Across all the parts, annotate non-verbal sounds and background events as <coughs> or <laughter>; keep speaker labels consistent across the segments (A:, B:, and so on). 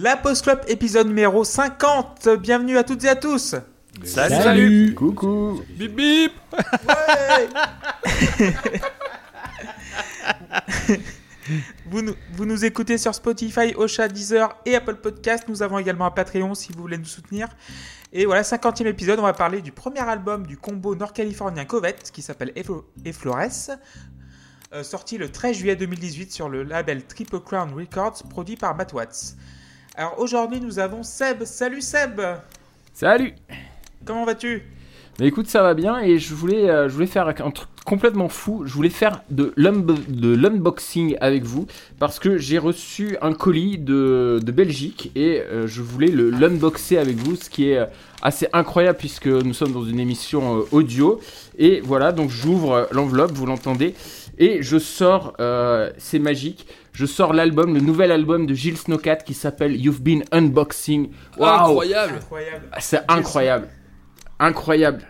A: La Post Club épisode numéro 50. Bienvenue à toutes et à tous.
B: Salut.
C: Coucou
B: Bip bip <laughs>
A: Vous nous, vous nous écoutez sur Spotify, Ocha, Deezer et Apple Podcast. Nous avons également un Patreon si vous voulez nous soutenir. Et voilà, 50e épisode, on va parler du premier album du combo nord-californien Covette qui s'appelle Eflo- Eflores, euh, sorti le 13 juillet 2018 sur le label Triple Crown Records, produit par Matt Watts. Alors aujourd'hui, nous avons Seb. Salut Seb
C: Salut
A: Comment vas-tu?
C: Mais écoute, ça va bien et je voulais, euh, je voulais faire un truc complètement fou. Je voulais faire de l'unbo- de l'unboxing avec vous parce que j'ai reçu un colis de, de Belgique et euh, je voulais le l'unboxer avec vous, ce qui est euh, assez incroyable puisque nous sommes dans une émission euh, audio. Et voilà, donc j'ouvre l'enveloppe, vous l'entendez, et je sors, c'est magique, je sors l'album, le nouvel album de Gilles Snowcat qui s'appelle You've Been Unboxing. Waouh
B: Incroyable
A: Incroyable.
C: ah, C'est incroyable. Incroyable.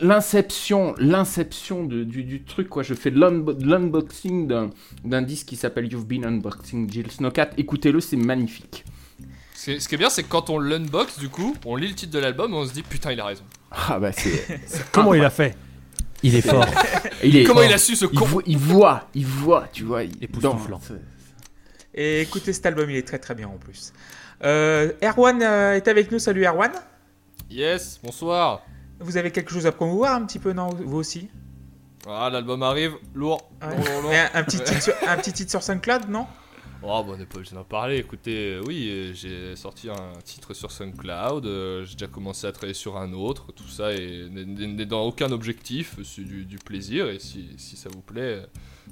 C: L'inception, l'inception du, du truc, quoi. Je fais de l'unbo- de l'unboxing d'un- d'un disque qui s'appelle You've Been Unboxing Jill Snowcat. Écoutez-le, c'est magnifique.
B: Ce qui est, ce qui est bien, c'est que quand on l'unbox, du coup, on lit le titre de l'album et on se dit putain, il a raison.
C: Ah bah c'est.
D: Comment il a fait?
E: Il est fort. <laughs>
C: Il est.
B: Comment il a su ce
C: il,
B: con
C: voit, il voit, il voit, tu vois. Il, dans-
A: Et écoutez cet album, il est très très bien en plus. Euh, Erwan euh, est avec nous. Salut Erwan.
B: Yes, bonsoir.
A: Vous avez quelque chose à promouvoir un petit peu, non Vous aussi?
B: Ah, l'album arrive, lourd.
A: Ouais.
B: lourd, lourd, lourd.
A: Et un, un petit titre sur, un petit titre sur SoundCloud, non?
B: Oh, bah, on n'est pas obligé d'en parler. Écoutez, euh, oui, euh, j'ai sorti un titre sur SoundCloud. euh, j'ai déjà commencé à travailler sur un autre. Tout ça est- n'est- dans aucun objectif. C'est du, du plaisir. Et si, si ça vous plaît, euh,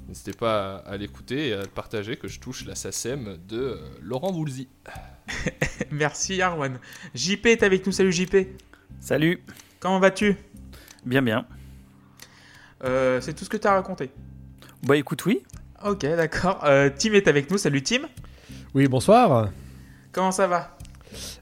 B: n'hésitez pas à, à l'écouter et à le partager. Que je touche la SACEM de euh, Laurent Voulzy. <laughs>
A: Merci Erwan. JP est avec nous. Salut JP.
E: Salut.
A: Comment vas-tu?
E: Bien, bien.
A: Euh, C'est tout ce que tu as raconté.
E: Bah écoute, oui.
A: Ok, d'accord. Euh, Tim est avec nous. Salut Tim.
D: Oui, bonsoir.
A: Comment ça va?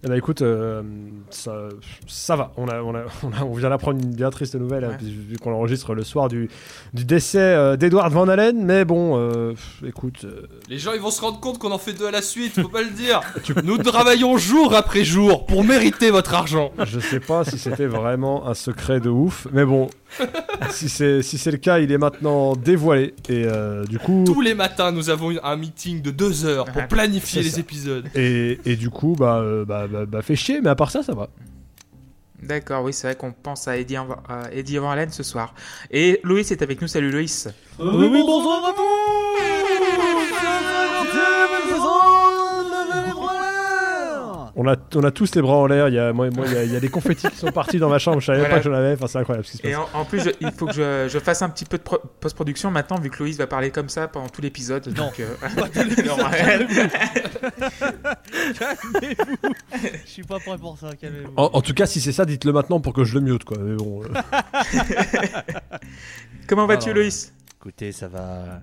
D: Eh ben écoute, euh, ça, ça va. On, a, on, a, <laughs> on, a- on vient d'apprendre une bien triste nouvelle,
A: Ouais.
D: hein, vu qu'on enregistre le soir du, du décès euh, d'Edward Van Halen. Mais bon, euh, écoute, euh,
B: Les gens, ils vont se rendre compte qu'on en fait deux à la suite. Faut pas le dire. <laughs> Nous travaillons jour après jour pour mériter votre argent.
D: je sais pas si c'était vraiment un secret de ouf. Mais bon, <laughs> si c'est si le cas, il est maintenant dévoilé. Et euh, du coup,
B: Tous les matins, nous avons un meeting de deux heures pour
A: Ouais,
B: planifier les épisodes.
D: et, et du coup, bah, euh, bah, bah, bah, fait chier. Mais à part ça, ça va.
A: D'accord, oui, c'est vrai qu'on pense à Eddie, Van- à Eddie Van Halen ce soir. Et Loïs est avec nous. Salut Loïs.
E: Oui, oui, bonsoir à
D: On a, on a tous les bras en l'air. Il y a, moi, moi, il y a, il y a des confettis qui sont partis dans ma chambre. Je savais
A: Voilà.
D: pas que j'en avais. Enfin, c'est incroyable ce qui se passe.
A: Et en, en plus, je- il faut que je, je fasse un petit peu de pro- post-production maintenant, vu que Loïs va parler comme ça pendant tout l'épisode.
E: Non.
A: donc, euh, <laughs> non. <laughs>
E: Calmez-vous. <laughs> Je suis pas prêt pour ça, calmez-vous.
D: En, en tout cas, si c'est ça, dites-le maintenant pour que je le mute, quoi. Mais bon, euh, <laughs>
A: Comment vas-tu,
E: Alors,
A: Loïs?
E: Écoutez, ça va.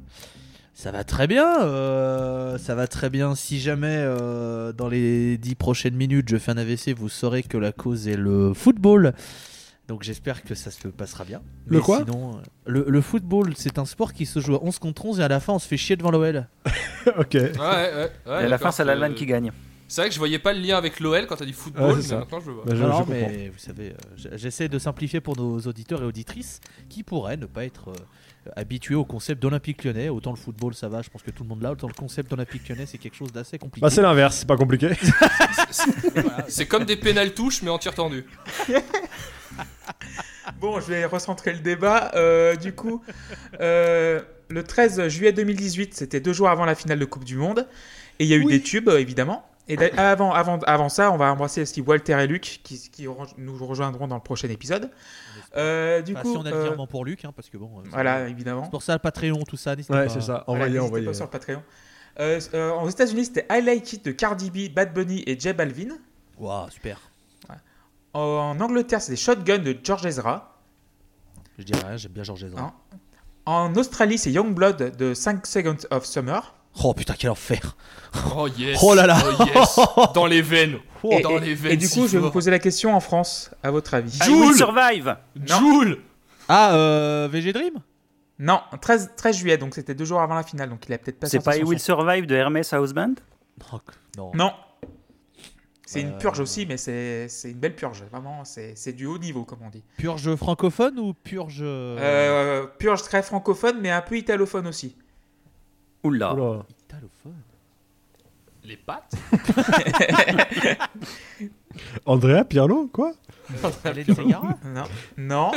E: Ça va très bien. euh, ça va très bien. Si jamais euh, dans les dix prochaines minutes je fais un AVC, vous saurez que la cause est le football. Donc j'espère que ça se passera bien.
D: Le
E: Mais
D: quoi?
E: sinon, euh, le, le football, c'est un sport qui se joue à 11 contre 11 et à la fin on se fait chier devant l'OL. <laughs>
D: ok.
B: Ouais, ouais, ouais.
F: Et à la
B: d'accord,
F: fin, c'est l'Allemagne
B: euh,
F: qui gagne.
B: C'est vrai que je voyais pas le lien avec l'OL quand t'as dit football,
D: Ouais, c'est
B: mais
D: ça.
B: maintenant je le vois.
D: Bah, je,
E: non,
D: je
E: non,
D: comprends.
E: mais vous savez, euh, j'essaie de simplifier pour nos auditeurs et auditrices qui pourraient ne pas être euh, habitués au concept d'Olympique lyonnais. Autant le football, ça va, je pense que tout le monde l'a. Autant le concept d'Olympique lyonnais, c'est quelque chose d'assez compliqué.
D: Bah, c'est l'inverse, c'est pas compliqué. <laughs>
B: C'est comme des pénales touches, mais en tir tendu. <laughs>
A: Bon, je vais recentrer le débat. Euh, du coup, euh, le 13 juillet 2018, c'était deux jours avant la finale de Coupe du Monde. Et il y a eu des tubes, évidemment. Et avant, avant, avant ça, on va embrasser aussi Walter et Luc qui, qui re- nous rejoindront dans le prochain épisode. Euh, du
E: Enfin,
A: coup,
E: si on a le
A: euh,
E: virement pour Luc, hein, parce que bon. euh,
A: voilà, évidemment.
E: C'est pour ça le Patreon, tout ça. n'hésitez
D: Ouais,
E: pas.
D: c'est ça.
A: Voilà,
D: Envoyez,
A: n'hésitez
D: envoyez.
A: pas sur le Patreon. Euh, euh, aux États-Unis, c'était I Like It de Cardi B, Bad Bunny et J Balvin.
E: Waouh, super.
A: En Angleterre, c'était Shotgun de George Ezra.
E: Je dirais j'aime bien Georges Ezra.
A: Hein En Australie, c'est Youngblood de 5 Seconds of Summer.
E: Oh putain, quel enfer.
B: Oh yes.
E: Oh là là.
B: Oh yes. Dans les veines.
A: Et,
B: Dans
A: et-
B: les veines.
A: et du
B: si
A: coup, je vais vous poser la question en France, à votre avis.
F: I
B: Joule
F: Will Survive.
B: Joule.
E: Ah, euh, VG Dream?
A: Non, 13, 13 juillet, donc c'était deux jours avant la finale, donc il a peut-être pas
F: C'est pas I Will. Survive de Hermès House Band
E: Oh, non.
A: Non. C'est une
E: Euh.
A: purge aussi, mais c'est c'est une belle purge. Vraiment, c'est c'est du haut niveau, comme on dit.
E: Purge francophone ou purge.
A: Euh, purge très francophone, mais un peu italophone aussi.
F: Oula.
D: Oula.
E: Italophone
B: Les pattes <laughs>
D: Andrea Pirlo, quoi?
E: Segara
A: Non. Non.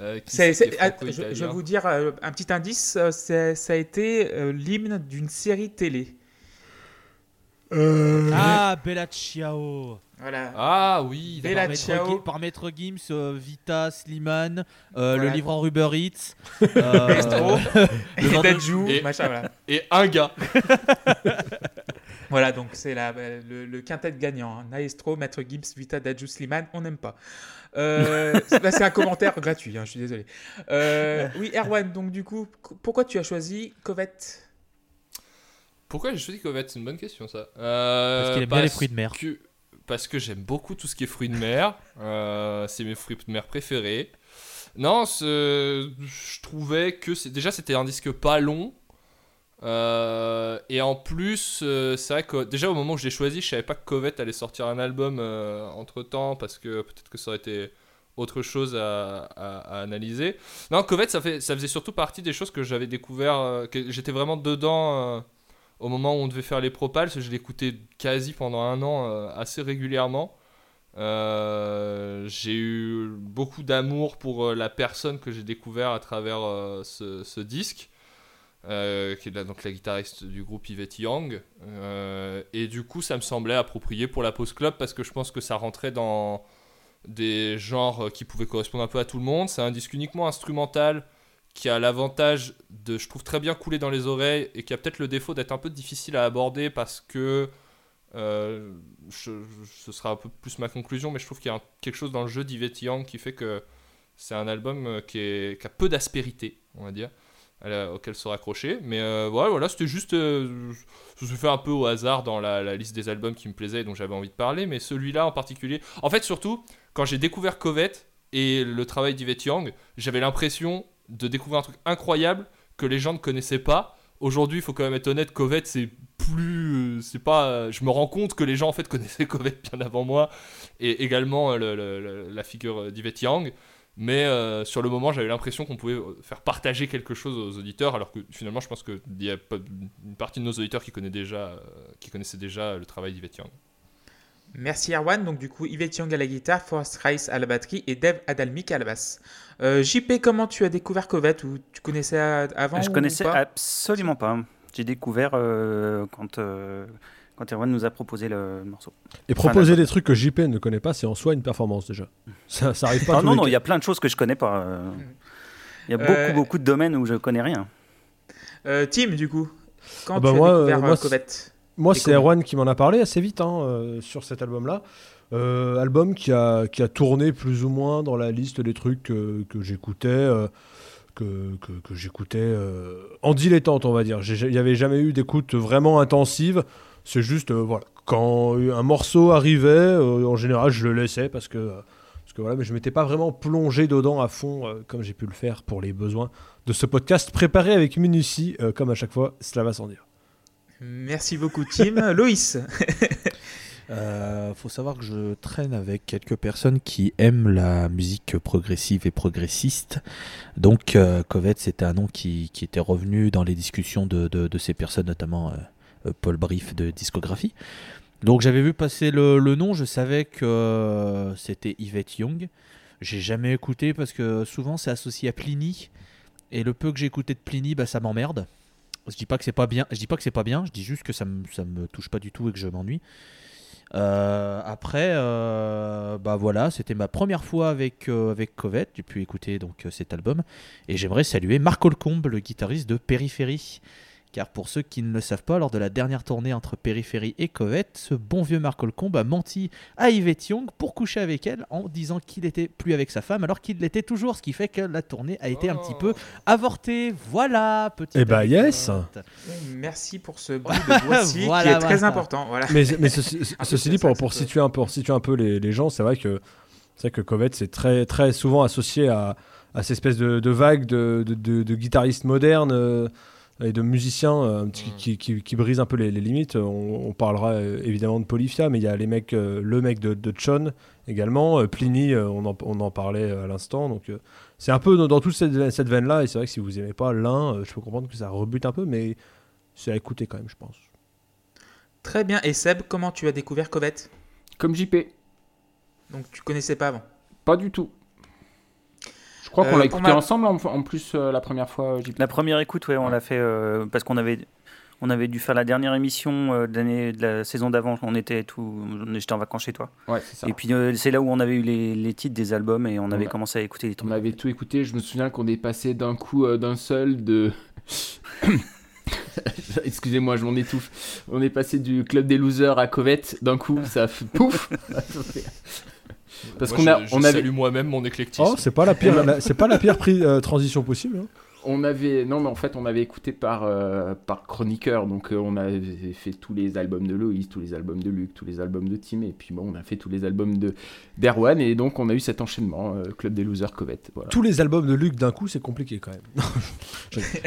B: Euh, est
A: ah, je, vais vous dire euh, un petit indice. euh, c'est- ça a été euh, l'hymne d'une série télé.
E: Ah, Bella Ciao
A: Voilà.
B: Ah oui,
A: Bella
E: par, par Maître Gims, euh, Vita, Slimane, euh,
A: Voilà.
E: le livreur Uber Eats, <laughs> euh,
A: Maestro, <laughs>
E: le
A: et
E: vendeur-
A: Dadju,
B: Et-
A: machin, voilà. <laughs>
B: Et un gars.
A: Voilà, donc c'est la- le, le quintet gagnant. hein. Maestro, Maître Gibbs, Vita, Dadju, Sliman, on n'aime pas. Euh, c'est un commentaire gratuit, hein, je suis désolé. Euh, oui, Erwan, donc du coup, co- pourquoi tu as choisi Covette?
B: Pourquoi j'ai choisi Covette? C'est une bonne question ça. Euh,
E: Parce qu'il aime bien les fruits de mer.
B: que- parce que j'aime beaucoup tout ce qui est fruits de mer. Euh, c'est mes fruits de mer préférés. Non, je trouvais que déjà c'était un disque pas long. Euh, et en plus, euh, c'est vrai que déjà au moment où je l'ai choisi, je savais pas que Covette allait sortir un album entre temps parce que peut-être que ça aurait été autre chose à, analyser. Non, Covette, ça, faisait surtout partie des choses que j'avais découvert, j'étais vraiment dedans au moment où on devait faire les propals. Je l'écoutais quasi pendant un an euh, assez régulièrement. Euh, j'ai eu beaucoup d'amour pour euh, la personne que j'ai découvert à travers ce, disque, qui est la- donc la guitariste du groupe Yvette Young. Et du coup, ça me semblait approprié pour la Pause Club parce que je pense que ça rentrait dans des genres qui pouvaient correspondre un peu à tout le monde. C'est un disque uniquement instrumental qui a l'avantage de, je trouve, très bien couler dans les oreilles et qui a peut-être le défaut d'être un peu difficile à aborder parce que euh, ce sera un peu plus ma conclusion, mais je trouve qu'il y a quelque chose dans le jeu d'Yvette Young qui fait que c'est un album euh, qui, a peu d'aspérité, on va dire, auquel se raccrocher. Mais euh, voilà, voilà c'était juste. je me fait un peu au hasard dans la, la liste des albums qui me plaisaient et dont j'avais envie de parler, mais celui-là en particulier. En fait, surtout, quand j'ai découvert Covette et le travail d'Yvette Young, j'avais l'impression de découvrir un truc incroyable que les gens ne connaissaient pas. Aujourd'hui, il faut quand même être honnête, Covette, c'est plus. euh, C'est pas. euh, Je me rends compte que les gens, en fait, <laughs> connaissaient Covette bien avant moi. Et également euh, la figure d'Yvette Young. Mais sur le moment, j'avais l'impression qu'on pouvait faire partager quelque chose aux auditeurs, alors que finalement, je pense qu'il y a une partie de nos auditeurs qui, connaît déjà, qui connaissaient déjà le travail d'Yvette Young.
A: Merci Erwan. Donc du coup, Yvette Young à la guitare, Forrest Rice à la batterie et Dave Adalmic à la basse. Euh, JP, comment tu as découvert Covette ou tu connaissais avant
F: Je
A: ou
F: connaissais
A: pas?
F: absolument pas. J'ai découvert euh, quand, euh, quand Erwan nous a proposé le morceau.
D: Et proposer des trucs que JP ne connaît pas, c'est en soi une performance déjà. Ça, ça arrive pas
F: Ah non, non, il y a plein de choses que je connais pas. euh. Il y a
A: Euh,
F: beaucoup, beaucoup de domaines où je connais rien.
A: Euh, Tim, du coup, quand
D: Ah bah
A: tu as
D: moi,
A: découvert
D: moi, c'est-
A: Covette
D: Moi, c'est Erwan qui m'en a parlé assez vite hein, euh, sur cet album-là. Euh, album qui a, qui a tourné plus ou moins dans la liste des trucs que, j'écoutais, euh, que, que, que j'écoutais euh, en dilettante, on va dire. Il n'y avait jamais eu d'écoute vraiment intensive. C'est juste, voilà, quand un morceau arrivait, en général, je le laissais parce que, parce que voilà, mais je m'étais pas vraiment plongé dedans à fond, comme j'ai pu le faire pour les besoins de ce podcast préparé avec minutie, comme à chaque fois, cela va sans dire.
A: Merci beaucoup Tim. <laughs> Loïs,
E: Euh, faut savoir que je traîne avec quelques personnes qui aiment la musique progressive et progressiste. Donc, euh, Covette, c'était un nom qui, était revenu dans les discussions de, ces personnes, notamment euh, euh, Paul Brief de discographie. Donc, j'avais vu passer le, nom, je savais que c'était Yvette Young. J'ai jamais écouté parce que souvent c'est associé à Pliny. Et le peu que j'ai écouté de Pliny, bah, ça m'emmerde. Je dis pas que c'est pas bien. Je dis pas c'est pas bien. Je dis juste que ça me, me touche pas du tout et que je m'ennuie. Euh, après, euh, bah voilà, c'était ma première fois avec euh, avec Covette. J'ai pu écouter donc cet album et j'aimerais saluer Marc Holcombe, le guitariste de Périphérie. Car pour ceux qui ne le savent pas, lors de la dernière tournée entre Périphérie et Covette, ce bon vieux Marc Holcombe a menti à Yvette Young pour coucher avec elle en disant qu'il était plus avec sa femme alors qu'il l'était toujours, ce qui fait que la tournée a été un petit peu avortée. Voilà, petit.
D: Eh bah, yes.
A: merci pour ce bruit <laughs> de voici
E: Voilà,
A: qui est très important. Voilà.
D: mais, mais <laughs> ceci, dit, pour, pour situer un peu, pour situer un peu les, les gens, c'est vrai que c'est vrai que Covette c'est très très souvent associé à, à cette espèce de, de vague de, de, de- de guitaristes modernes, euh, et de musiciens euh,
B: Mm.
D: qui, qui, qui brisent un peu les, les limites. On, on parlera euh, évidemment de Polyphia, mais il y a les mecs, euh, le mec de, de Chon également, euh, Pliny, euh, on, en, on en parlait à l'instant. Donc euh, c'est un peu dans, dans toute cette, cette veine-là, et c'est vrai que si vous aimez pas l'un, euh, je peux comprendre que ça rebute un peu, mais c'est à écouter quand même, je pense.
A: Très bien. Et Seb, comment tu as découvert Covette
C: Comme JP.
A: Donc tu connaissais pas avant?
C: Pas du tout. Je crois
A: Euh,
C: qu'on l'a
A: pour
C: écouté
A: ma-
C: ensemble en, en plus euh, la première fois, JP.
F: La première écoute, ouais, on
C: Ouais.
F: l'a fait euh, parce qu'on avait, on avait dû faire la dernière émission euh, de, l'année- de la saison d'avant. On était tout, j'étais en vacances chez toi.
C: Ouais, c'est ça.
F: Et puis euh, c'est là où on avait eu les, les titres des albums et on avait
C: Ouais.
F: commencé à écouter les trucs.
C: On avait tout écouté. Je me souviens qu'on est passé d'un coup euh, d'un seul de. <coughs> Excusez-moi, je m'en étouffe. On est passé du club des losers à Covette. D'un coup, ça a fait pouf. <laughs> Parce qu'on a,
B: je,
C: on avait,
B: salue moi-même mon éclectisme.
D: Oh, c'est pas la pire, <laughs> la- c'est pas la pire pri- euh, transition possible. hein.
C: on avait, non mais en fait, on avait écouté par euh, par chroniqueur. Donc euh, on avait fait tous les albums de Loïs, tous les albums de Luc, tous les albums de Tim, et puis bon, on a fait tous les albums de d'Erwan, et donc on a eu cet enchaînement, euh, club des losers Covette. Voilà.
D: Tous les albums de Luc d'un coup, c'est compliqué quand même.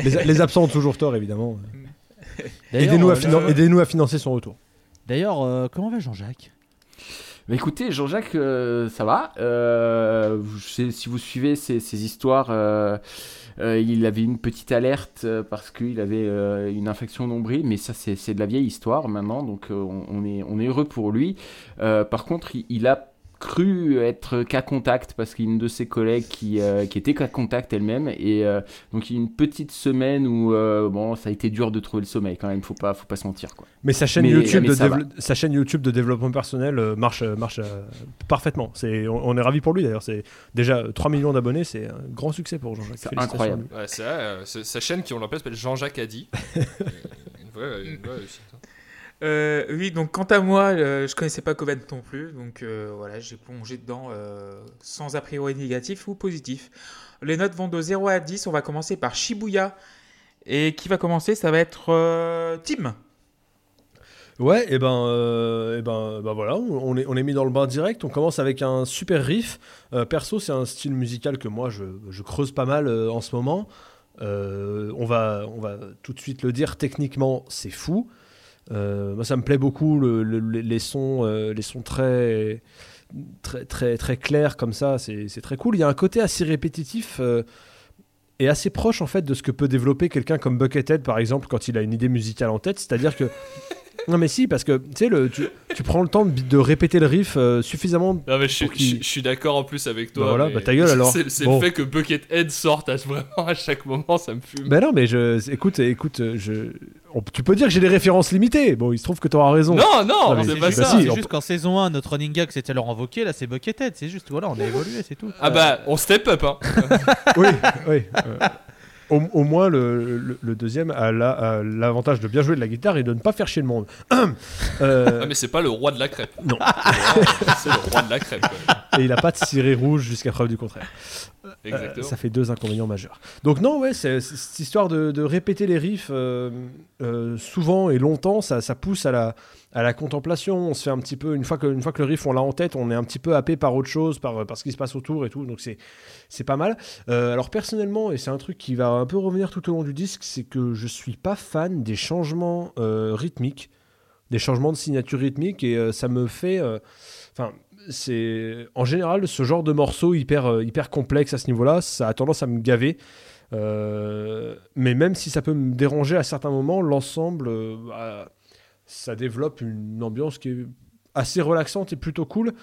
D: Les, les absents ont toujours tort, évidemment. Aidez-nous à, finan- aidez-nous à financer son retour.
E: D'ailleurs, euh, comment va Jean-Jacques?
C: Écoutez, Jean-Jacques, euh, ça va. Euh, si vous suivez ces, histoires, euh, il avait une petite alerte parce qu'il avait une infection nombril, mais ça c'est de la vieille histoire maintenant, donc on, est, heureux pour lui. Par contre, il a cru être cas contact parce qu'il y a une de ses collègues qui, euh, qui était cas contact elle-même et euh, donc il y a une petite semaine où euh, bon ça a été dur de trouver le sommeil quand même faut pas faut pas se mentir quoi
D: Mais sa chaîne,
C: Mais-
D: YouTube,
C: mais
D: de
C: ça
D: sa chaîne YouTube de développement personnel euh, marche, marche euh, parfaitement. C'est, on, on est ravis pour lui d'ailleurs. C'est déjà 3 millions d'abonnés, c'est un grand succès pour Jean-Jacques.
C: C'est incroyable.
B: Ouais, c'est vrai, euh, c'est- sa chaîne qui on l'appelle s'appelle Jean-Jacques Addy. <laughs> une vraie, une vraie réussite.
A: Euh, oui, donc quant à moi, euh, je connaissais pas Covette non plus, donc euh, voilà, j'ai plongé dedans euh, sans a priori négatif ou positif. Les notes vont de 0 à 10, on va commencer par Shibuya. Et qui va commencer? Ça va être Tim.
D: Ouais, et ben, euh, et ben, ben voilà, on est, on est mis dans le bain direct. On commence avec un super riff. Perso, c'est un style musical que moi je, je creuse pas mal en ce moment. On, va, on va tout de suite le dire, techniquement, c'est fou. Euh, moi, ça me plaît beaucoup, le- le- le- les, sons, euh, les sons très, très, très, très clairs comme ça, c'est c'est très cool. Il y a un côté assez répétitif euh, et assez proche en fait de ce que peut développer quelqu'un comme Buckethead par exemple quand il a une idée musicale en tête. C'est-à-dire que non mais si parce que tu sais le tu, tu prends le temps de, de répéter le riff euh, suffisamment.
B: Non, mais je, suis-
D: Pour qu'il-
B: je- je suis d'accord en plus avec toi.
D: Bah voilà, bah ta gueule, alors. <laughs>
B: C'est
D: Bon.
B: le fait que Buckethead sorte à, vraiment à chaque moment, ça me fume.
D: Ben non mais je écoute écoute euh, je on- tu peux dire que j'ai des références limitées. Bon il se trouve que tu auras raison.
B: non, non,
D: Non,
B: c'est pas
D: juste-
B: ça.
D: si,
E: C'est
D: on
E: juste qu'en saison 1, notre running gag c'était Laurent Wauquiez, là c'est Buckethead, c'est juste, voilà, on a évolué, c'est tout.
B: Ah bah, on step up, hein. <laughs>
D: oui oui. euh, au, au moins le, le- le deuxième a la- a l'avantage de bien jouer de la guitare et de ne pas faire chier le monde. <clears throat> Euh,
B: Ah, mais c'est pas le roi de la crêpe.
D: Non. <laughs>
B: c'est le roi de la crêpe.
D: et il a pas de ciré rouge jusqu'à preuve du contraire. Euh,
B: Exactement.
D: ça fait deux inconvénients majeurs. Donc non, ouais, c'est cette histoire de, de répéter les riffs euh, euh, souvent et longtemps, ça, ça pousse à la, à la contemplation. On se fait un petit peu, une fois que, une fois que le riff on l'a en tête, on est un petit peu happé par autre chose, par, par ce qui se passe autour et tout. Donc c'est pas mal. Euh, alors personnellement, et c'est un truc qui va un peu revenir tout au long du disque, c'est que je suis pas fan des changements euh, rythmiques, des changements de signature rythmique, et euh, ça me fait, euh, enfin. c'est en général ce genre de morceau hyper euh, hyper complexe à ce niveau-là, ça a tendance à me gaver. Euh, mais même si ça peut me déranger à certains moments, l'ensemble, euh, bah, ça développe une ambiance qui est assez relaxante et plutôt cool.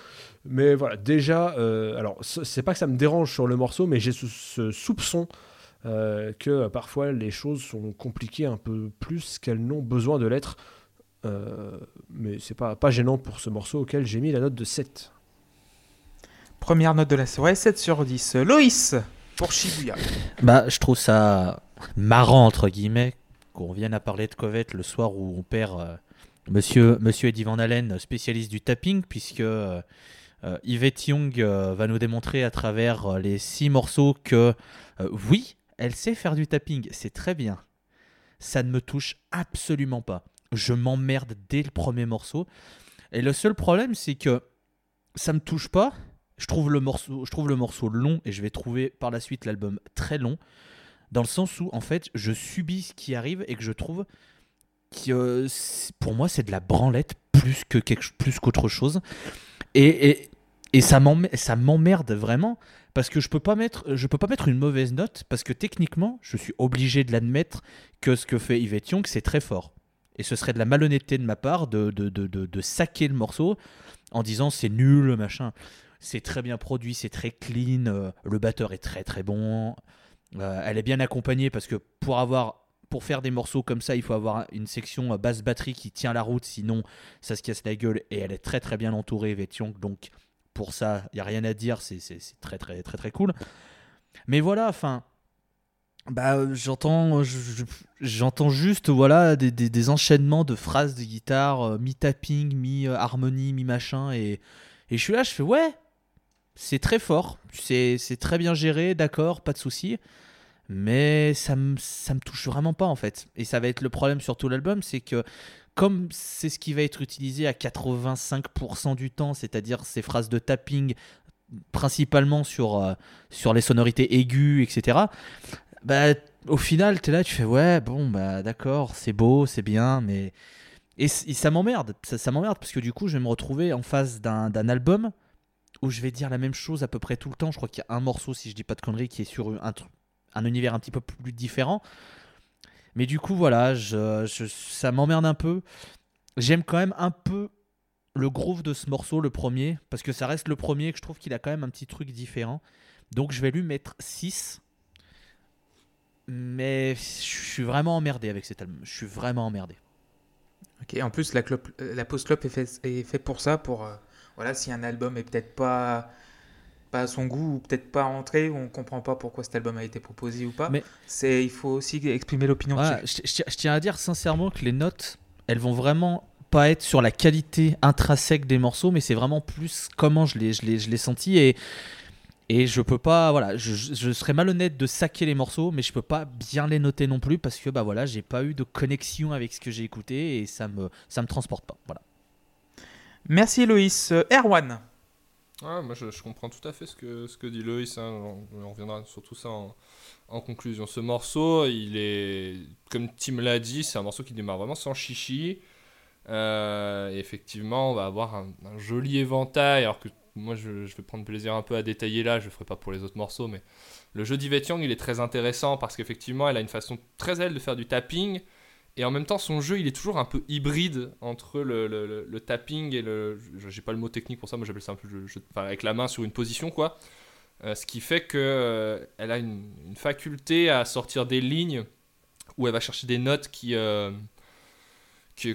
D: Mais voilà, déjà, euh, alors c'est pas que ça me dérange sur le morceau, mais j'ai ce, ce soupçon euh, que parfois les choses sont compliquées un peu plus qu'elles n'ont besoin de l'être. Euh, mais c'est pas, pas gênant pour ce morceau auquel j'ai mis la note de 7.
A: Première note de la soirée, 7 sur 10. Loïs, pour Shibuya.
E: Bah, je trouve ça marrant, entre guillemets, qu'on vienne à parler de Covette le soir où on perd euh, monsieur, monsieur Eddie Van Halen, spécialiste du tapping, puisque euh, Yvette Young euh, va nous démontrer à travers euh, les six morceaux que, oui, elle sait faire du tapping, c'est très bien. Ça ne me touche absolument pas. Je m'emmerde dès le premier morceau. Et le seul problème, c'est que ça me touche pas. Je trouve le morceau, je trouve le morceau long et je vais trouver par la suite l'album très long. dans le sens où en fait je subis ce qui arrive et que je trouve euh, pour moi c'est de la branlette plus que plus qu'autre chose. Et, et, et ça m'emmerde vraiment parce que je peux pas mettre je peux pas mettre une mauvaise note parce que techniquement je suis obligé de l'admettre que ce que fait Yvette Young c'est très fort. Et ce serait de la malhonnêteté de ma part de, de, de, de, de saquer le morceau en disant c'est nul machin. C'est très bien produit c'est très clean euh, le batteur est très très bon. Euh, elle est bien accompagnée parce que pour avoir pour faire des morceaux comme ça, il faut avoir une section euh, basse batterie qui tient la route, sinon ça se casse la gueule. Et elle est très très bien entourée, Vettiong. Donc pour ça, il y a rien à dire. C'est très très très très cool. Mais voilà, enfin, bah euh, j'entends je- je- j'entends juste voilà des, des- enchaînements de phrases de guitare, euh, mi tapping, mi euh, harmonie, mi machin, et et je suis là, je fais ouais, c'est très fort, c'est c'est très bien géré, d'accord, pas de souci. Mais ça me, ça me touche vraiment pas en fait. Et ça va être le problème sur tout l'album, c'est que comme c'est ce qui va être utilisé à 85% du temps, c'est-à-dire ces phrases de tapping principalement sur, euh, sur les sonorités aiguës, etc. Bah, au final, tu es là, tu fais ouais, bon, bah d'accord, c'est beau, c'est bien, mais. Et, ça m'emmerde, ça, m'emmerde parce que du coup, je vais me retrouver en face d'un album où je vais dire la même chose à peu près tout le temps. Je crois qu'il y a un morceau, si je dis pas de conneries, qui est sur un, tr- un univers un petit peu plus différent. Mais du coup, voilà, ça m'emmerde un peu. J'aime quand même un peu le groove de ce morceau, le premier, parce que ça reste le premier, que je trouve qu'il a quand même un petit truc différent. Donc je vais lui mettre 6. Mais je suis vraiment emmerdé avec cet album. Je suis vraiment emmerdé.
A: Ok, en plus, la, euh, la pause clope est fait, est fait pour ça, pour euh, voilà, si un album est peut-être pas, pas à son goût ou peut-être pas entré, ou on comprend pas pourquoi cet album a été proposé ou pas,
E: Mais-
A: c'est il faut aussi exprimer l'opinion
E: Voilà, je, je- je tiens à dire sincèrement que les notes, elles vont vraiment pas être sur la qualité intrinsèque des morceaux, mais c'est vraiment plus comment je l'ai, je l'ai, je l'ai senti et et je peux pas, voilà, je, je- je serais malhonnête de saquer les morceaux, mais je peux pas bien les noter non plus parce que bah voilà, j'ai pas eu de connexion avec ce que j'ai écouté et ça me ça me transporte pas. Voilà.
A: Merci Loïs. Euh, Erwan.
B: Ouais, moi je, comprends tout à fait ce que, dit Loïs. hein. On, reviendra sur tout ça en, conclusion. Ce morceau, il est, comme Tim l'a dit, c'est un morceau qui démarre vraiment sans chichi. Euh, effectivement, on va avoir un, joli éventail. Alors que moi, je, je vais prendre plaisir un peu à détailler là. Je ne ferai pas pour les autres morceaux, mais le jeu d'Yvette Young, il est très intéressant parce qu'effectivement, elle a une façon très elle de faire du tapping. Et en même temps, son jeu, il est toujours un peu hybride entre le, tapping et le. je- J'ai pas le mot technique pour ça, moi j'appelle ça un peu le jeu- enfin, avec la main sur une position, quoi. Euh, ce qui fait que euh, elle a une, faculté à sortir des lignes où elle va chercher des notes qui. euh,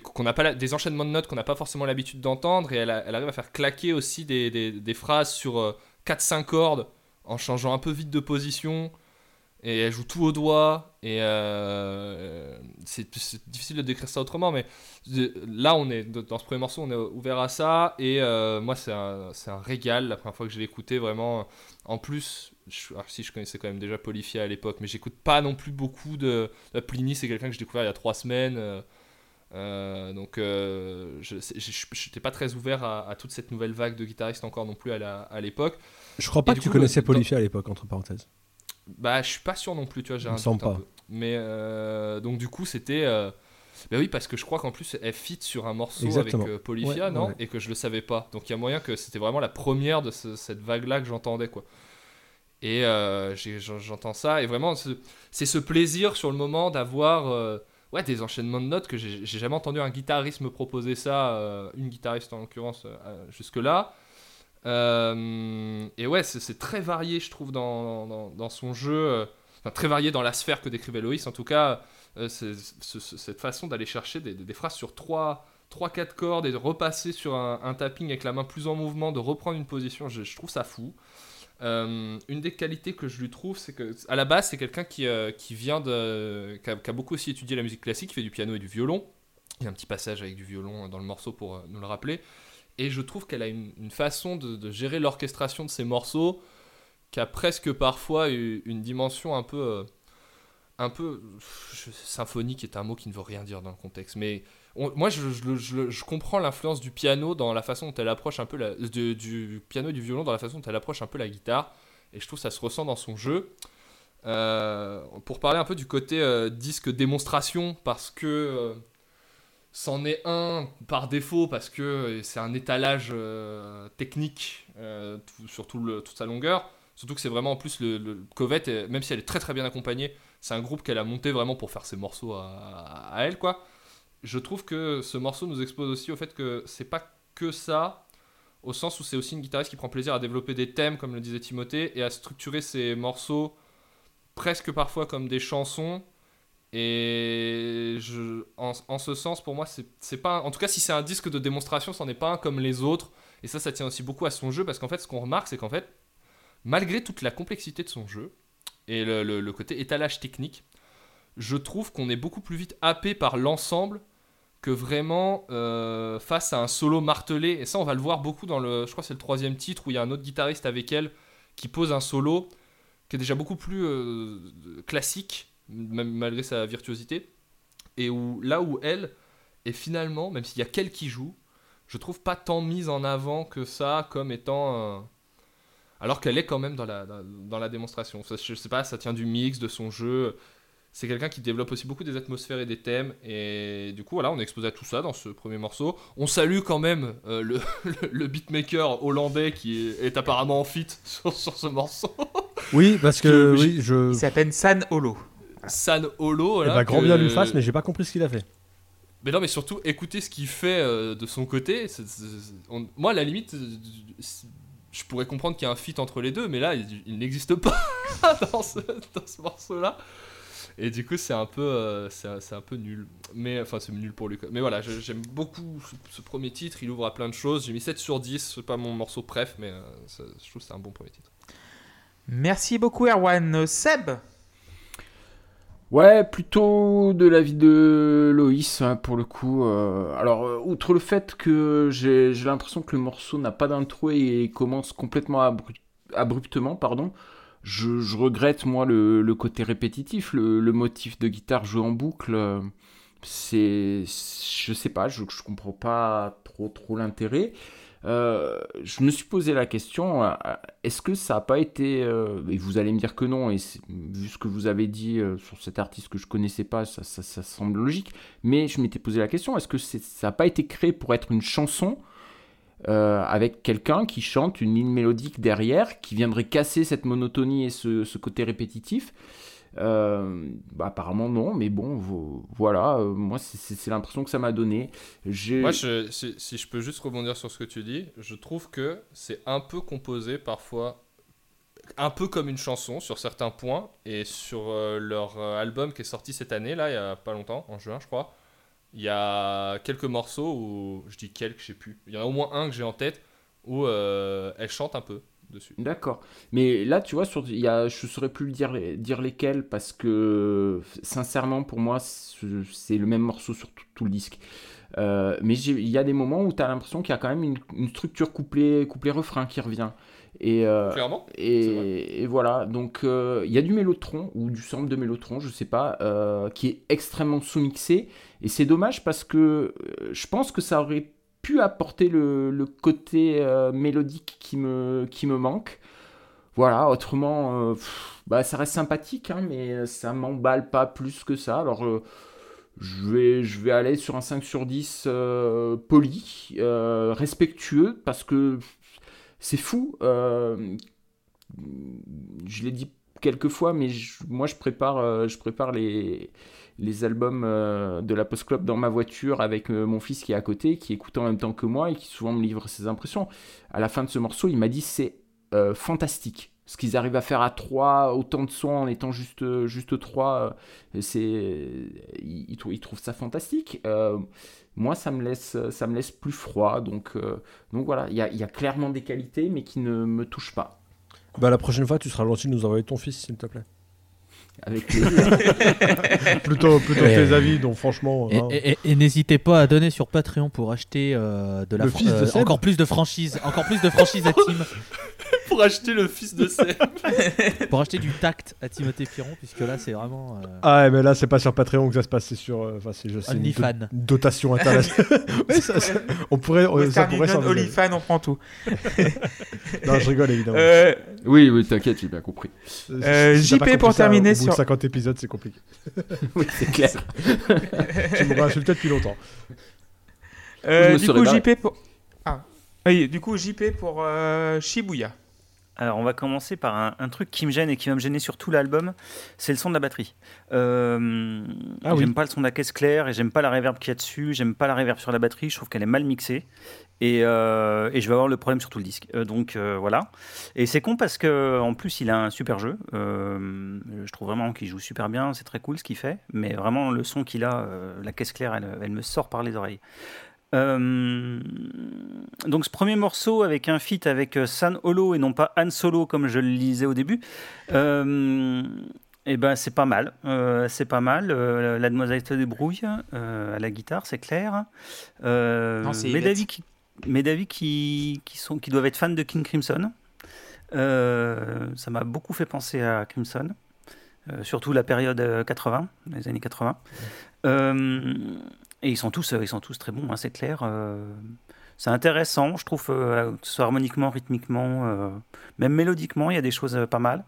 B: qu'on n'a pas des enchaînements de notes qu'on n'a pas forcément l'habitude d'entendre et elle, a- arrive à faire claquer aussi des, phrases sur 4-5 cordes en changeant un peu vite de position et elle joue tout au doigt et euh, c'est difficile de décrire ça autrement mais là on est dans ce premier morceau on est ouvert à ça et euh, moi c'est un, un régal la première fois que je l'ai écouté vraiment en plus je, si je connaissais quand même déjà Polyphia à l'époque mais j'écoute pas non plus beaucoup de, de Pliny c'est quelqu'un que j'ai découvert il y a trois semaines euh, donc je n'étais pas très ouvert à, à toute cette nouvelle vague de guitaristes encore non plus à l'époque
D: Je crois pas
B: Et
D: que tu
B: coup,
D: connaissais Polyphia à l'époque, entre parenthèses.
B: Bah, je suis pas sûr non plus, tu vois, j'ai un doute un
D: pas.
B: peu. Mais euh, donc du coup, c'était euh, bah oui parce que je crois qu'en plus elle fit sur un morceau
D: Exactement.
B: avec euh, Polyphia,
D: Ouais,
B: non
D: ouais.
B: Et que je le savais pas. Donc il y a moyen que c'était vraiment la première de ce- cette vague là que j'entendais quoi. Et euh, j'entends ça et vraiment ce- c'est ce plaisir sur le moment d'avoir euh, ouais des enchaînements de notes que j'ai jamais entendu un guitariste me proposer ça, une guitariste en l'occurrence jusque là. Euh, et ouais, c'est très varié, je trouve, dans, son jeu. euh, Enfin, très varié dans la sphère que décrivait Loïs. En tout cas, euh, cette façon d'aller chercher des, phrases sur 3-4 cordes et de repasser sur un, tapping avec la main plus en mouvement, de reprendre une position, je, trouve ça fou. Une des qualités que je lui trouve, c'est que à la base, c'est quelqu'un qui, vient de. Qui a, qui a beaucoup aussi étudié la musique classique, qui fait du piano et du violon. Il y a un petit passage avec du violon dans le morceau pour nous le rappeler. Et je trouve qu'elle a une, façon de, gérer l'orchestration de ses morceaux qui a presque parfois une dimension un peu. euh, un peu. symphonique est un mot qui ne veut rien dire dans le contexte. Mais moi, je, comprends l'influence du piano dans la façon dont elle approche un peu. La, du piano et du violon dans la façon dont elle approche un peu la guitare. Et je trouve que ça se ressent dans son jeu. euh, pour parler un peu du côté euh, disque démonstration, parce que c'en est un par défaut, parce que c'est un étalage euh, technique euh, sur toute sa longueur. Surtout que c'est vraiment en plus le, le Covette, euh, même si elle est très très bien accompagnée, c'est un groupe qu'elle a monté vraiment pour faire ses morceaux à, à elle, quoi. Je trouve que ce morceau nous expose aussi au fait que c'est pas que ça, au sens où c'est aussi une guitariste qui prend plaisir à développer des thèmes, comme le disait Timothée, et à structurer ses morceaux presque parfois comme des chansons. Et en, en ce sens, pour moi, c'est pas. En tout cas, si c'est un disque de démonstration, c'en est pas un comme les autres. Et ça, ça tient aussi beaucoup à son jeu, parce qu'en fait, ce qu'on remarque, c'est qu'en fait, malgré toute la complexité de son jeu et le, le- côté étalage technique, je trouve qu'on est beaucoup plus vite happé par l'ensemble que vraiment euh, face à un solo martelé. Et ça, on va le voir beaucoup dans le. Je crois c'est le troisième titre où il y a un autre guitariste avec elle qui pose un solo qui est déjà beaucoup plus euh, classique, même malgré sa virtuosité. Et où là où elle est finalement, même s'il y a qu'elle qui joue, je trouve pas tant mise en avant que ça comme étant. euh, alors qu'elle est quand même dans la, dans, dans la démonstration. Ça, je sais pas, ça tient du mix, de son jeu. C'est quelqu'un qui développe aussi beaucoup des atmosphères et des thèmes. Et du coup, voilà, on est exposé à tout ça dans ce premier morceau. On salue quand même euh, le, <laughs> le, le beatmaker hollandais qui est, est apparemment en fit <laughs> sur, sur ce morceau.
D: Oui, parce que
B: Que-
D: oui, je.
A: Il s'appelle San Holo.
B: San Holo.
D: Eh
B: Voilà,
D: ben, grand
B: que-
D: bien lui fasse, mais j'ai pas compris ce qu'il a fait.
B: Mais non, mais surtout, écoutez ce qu'il fait euh, de son côté. C'est- c'est- c'est- on- moi, à la limite, euh, je pourrais comprendre qu'il y a un feat entre les deux, mais là, il, il n'existe pas <laughs> dans ce, dans ce morceau-là. Et du coup, c'est un peu, euh, c'est un- c'est un peu nul. Mais enfin, c'est nul pour lui. Mais voilà, je- j'aime beaucoup ce, ce premier titre. Il ouvre à plein de choses. J'ai mis 7 sur 10. C'est pas mon morceau préf, mais euh, ça- je trouve que c'est un bon premier titre.
A: Merci beaucoup, Erwan. Seb?
C: Ouais, plutôt de l'avis de Loïs, hein, pour le coup. euh, alors, euh, outre le fait que j'ai l'impression que le morceau n'a pas d'intro et commence complètement abru- abruptement, pardon, je, regrette, moi, le, côté répétitif, le, le motif de guitare joué en boucle. euh, C'est. Je sais pas, je, je comprends pas trop, trop l'intérêt. Euh, je me suis posé la question, euh, est-ce que ça n'a pas été, euh, et vous allez me dire que non, et vu ce que vous avez dit sur cet artiste que je connaissais pas, ça, ça- ça semble logique, mais je m'étais posé la question, est-ce que ça n'a pas été créé pour être une chanson avec quelqu'un qui chante une ligne mélodique derrière, qui viendrait casser cette monotonie et ce côté répétitif? Euh, apparemment non, mais bon, vo- voilà, euh, moi c'est- l'impression que ça m'a donné.
B: Moi, je- si, je peux juste rebondir sur ce que tu dis, je trouve que c'est un peu composé parfois, un peu comme une chanson sur certains points, et sur euh, leur album qui est sorti cette année, là, il y a pas longtemps, en juin, je crois, il y a quelques morceaux où, je dis quelques, je sais plus, il y en a au moins un que j'ai en tête où elle chante un peu dessus.
C: D'accord. Mais là, tu vois, sur, y a, je ne saurais plus dire, dire lesquels parce que, sincèrement, pour moi, ce- c'est le même morceau sur tout, tout le disque. Euh, mais il y a des moments où tu as l'impression qu'il y a quand même une, une structure couplet, couplet-refrain qui revient. Et, euh,
B: Clairement
C: et, et voilà, donc euh, il y a du mélotron ou du sample de mélotron, je sais pas, qui est extrêmement sous-mixé. Et c'est dommage parce que je pense que ça aurait pu apporter le, côté euh, mélodique qui me, qui me manque. Voilà, autrement, euh, bah, ça reste sympathique, hein, mais ça m'emballe pas plus que ça. Alors, euh, je, vais, je vais aller sur un 5 sur 10 euh, poli, respectueux, parce que c'est fou. je l'ai dit quelques fois, mais moi, je prépare, je prépare les, les albums euh, de la Post Club dans ma voiture avec euh, mon fils qui est à côté, qui écoute en même temps que moi et qui souvent me livre ses impressions. À la fin de ce morceau, il m'a dit c'est euh, fantastique. Ce qu'ils arrivent à faire à trois, autant de sons en étant juste, juste trois, c'est, il, il trou- il trouve ça fantastique. Moi, ça me laisse, ça me laisse plus froid. Donc, donc voilà, il y a, y a clairement des qualités, mais qui ne me touchent pas.
D: Bah, la prochaine fois, tu seras gentil de nous envoyer ton fils, s'il te plaît.
C: Avec plaisir. <laughs>
D: plutôt plutôt
E: Ouais.
D: tes avis, donc franchement.
E: Et,
D: hein.
E: et- et- et n'hésitez pas à donner sur Patreon pour acheter euh, de la
D: de
E: euh, encore plus de franchises, encore plus de franchises à Team. <laughs>
B: pour acheter le fils de Seb. <laughs>
E: Pour acheter du tact à Timothée Piron, puisque là, c'est vraiment. euh,
D: Ah, mais là, c'est pas sur Patreon que ça se passe, c'est sur. euh, Enfin, c'est je sais, une do- dotation internationale. <laughs> Ouais, ça, ça- on pourrait. on- ça pourrait
A: on prend tout. <laughs>
D: Non, je rigole évidemment.
A: Euh,
C: Oui, oui, t'inquiète, j'ai bien compris.
A: euh, JP, pour terminer sur-
D: 50 épisodes, c'est compliqué.
C: Oui, c'est clair.
D: tu m'aurais insulté depuis longtemps.
A: euh,
C: Je me
A: du coup,
C: barré.
A: JP pour. Ah. Oui, du coup, JP pour euh, Shibuya.
F: Alors, on va commencer par un, un truc qui me gêne et qui va me gêner sur tout l'album, c'est le son de la batterie. Euh,
D: Ah oui.
F: j'aime pas le son de la caisse claire et j'aime pas la reverb qu'il y a dessus, j'aime pas la reverb sur la batterie, je trouve qu'elle est mal mixée. Et, euh, et je vais avoir le problème sur tout le disque. Euh, donc voilà. Et c'est con parce que en plus il a un super jeu. Je trouve vraiment qu'il joue super bien. C'est très cool ce qu'il fait. Mais vraiment le son qu'il a, la caisse claire, elle, elle me sort par les oreilles. Euh, donc ce premier morceau avec un feat avec euh, San Holo et non pas Han Solo comme je le lisais au début, euh, et ben c'est pas mal, Euh, c'est pas mal. La demoiselle se débrouille à la guitare, c'est clair.
A: Non,
F: mes d'avis qui, mes d'avis qui, qui sont qui doivent être fans de King Crimson. Ça m'a beaucoup fait penser à Crimson, surtout la période euh, 80, les années 80. Et ils sont tous, euh, ils sont tous très bons, hein, c'est clair. Euh, c'est intéressant, je trouve, euh, que ce soit harmoniquement, rythmiquement, même mélodiquement, il y a des choses pas mal.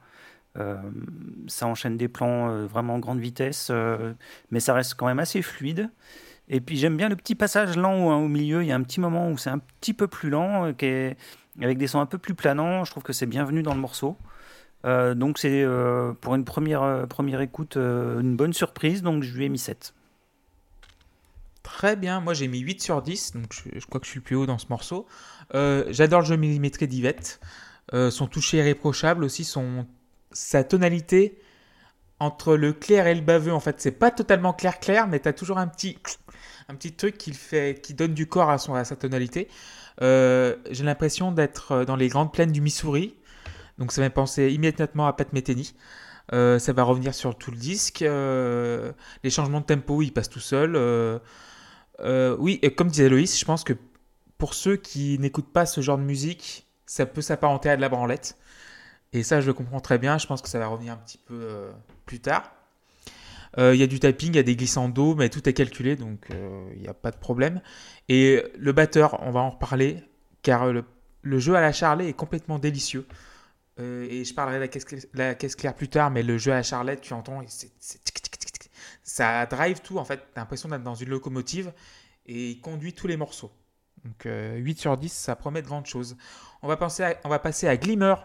F: Ça enchaîne des plans vraiment en grande vitesse, mais ça reste quand même assez fluide. Et puis j'aime bien le petit passage lent au, au milieu. Il y a un petit moment où c'est un petit peu plus lent, avec des sons un peu plus planants. Je trouve que c'est bienvenu dans le morceau. Donc c'est pour une première, première écoute une bonne surprise. Donc je lui ai mis 7.
A: Très bien, moi j'ai mis 8 sur 10, donc je, crois que je suis le plus haut dans ce morceau. Euh, J'adore le jeu millimétré d'Yvette. Euh, son toucher irréprochable aussi, son, sa tonalité entre le clair et le baveux. En fait, c'est pas totalement clair-clair, mais tu as toujours un petit, un petit truc qui, fait, qui donne du corps à, sa tonalité. Euh, J'ai l'impression d'être dans les grandes plaines du Missouri, donc ça m'a pensé immédiatement à Pat Metheny. Ça va revenir sur tout le disque. Les changements de tempo, ils passent tout seuls. Euh, oui, comme disait Loïs, je pense que pour ceux qui n'écoutent pas ce genre de musique, ça peut s'apparenter à de la branlette. Et ça, je le comprends très bien. Je pense que ça va revenir un petit peu euh, plus tard. Euh, Il y a du typing, il y a des glissandos, mais tout est calculé, donc il n'y a pas de problème. Et le batteur, on va en reparler, car le, jeu à la Charlet est complètement délicieux. Et je parlerai de la caisse, cl- la caisse claire plus tard, mais le jeu à la Charlette, tu entends, c'est- ça drive tout en fait. T'as l'impression d'être dans une locomotive et il conduit tous les morceaux. Donc euh, 8 sur 10, ça promet de grandes choses. On va, penser à- on va passer à Glimmer,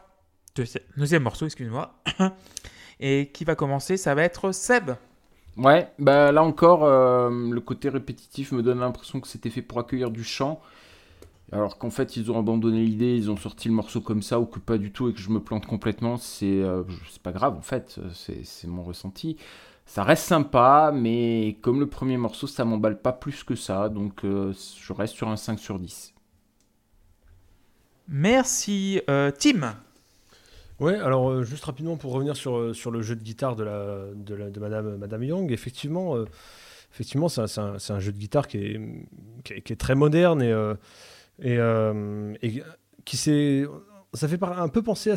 A: deuxi- deuxième morceau, excuse-moi. <coughs> et qui va commencer, ça va être Seb.
C: Ouais, bah là encore, euh, le côté répétitif me donne l'impression que c'était fait pour accueillir du chant. Alors qu'en fait, ils ont abandonné l'idée, ils ont sorti le morceau comme ça, ou que pas du tout, et que je me plante complètement, c'est euh, c'est pas grave en fait, c'est c'est mon ressenti. Ça reste sympa, mais comme le premier morceau, ça m'emballe pas plus que ça, donc euh, je reste sur un 5 sur 10.
A: Merci. Euh, Tim.
D: Ouais, alors euh, juste rapidement pour revenir sur, euh, sur le jeu de guitare de, la, de, la- de Madame, Madame Young, effectivement, euh, effectivement c'est un, jeu de guitare qui est, qui est, qui est très moderne et, euh, et, euh, et qui s'est. Ça fait un peu penser à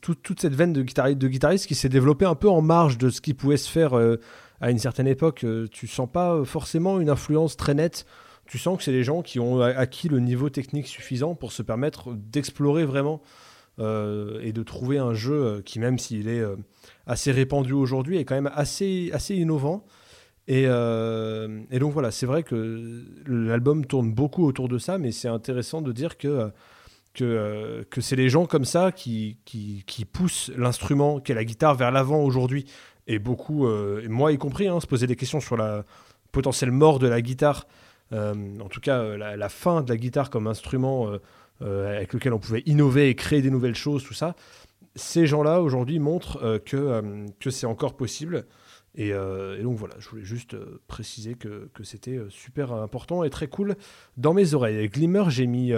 D: toute cette veine de guitariste, qui s'est développée un peu en marge de ce qui pouvait se faire euh, à une certaine époque. Euh, Tu sens pas forcément une influence très nette. Tu sens que c'est les gens qui ont acquis le niveau technique suffisant pour se permettre d'explorer vraiment et de trouver un jeu qui, même s'il est assez répandu aujourd'hui, est quand même assez, assez innovant. Et, euh, et donc voilà, c'est vrai que l'album tourne beaucoup autour de ça, mais c'est intéressant de dire que, que, euh, c'est les gens comme ça qui, qui, qui poussent l'instrument qu'est la guitare vers l'avant aujourd'hui. Et beaucoup, euh, moi y compris, hein, se poser des questions sur la potentielle mort de la guitare, en tout cas la, la fin de la guitare comme instrument avec lequel on pouvait innover et créer des nouvelles choses, tout ça. Ces gens-là aujourd'hui montrent que, que c'est encore possible. Et, euh, et donc voilà, je voulais juste euh, préciser que, c'était euh, super important et très cool dans mes oreilles. Glimmer, j'ai mis.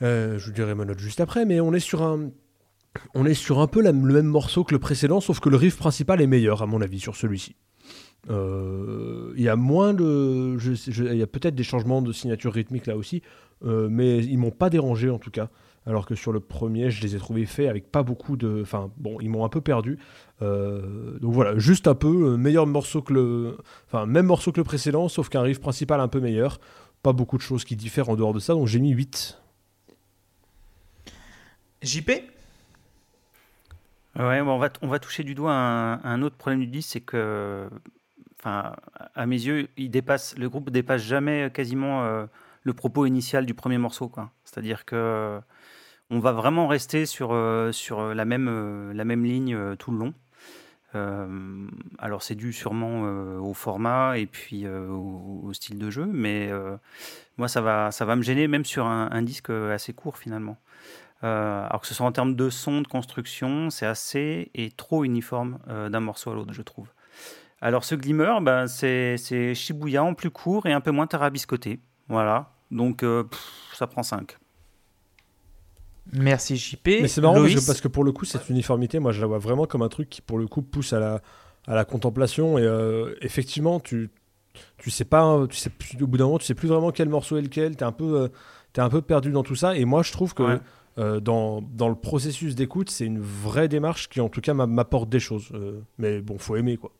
D: je vous dirai ma note juste après, mais on est sur un. On est sur un peu le même morceau que le précédent, sauf que le riff principal est meilleur, à mon avis, sur celui-ci. Il y a moins de. Il y a peut-être des changements de signature rythmique là aussi, mais ils m'ont pas dérangé en tout cas alors que sur le premier, je les ai trouvés faits avec pas beaucoup de. Enfin, bon, ils m'ont un peu perdu. Euh, donc voilà, juste un peu meilleur morceau que le. Enfin, même morceau que le précédent, sauf qu'un riff principal un peu meilleur. Pas beaucoup de choses qui diffèrent en dehors de ça, donc j'ai mis 8.
A: JP
F: Ouais, bon, on, va, on va toucher du doigt un, un autre problème du disque, c'est que, enfin, à mes yeux, il dépasse, le groupe dépasse jamais quasiment euh, le propos initial du premier morceau, quoi. C'est-à-dire que on va vraiment rester sur, euh, sur la, même, la même ligne euh, tout le long. Alors c'est dû sûrement au format et puis au, style de jeu, mais moi ça va, ça va me gêner même sur un, disque assez court finalement. Euh, alors que ce soit en termes de son, de construction, c'est assez et trop uniforme euh, d'un morceau à l'autre, je trouve. Alors ce Glimmer, ben, c'est Shibuya en plus court et un peu moins tarabiscoté. Voilà, donc euh, ça prend 5.
A: Merci JP.
D: Mais c'est marrant parce que, pour le coup, cette uniformité, moi je la vois vraiment comme un truc qui pour le coup pousse à la, à la contemplation. Et effectivement, tu, tu sais pas, tu sais, au bout d'un moment, tu sais plus vraiment quel morceau est lequel. Tu es, un peu, es un peu perdu dans tout ça. Et moi je trouve que. Euh, dans, dans, le processus d'écoute, c'est une vraie démarche qui, en tout cas, m'apporte des choses. Euh, mais bon, faut aimer, quoi.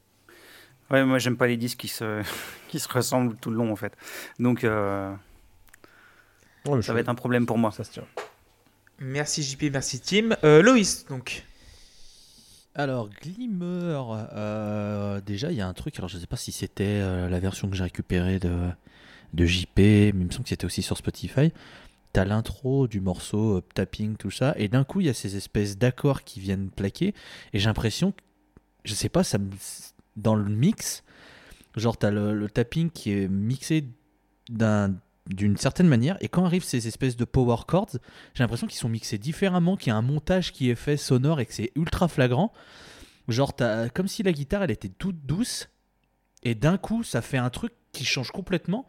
F: Ouais, moi, j'aime pas les disques qui se, <laughs> qui se ressemblent tout le long, en fait. Donc, euh, ça va être un problème pour moi.
D: Ça se tient.
A: Merci JP, merci Tim. Loïs, donc.
E: Alors, Glimmer, déjà, il y a un truc, alors je sais pas si c'était la version que j'ai récupérée de, de JP, mais il me semble que c'était aussi sur Spotify t'as l'intro du morceau, euh, tapping, tout ça, et d'un coup, il y a ces espèces d'accords qui viennent plaquer, et j'ai l'impression, je sais pas, ça dans le mix, genre t'as le, tapping qui est mixé d'une certaine manière, et quand arrivent ces espèces de power chords, j'ai l'impression qu'ils sont mixés différemment, qu'il y a un montage qui est fait sonore et que c'est ultra flagrant. Genre, comme si la guitare elle était toute douce, et d'un coup, ça fait un truc qui change complètement.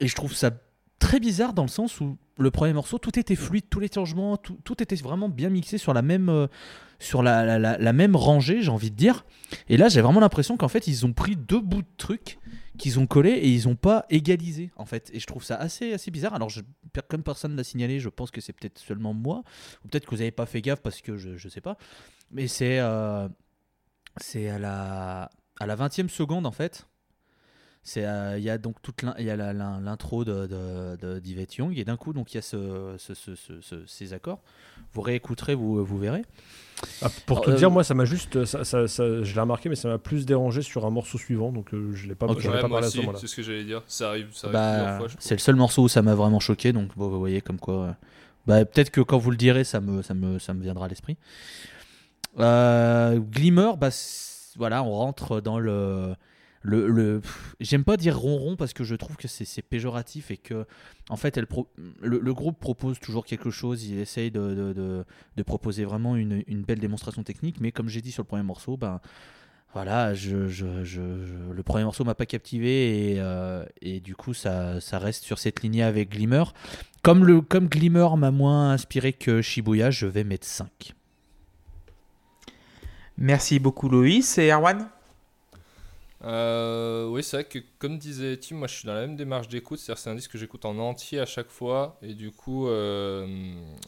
E: Et je trouve ça très bizarre dans le sens où le premier morceau, tout était fluide, tous les changements, tout, tout était vraiment bien mixé sur la même, euh, sur la, la, même rangée, j'ai envie de dire. Et là, j'ai vraiment l'impression qu'en fait, ils ont pris deux bouts de trucs qu'ils ont collés et ils n'ont pas égalisé, en fait. Et je trouve ça assez, assez bizarre. Alors, comme personne l'a signalé, je pense que c'est peut-être seulement moi, ou peut-être que vous n'avez pas fait gaffe parce que je ne sais pas. Mais c'est euh, c'est à la, à la 20e seconde, en fait c'est euh, il y a donc toute il y a l'intro de, de, d'Yvette Young et d'un coup donc il y a ce, ces accords. Vous réécouterez, vous, vous verrez.
D: Ah, pour te dire, euh, moi ça m'a juste, ça, ça, je l'ai remarqué, mais ça m'a plus dérangé sur un morceau suivant, donc euh, je l'ai pas,
B: okay. pas parlé à ce moment-là. C'est ce que j'allais dire. Ça arrive, ça arrive
E: bah,
B: plusieurs fois.
E: C'est le seul morceau où ça m'a vraiment choqué, donc vous voyez comme quoi. Bah, peut-être que quand vous le direz, ça me, ça me, ça me viendra à l'esprit. Glimmer, bah, voilà, on rentre dans le le, j'aime pas dire ronron parce que je trouve que c'est péjoratif et que en fait le, groupe propose toujours quelque chose. Il essaye de, proposer vraiment une, belle démonstration technique. Mais comme j'ai dit sur le premier morceau ben voilà le premier morceau m'a pas captivé et, euh, du coup ça, reste sur cette lignée avec Glimmer. Comme, comme Glimmer m'a moins inspiré que Shibuya je vais mettre 5
A: Merci beaucoup Loïs. Et Erwan?
B: Euh, oui, c'est vrai que comme disait Tim, moi je suis dans la même démarche d'écoute, c'est-à-dire c'est un disque que j'écoute en entier à chaque fois, et du coup, euh,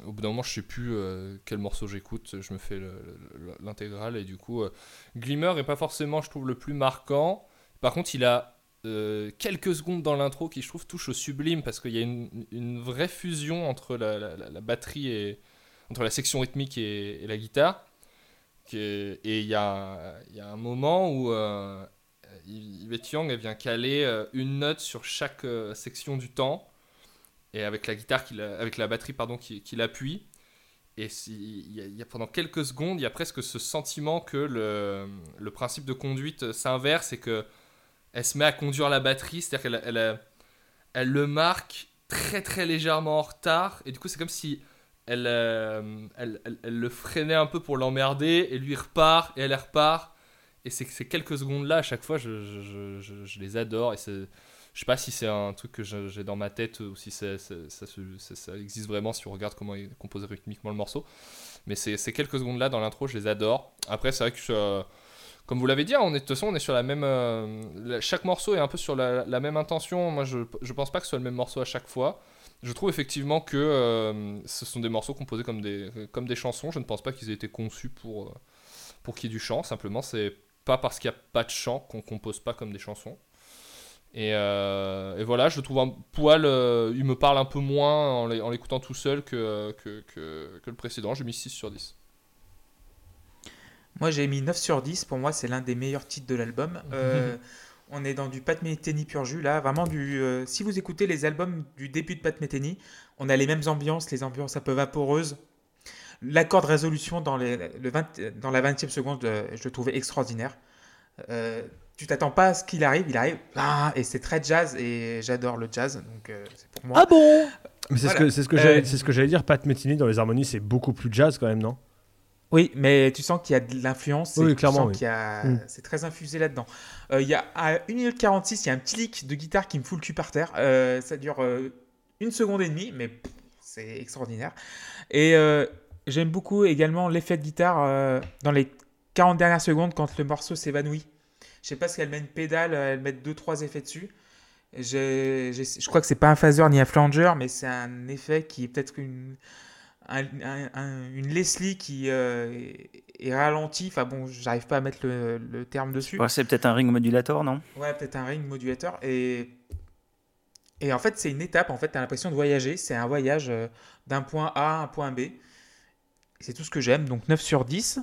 B: au bout d'un moment, je sais plus euh, quel morceau j'écoute, je me fais l'intégrale, et du coup, Glimmer est pas forcément, je trouve, le plus marquant. Par contre, il a quelques secondes dans l'intro qui, je trouve, touchent au sublime, parce qu'il y a une, vraie fusion entre la, batterie et entre la section rythmique et, la guitare. et il y, a un moment où Yvette Young, vient caler euh, une note sur chaque euh, section du temps, et avec la guitare, avec la batterie pardon, qui, qui l'appuie. Et il y, a, pendant quelques secondes, il y a presque ce sentiment que le, le principe de conduite s'inverse et que elle se met à conduire la batterie, c'est-à-dire qu'elle elle, elle, le marque très très légèrement en retard, et du coup c'est comme si elle, euh, elle, elle, le freinait un peu pour l'emmerder, et lui repart, et elle repart, et ces, ces quelques secondes-là, à chaque fois, je, je, je, les adore. Et je sais pas si c'est un truc que j'ai dans ma tête ou si ça, ça, ça, existe vraiment si on regarde comment est composé rythmiquement le morceau. Mais ces, ces quelques secondes-là dans l'intro, je les adore. Après, c'est vrai que, euh, comme vous l'avez dit, hein, on est, de toute façon, on est sur la même. Euh, chaque morceau est un peu sur la, même intention. Moi, je, je pense pas que ce soit le même morceau à chaque fois. je trouve effectivement que euh, ce sont des morceaux composés comme des, comme des chansons. Je ne pense pas qu'ils aient été conçus pour, pour qu'il y ait du chant. Simplement, c'est pas parce qu'il n'y a pas de chant qu'on compose pas comme des chansons. Et, euh, et, voilà, je le trouve un poil. il me parle un peu moins en l'écoutant tout seul que, que, que, que le précédent. J'ai mis 6 sur 10.
A: Moi, j'ai mis 9 sur 10. Pour moi, c'est l'un des meilleurs titres de l'album. <laughs> On est dans du Pat Metheny pur jus là, vraiment du. Euh, si vous écoutez les albums du début de Pat Metheny, on a les mêmes ambiances, les ambiances un peu vaporeuses. L'accord de résolution dans, les, le 20, dans la 20e seconde, euh, je le trouvais extraordinaire. Euh, tu t'attends pas à ce qu'il arrive, il arrive, ah, et c'est très jazz, et j'adore le jazz, donc c'est pour moi.
E: Ah bon?
D: Mais c'est ce que, c'est ce que j'allais, c'est ce que j'allais dire, Pat Metheny dans les harmonies, c'est beaucoup plus jazz quand même, non?
A: Oui, mais tu sens qu'il y a de l'influence.
D: Oui, clairement.
A: Mm. C'est très infusé là-dedans. Euh, il y a, à 1 minute 46, il y a un petit lick de guitare qui me fout le cul par terre. Euh, ça dure euh, une seconde et demie, mais c'est extraordinaire. Et j'aime beaucoup également l'effet de guitare dans les 40 dernières secondes quand le morceau s'évanouit. Je sais pas si elle met une pédale, elle met 2-3 effets dessus. je crois que c'est pas un phaser ni un flanger, mais c'est un effet qui est peut-être une une Leslie qui euh, est ralentie. Enfin bon, j'arrive pas à mettre le, terme dessus.
F: c'est peut-être un ring modulator, non?
A: Ouais, peut-être un ring modulator. Et, et en fait, c'est une étape. En fait, tu as l'impression de voyager. C'est un voyage euh, d'un point A à un point B. C'est tout ce que j'aime. Donc 9 sur 10.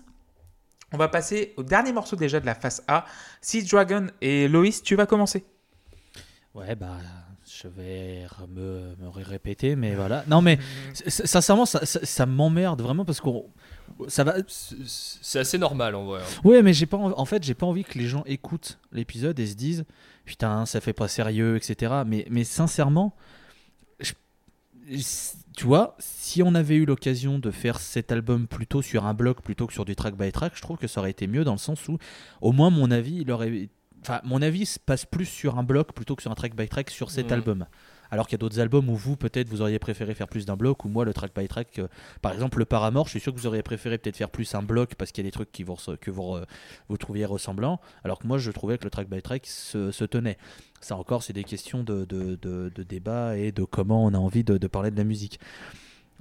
A: On va passer au dernier morceau déjà de la face A. Sea Dragon et Loïs, tu vas commencer.
E: Ouais, bah je vais me, me répéter, mais voilà. Non, mais <laughs> sincèrement, ça, ça, m'emmerde vraiment parce qu'on. Ça va.
B: C'est assez normal en vrai. Hein.
E: Ouais, mais j'ai pas. En fait, j'ai pas envie que les gens écoutent l'épisode et se disent putain, ça fait pas sérieux, etc. Mais, mais sincèrement, tu vois, si on avait eu l'occasion de faire cet album plutôt sur un bloc plutôt que sur du track by track, je trouve que ça aurait été mieux dans le sens où, au moins, mon avis, il aurait Enfin, mon avis se passe plus sur un bloc plutôt que sur un track by track sur cet mhm. album. Alors qu'il y a d'autres albums où vous, peut-être, vous auriez préféré faire plus d'un bloc, ou moi, le track by track, euh, par exemple, le Paramore, je suis sûr que vous auriez préféré peut-être faire plus un bloc parce qu'il y a des trucs qui vous, que vous, trouviez ressemblants, alors que moi, je trouvais que le track by track se, tenait. Ça encore, c'est des questions de, débat et de comment on a envie de, parler de la musique.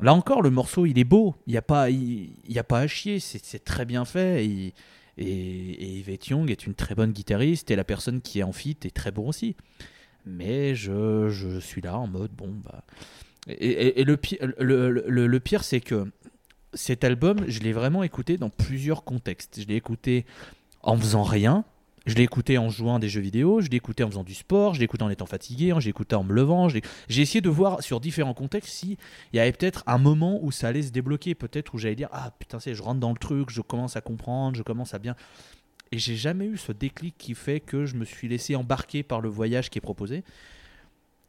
E: Là encore, le morceau, il est beau, il n'y a, pas, il, a pas à chier, c'est très bien fait. Et, et, et Yvette Young est une très bonne guitariste et la personne qui est en fit est très bon aussi. Mais je, je suis là en mode bon bah. Et, le, le, le, le pire c'est que cet album, je l'ai vraiment écouté dans plusieurs contextes. Je l'ai écouté en faisant rien, je l'ai écouté en jouant à des jeux vidéo, je l'ai écouté en faisant du sport, je l'ai écouté en étant fatigué, je l'ai écouté en me levant. J'ai essayé de voir sur différents contextes s'il y avait peut-être un moment où ça allait se débloquer, peut-être où j'allais dire Ah putain, c'est, je rentre dans le truc, je commence à comprendre, je commence à bien. Et j'ai jamais eu ce déclic qui fait que je me suis laissé embarquer par le voyage qui est proposé.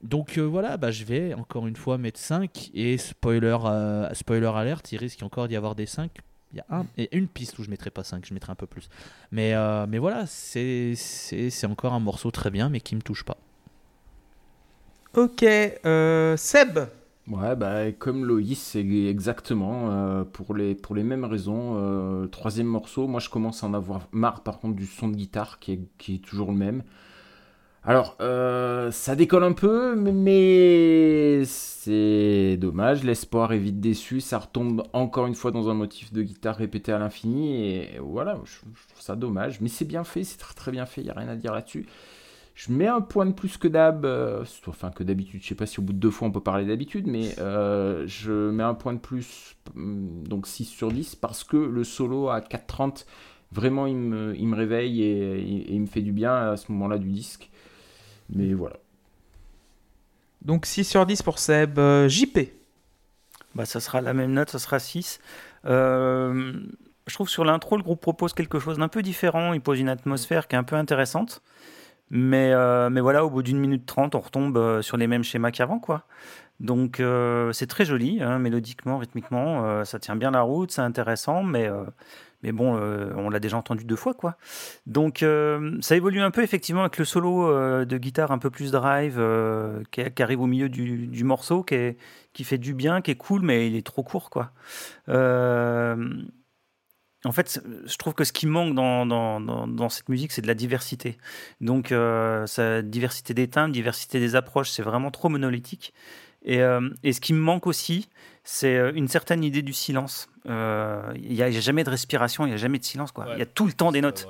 E: Donc euh, voilà, bah, je vais encore une fois mettre 5 et spoiler, euh, spoiler alert, il risque encore d'y avoir des 5 il y a un, et une piste où je mettrai pas 5, je mettrai un peu plus. Mais, euh, mais voilà, c'est encore un morceau très bien, mais qui me touche pas.
A: Ok, euh, Seb
C: Ouais, bah, comme Loïs, c'est exactement euh, pour, les, mêmes raisons. troisième morceau, moi je commence à en avoir marre par contre du son de guitare qui est, qui est toujours le même. Alors, euh, ça décolle un peu, mais c'est dommage. L'espoir est vite déçu. Ça retombe encore une fois dans un motif de guitare répété à l'infini. Et voilà, je, trouve ça dommage. Mais c'est bien fait, c'est très, très bien fait. Il n'y a rien à dire là-dessus. Je mets un point de plus que d'hab, euh, enfin que d'habitude, je sais pas si au bout de deux fois on peut parler d'habitude, mais euh, je mets un point de plus, mm, donc 6 sur 10, parce que le solo à 4.30, vraiment il me, il me réveille et, et, il me fait du bien à ce moment-là du disque. Mais voilà.
A: Donc 6 sur 10 pour Seb. Euh, JP
F: bah, Ça sera la même note, ça sera 6. Euh, je trouve sur l'intro, le groupe propose quelque chose d'un peu différent. Il pose une atmosphère qui est un peu intéressante. Mais, euh, mais voilà, au bout d'une minute trente, on retombe sur les mêmes schémas qu'avant. quoi. Donc c'est très joli, hein, mélodiquement, rythmiquement. ça tient bien la route, c'est intéressant, mais mais bon, euh, on l'a déjà entendu deux fois, quoi. Donc, euh, ça évolue un peu, effectivement, avec le solo euh, de guitare un peu plus drive, qui, arrive au milieu du, morceau, qui, qui, fait du bien, qui est cool, mais il est trop court, quoi. En fait, je trouve que ce qui manque dans, dans, dans, cette musique, c'est de la diversité. Donc, sa diversité des teintes, diversité des approches, c'est vraiment trop monolithique. Et, euh, et ce qui me manque aussi, c'est euh, une certaine idée du silence. Euh, Il n'y a, il y a jamais de respiration, il n'y a jamais de silence.
B: Ouais.
F: Il y a tout le temps des notes.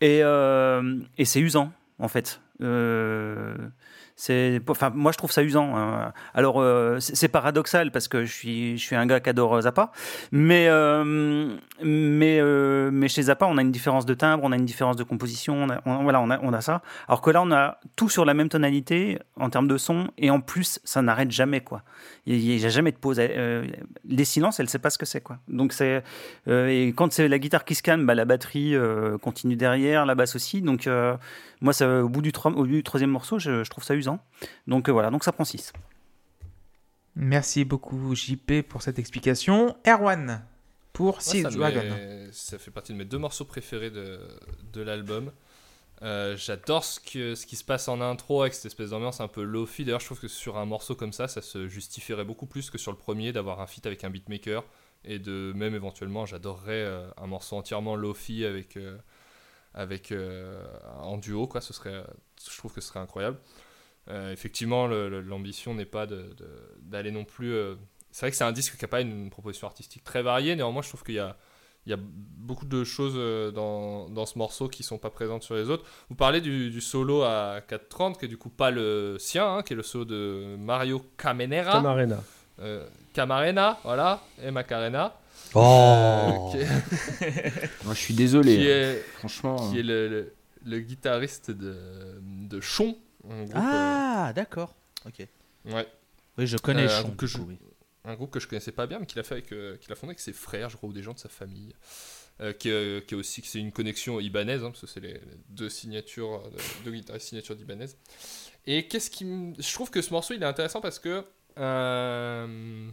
F: Et, euh, et c'est usant, en fait. Moi, je trouve ça usant. hein. Alors, euh, c'est paradoxal parce que je suis, je suis un gars qui adore euh, Zappa, mais, euh, mais, chez Zappa, on a une différence de timbre, on a une différence de composition, on a, voilà, on a, on a ça. Alors que là, on a tout sur la même tonalité en termes de son, et en plus, ça n'arrête jamais, quoi. Il n'y a jamais de pause. Les silences, elle ne sait pas ce que c'est, quoi. Donc c'est, et quand c'est la guitare qui se calme, bah, la batterie continue derrière, la basse aussi. Donc moi, au, bout du troisième morceau, je trouve ça usant. Donc euh, voilà, donc ça prend 6.
A: Merci beaucoup JP pour cette explication. Erwan pour
B: ça, me
A: Dragon.
B: met- ça fait partie de mes deux morceaux préférés de, de l'album. Euh, J'adore ce, que- ce qui se passe en intro avec cette espèce d'ambiance un peu low-fi. D'ailleurs, je trouve que sur un morceau comme ça, ça se justifierait beaucoup plus que sur le premier d'avoir un feat avec un beatmaker. Et de même éventuellement, j'adorerais euh, un morceau entièrement low-fi avec, euh, avec, euh, en duo. Quoi. Ce serait, je trouve que ce serait incroyable. Euh, effectivement, l'ambition n'est pas d'aller non plus. euh, C'est vrai que c'est un disque qui n'a pas une proposition artistique très variée. Néanmoins, je trouve qu'il y a, il y a beaucoup de choses euh, dans, dans ce morceau qui sont pas présentes sur les autres. Vous parlez du, du solo à 4.30, qui est du coup pas le sien, hein, qui est le solo de Mario Camenera.
D: Camarena.
B: Euh, Camarena, voilà, et Macarena.
E: Oh
B: est, <laughs>
C: Moi, je suis désolé.
B: qui
C: hein.
B: est-
C: Franchement.
B: qui est le, le- le guitariste de, de Chon. Un groupe,
E: Ah, d'accord. Ok.
B: euh, ouais,
E: Oui, je connais
B: Euh,
E: Chon,
B: que
E: du
B: je-
E: oui.
B: un groupe que je connaissais pas bien, mais qu'il a fait avec, euh, qu'il a fondé avec ses frères, je crois, ou des gens de sa famille, euh, qui, euh, qui est aussi, c'est une connexion ibanaise, hein, parce que c'est les, les deux signatures, euh, de, deux signatures d'ibanaise. Et qu'est-ce qui, je trouve que ce morceau il est intéressant parce que euh,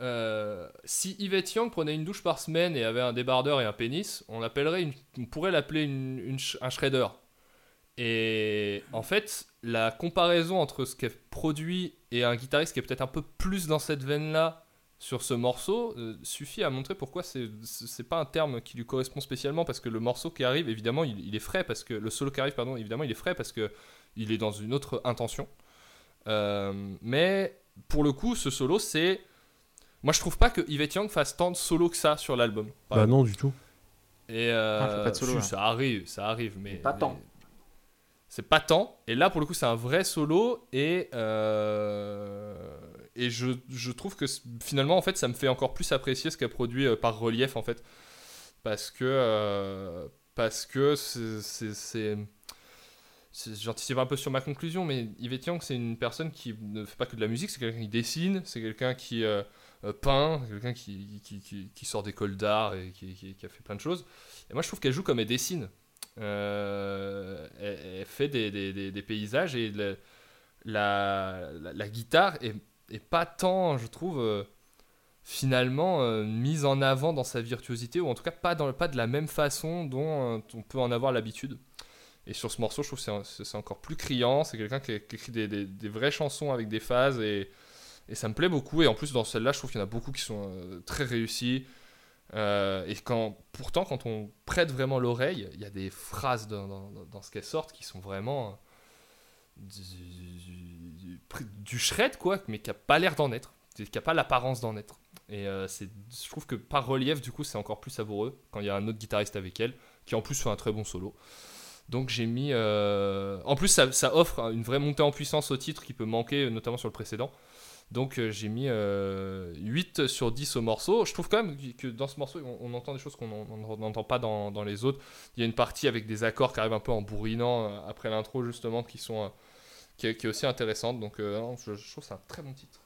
B: euh, si Yvette Young prenait une douche par semaine et avait un débardeur et un pénis, on l'appellerait, une- on pourrait l'appeler une, une sh- un shredder. Et en fait, la comparaison entre ce qu'elle produit et un guitariste qui est peut-être un peu plus dans cette veine-là sur ce morceau euh, suffit à montrer pourquoi c'est c'est pas un terme qui lui correspond spécialement parce que le morceau qui arrive évidemment il, il est frais parce que le solo qui arrive pardon évidemment il est frais parce que il est dans une autre intention Euh, mais pour le coup ce solo c'est moi je trouve pas que Yvette Young fasse tant de solo que ça sur l'album
D: Bah
B: exemple.
D: non, du tout.
B: Et euh,
A: Ah, pas de solo,
B: si, ça arrive, ça arrive, mais
C: pas
B: mais-
C: tant.
B: C'est pas tant. Et là, pour le coup, c'est un vrai solo et euh, et je, je trouve que finalement, en fait, ça me fait encore plus apprécier ce qu'elle produit euh, par relief, en fait, parce que euh, parce que c'est- J'anticipe un peu sur ma conclusion, mais Yvette Young, c'est une personne qui ne fait pas que de la musique, c'est quelqu'un qui dessine, c'est quelqu'un qui peint, quelqu'un qui, qui, qui- sort d'école d'art et qui a fait plein de choses. Et moi, je trouve qu'elle joue comme elle dessine. Euh, elle, fait des, paysages et la, guitare est, pas tant, je trouve, euh, finalement euh, mise en avant dans sa virtuosité, ou en tout cas pas, dans, pas de la même façon dont on peut en avoir l'habitude. Et sur ce morceau, je trouve que c'est encore plus criant. C'est quelqu'un qui, écrit des, vraies chansons avec des phases et, ça me plaît beaucoup. Et en plus, dans celle-là, je trouve qu'il y en a beaucoup qui sont très réussis. Euh, et quand, pourtant, quand on prête vraiment l'oreille, il y a des phrases dans, ce qu'elles sortent qui sont vraiment euh, du, du- shred, quoi, mais qui a pas l'air d'en être, qui a pas l'apparence d'en être. Et euh, je trouve que par relief, du coup, c'est encore plus savoureux quand il y a un autre guitariste avec elle, qui en plus fait un très bon solo. Donc j'ai mis. En plus, ça offre une vraie montée en puissance au titre qui peut manquer, notamment sur le précédent. Donc euh, j'ai mis euh, 8 sur 10 au morceau. Je trouve quand même que dans ce morceau, on, entend des choses qu'on n'en- on n'entend pas dans, les autres. Il y a une partie avec des accords qui arrivent un peu en bourrinant euh, après l'intro, justement, qui, sont, euh, qui, est, aussi intéressante. Donc euh, je, je trouve que c'est un très bon titre.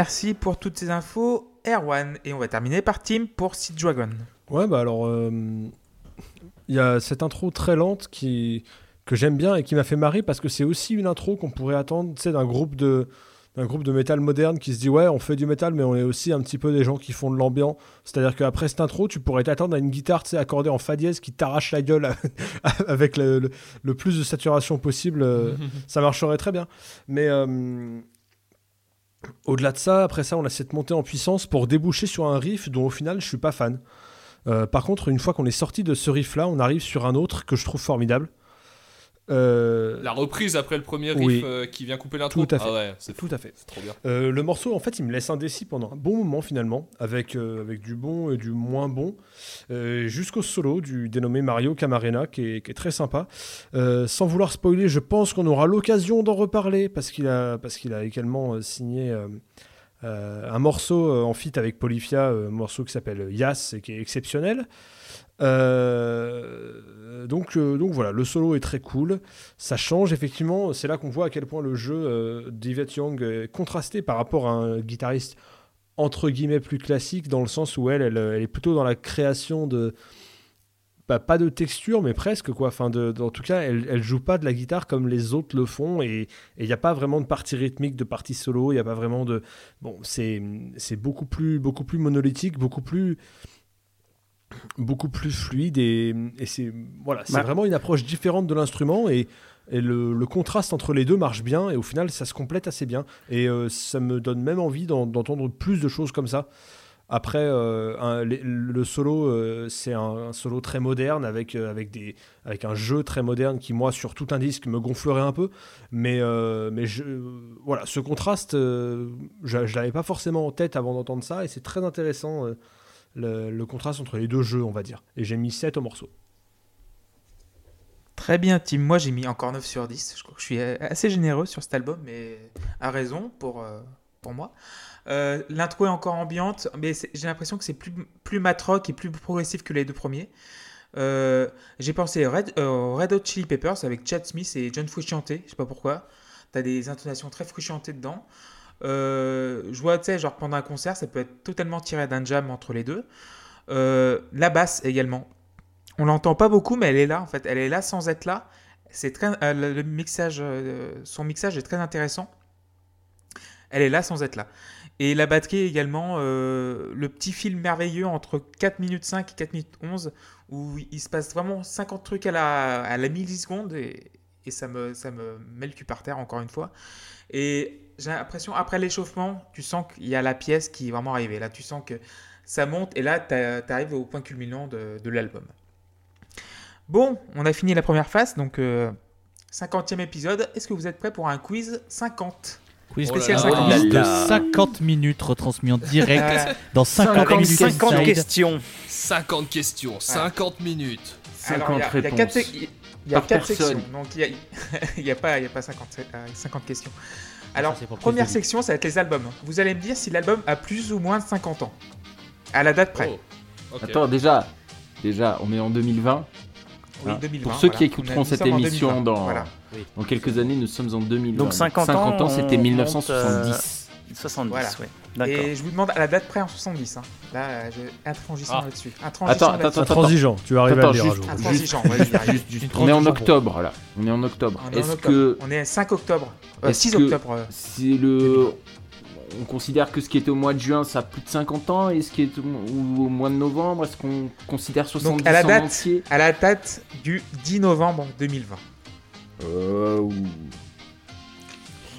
A: Merci pour toutes ces infos, Erwan. Et on va terminer par Tim pour Seed Dragon.
D: Ouais, bah alors, euh, il y a cette intro très lente qui, que j'aime bien et qui m'a fait marrer parce que c'est aussi une intro qu'on pourrait attendre d'un groupe de d'un groupe de métal moderne qui se dit ouais on fait du métal mais on est aussi un petit peu des gens qui font de l'ambiance c'est à dire qu'après cette intro tu pourrais t'attendre à une guitare tu sais, accordée en fa dièse qui t'arrache la gueule <laughs> avec le, le- le plus de saturation possible euh, <laughs> ça marcherait très bien mais euh, au-delà de ça après ça on a cette montée en puissance pour déboucher sur un riff dont au final je suis pas fan euh, par contre, une fois qu'on est sorti de ce riff-là, on arrive sur un autre que je trouve formidable. Euh,
B: La reprise après le premier riff
D: Oui.
B: euh, qui vient couper l'intro.
D: Tout à fait.
B: Ah ouais, c'est
D: Tout à fait.
B: C'est trop bien.
D: euh, le morceau, en fait, il me laisse indécis pendant un bon moment finalement, avec, avec du bon et du moins bon, jusqu'au solo du dénommé Mario Camarena, qui est, qui est très sympa. Sans vouloir spoiler, je pense qu'on aura l'occasion d'en reparler, parce qu'il a, parce qu'il a également signé un morceau en feat avec Polyphia, un morceau qui s'appelle Yas, et qui est exceptionnel. Euh, donc, euh, donc voilà, le solo est très cool. Ça change effectivement. C'est là qu'on voit à quel point le jeu euh, d'Yvette Young est contrasté par rapport à un guitariste entre guillemets plus classique dans le sens où elle, elle, est plutôt dans la création de bah, pas de texture mais presque quoi. Enfin, en tout cas, elle, elle joue pas de la guitare comme les autres le font et il n'y a pas vraiment de partie rythmique, de partie solo. Il n'y a pas vraiment de bon. C'est c'est beaucoup plus beaucoup plus monolithique, beaucoup plus beaucoup plus fluide et, et c'est voilà c'est
F: Bah.
D: vraiment une approche différente de l'instrument et, et le, le contraste entre les deux marche bien et au final ça se complète assez bien et euh, ça me donne même envie d'en- d'entendre plus de choses comme ça après euh, un- le solo euh, c'est un, un solo très moderne avec euh, avec des avec un jeu très moderne qui moi sur tout un disque me gonflerait un peu mais mais je voilà ce contraste je, je l'avais pas forcément en tête avant d'entendre ça et c'est très intéressant le, contraste entre les deux jeux, on va dire. Et j'ai mis 7 au morceau.
A: Très bien, Tim. Moi, j'ai mis encore 9 sur 10. Je crois que je suis assez généreux sur cet album, mais à raison pour, euh, pour moi. Euh, L'intro est encore ambiante, mais j'ai l'impression que c'est plus, plus et plus progressif que les deux premiers. Euh, j'ai pensé Red, Red Hot Chili Peppers avec Chad Smith et John Frusciante. Je sais pas pourquoi. T'as des intonations très Frusciante dedans. Euh, je vois, tu sais, genre pendant un concert, ça peut être totalement tiré d'un jam entre les deux. Euh, la basse également. On l'entend pas beaucoup, mais elle est là en fait. Elle est là sans être là. C'est très euh, le mixage, son mixage est très intéressant. Elle est là sans être là. Et la batterie également, le petit film merveilleux entre 4 minutes 5 et 4 minutes 11 où il se passe vraiment 50 trucs à la, à la milliseconde et, et ça, me, ça me met le cul par terre encore une fois. Et j'ai l'impression, après l'échauffement, tu sens qu'il y a la pièce qui est vraiment arrivée. Là, tu sens que ça monte et là, tu arrives au point culminant de, de l'album. Bon, on a fini la première phase, donc euh, 50e épisode. Est-ce que vous êtes prêts pour un quiz 50
E: Quiz
B: Oh là
E: spécial
B: là.
E: 50
B: Oh là
E: minutes de
F: là.
E: 50 minutes retransmis en direct
A: Voilà.
E: dans 50
F: Avec
E: minutes
F: 50
E: inside.
F: questions.
B: 50 questions, 50 minutes.
C: 50
A: Alors, il y a- il y a
C: réponses.
A: Il y a
C: Par
A: 4
C: personne.
A: sections, donc il n'y a, <laughs> y a pas, y a pas 50, se- euh, 50 questions. Alors, première section, ça va être les albums. Vous allez me dire si l'album a plus ou moins de 50 ans. À la date près.
B: Oh.
C: Attends, déjà, déjà, on est en 2020.
A: Oui,
C: Ah,
A: 2020,
C: Pour ceux
A: voilà.
C: qui
A: On
C: écouteront cette émission
A: 2020,
C: dans,
A: Voilà.
C: dans quelques années, nous sommes en 2020.
F: Donc 50 ans,
C: ans, c'était
F: on
C: 1970.
F: 70,
A: Voilà.
F: ouais.
A: Et je vous demande à la date près en 70. hein. Là, euh, j'ai intransigeant
B: Ah.
A: là-dessus.
C: Attends,
A: Intransigeant
C: attends.
D: Intransigeant, tu vas arriver
C: Attends,
D: à le dire un
C: juste-
D: jour.
A: Intransigeant, ouais.
C: Juste, on est en octobre là. On est en octobre.
A: On est en
C: Est-ce
A: octobre.
C: que
A: On est 5 octobre. Euh,
C: Est-ce
A: 6
C: que-
A: octobre. euh,
C: c'est le on considère que ce qui était au mois de juin, ça a plus de 50 ans, et ce qui est au, ou au mois de novembre, est-ce qu'on considère 70
A: à la
C: en
A: date-
C: entier?
A: à la date du 10 novembre 2020.
C: Euh, ou-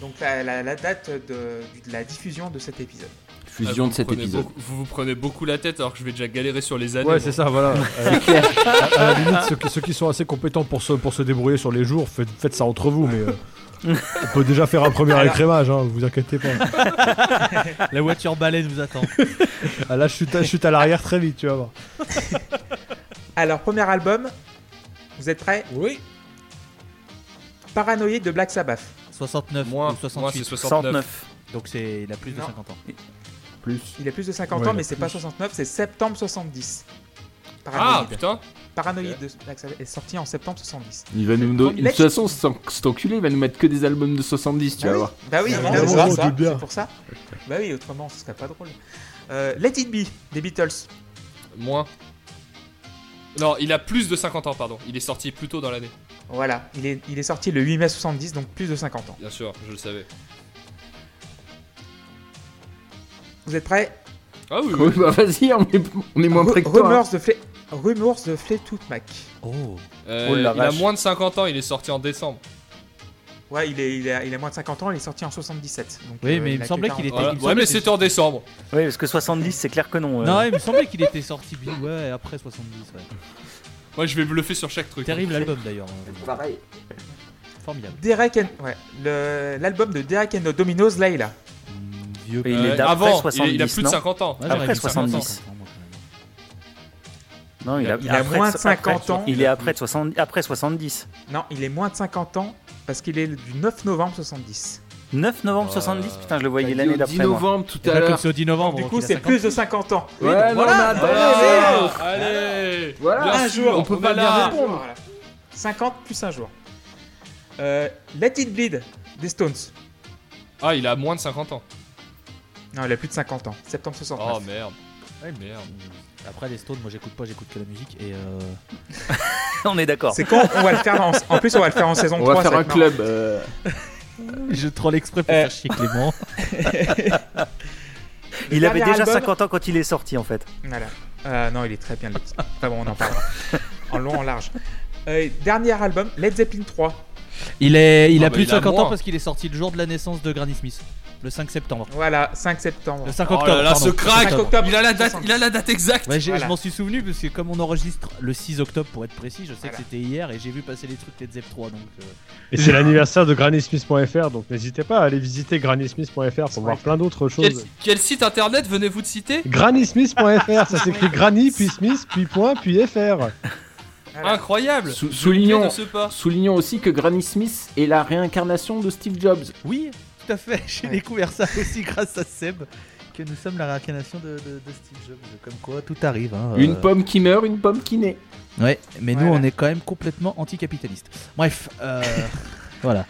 A: Donc la, la- la date de, de la diffusion de cet épisode.
C: Fusion
B: Ah, vous
C: de cet épisode.
B: beaucoup- vous vous prenez beaucoup la tête alors que je vais déjà galérer sur les années.
D: Ouais, c'est ça, voilà. <laughs> Euh, à, à la limite, ceux qui, ceux qui sont assez compétents pour se, pour se débrouiller sur les jours, faites, faites ça entre vous, mais euh, on peut déjà faire un premier
A: Alors-
D: écrémage, hein, vous inquiétez pas. <laughs>
E: La voiture baleine vous attend.
D: Ah, là, je chute, à, je chute à l'arrière très vite, tu vas voir. <laughs>
A: Alors, premier album, vous êtes prêts?
D: Oui.
A: Paranoïde de Black Sabbath.
E: 69
B: Moi,
E: ou
B: moi
E: 68.
B: c'est 69.
F: 69.
E: Donc c'est il a plus de
A: Non.
E: 50 ans.
C: Plus.
A: Il a plus de 50
D: Ouais,
A: ans, mais c'est pas 69, c'est septembre 70.
B: Ah
A: Paranoïde.
B: putain
A: Paranoïde de Axel est sorti en septembre 70.
C: Il va nous donner. De toute façon, cet enculé, il va nous mettre que des albums de 70, tu
A: bah
C: vas
A: oui.
C: voir.
A: Bah oui,
D: Ah, vraiment,
A: c'est pour ça. Bah oui, autrement ce serait pas drôle. Euh, Let It Be des Beatles.
B: Moins. Non, il a plus de 50 ans, pardon. Il est sorti plus tôt dans l'année.
A: Voilà, il est, il est sorti le 8 mai 70, donc plus de 50 ans.
B: Bien sûr, je le savais.
A: Vous êtes prêts?
B: Ah oui,
C: Oui, bah vas-y, on est, on est moins près que toi.
A: Rumors de Fle- Rumors de Fleetwood Mac.
E: Oh.
B: Euh,
F: Oh la
B: il a
F: vache.
B: moins de 50 ans, il est sorti en décembre.
A: Ouais, il, est, il, a, il a moins de 50 ans, il est sorti en 77. Donc,
E: Oui,
A: euh,
E: mais il me
A: a
E: semblait
A: 40
E: qu'il était- il
B: Ouais, mais c'était en décembre.
F: Oui, parce que 70, c'est clair que non. euh.
E: Non, il me semblait qu'il était sorti ouais, après 70. Ouais.
B: Moi, je vais bluffer sur chaque truc.
E: Terrible album d'ailleurs. hein.
C: Pareil.
E: Formidable.
A: Derek and... ouais, le- l'album de Derek and the Dominoes, Layla.
E: Mm, Vieux.
F: Et il
B: Euh,
F: est
B: avant, il-
F: 70,
B: il a plus de
F: non
B: 50 ans.
F: Après
E: dit
F: 70.
E: 50 ans, moi, quand même.
F: Non, il a,
A: Il a
F: après-
A: moins de 50
F: après-
A: ans.
F: Il est après, de 60, après 70.
A: Non, il est moins de 50 ans parce qu'il est du 9 novembre 70.
F: 9 novembre
B: Euh,
F: 70, putain, je le voyais l'année d'après.
C: 10
F: moi.
C: novembre tout à l'heure.
E: c'est au 10 novembre.
A: du coup, c'est
E: 50
A: plus de
E: ans.
A: 50 ans.
C: Ouais,
A: voilà,
B: allez
C: Voilà.
A: Un
B: sûr,
A: jour,
C: on peut pas bien répondre.
A: Voilà. 50 plus un jour. Euh, Let It Bleed des Stones.
B: Ah, il a moins de 50 ans.
A: Non, il a plus de 50 ans. Septembre 69.
B: Oh merde. Ouais, merde.
E: Après les Stones, moi j'écoute pas, j'écoute que la musique. Et euh... <laughs>
F: On est d'accord.
A: C'est quand on va le faire en... en plus on va le faire en saison
C: On
A: 3.
C: va faire un
A: marrant.
C: club. euh,
E: je troll exprès pour
A: Euh.
E: faire chier Clément. <laughs>
F: Il avait déjà
A: album-
F: 50 ans quand il est sorti en fait.
A: Voilà. Euh, non, il est très bien le. Enfin bon, on en parlera. en long, en large. Euh, dernier album, Led Zeppelin 3.
E: Il, est, il
B: Ah
E: a
B: bah,
E: plus
B: il
E: de
B: a
E: 50
B: moins.
E: ans parce qu'il est sorti le jour de la naissance de Granny Smith. Le 5 septembre.
A: Voilà, 5 septembre.
E: Le 5
B: Oh
E: octobre.
B: là là,
E: pardon.
B: ce
E: Le 5
B: crack
A: octobre.
B: il a, la date, il a la date exacte
E: Ouais, j'ai-
A: Voilà.
E: Je m'en suis souvenu parce que comme on enregistre le 6 octobre pour être précis, je sais
A: Voilà.
E: que c'était hier et j'ai vu passer les trucs Led Zepp 3 donc euh,
D: Et c'est l'anniversaire de GrannySmith.fr, donc n'hésitez pas à aller visiter GrannySmith.fr pour voir plein d'autres choses.
B: quel site internet venez-vous de citer?
D: GrannySmith.fr, ça s'écrit <laughs> Granny, puis Smith, puis point, puis FR.
A: Voilà.
B: Incroyable
C: Sou- soulignons-. Soulignons aussi que Granny Smith est la réincarnation de Steve Jobs.
E: Oui, à fait. J'ai
A: Ouais.
E: découvert ça aussi <laughs> grâce à Seb. Que nous sommes la réincarnation de, de- de Steve Jobs. Comme quoi, tout arrive. hein,
C: Une
E: euh.
C: pomme qui meurt, une pomme qui naît.
E: Ouais, mais nous,
A: Voilà.
E: on est quand même complètement anticapitaliste. Bref, euh, <laughs> voilà.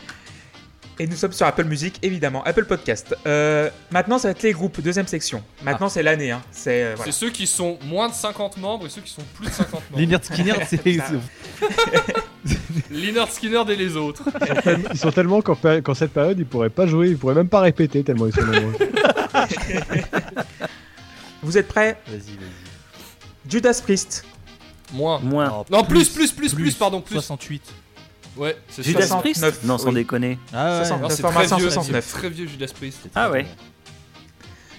A: Et nous sommes sur Apple Music, évidemment. Apple Podcast. Euh, maintenant, ça va être les groupes, deuxième section. Maintenant, c'est l'année. Hein. C'est euh, voilà.
B: Ceux qui sont moins de 50 membres et ceux qui sont plus de 50 <laughs> membres.
E: Lynyrd Skinner, c'est. <laughs>
B: Leonard Skinner et les autres.
D: Ils sont tellement qu'en cette période, ils pourraient pas jouer, ils pourraient même pas répéter tellement ils sont nombreux. <laughs>
A: Vous êtes prêts?
E: Vas-y, vas-y.
A: Judas Priest.
B: Moins.
F: Moins.
B: Non, plus, plus, plus, plus, pardon, plus.
E: 68.
B: Ouais, c'est
F: Judas
B: ça.
F: Priest?
A: 69,
F: Non, sans
A: oui.
F: déconner.
E: Ah ouais.
A: 60.
B: Non, c'est très vieux,
A: 69.
B: c'est très vieux Judas Priest.
F: Ah ouais.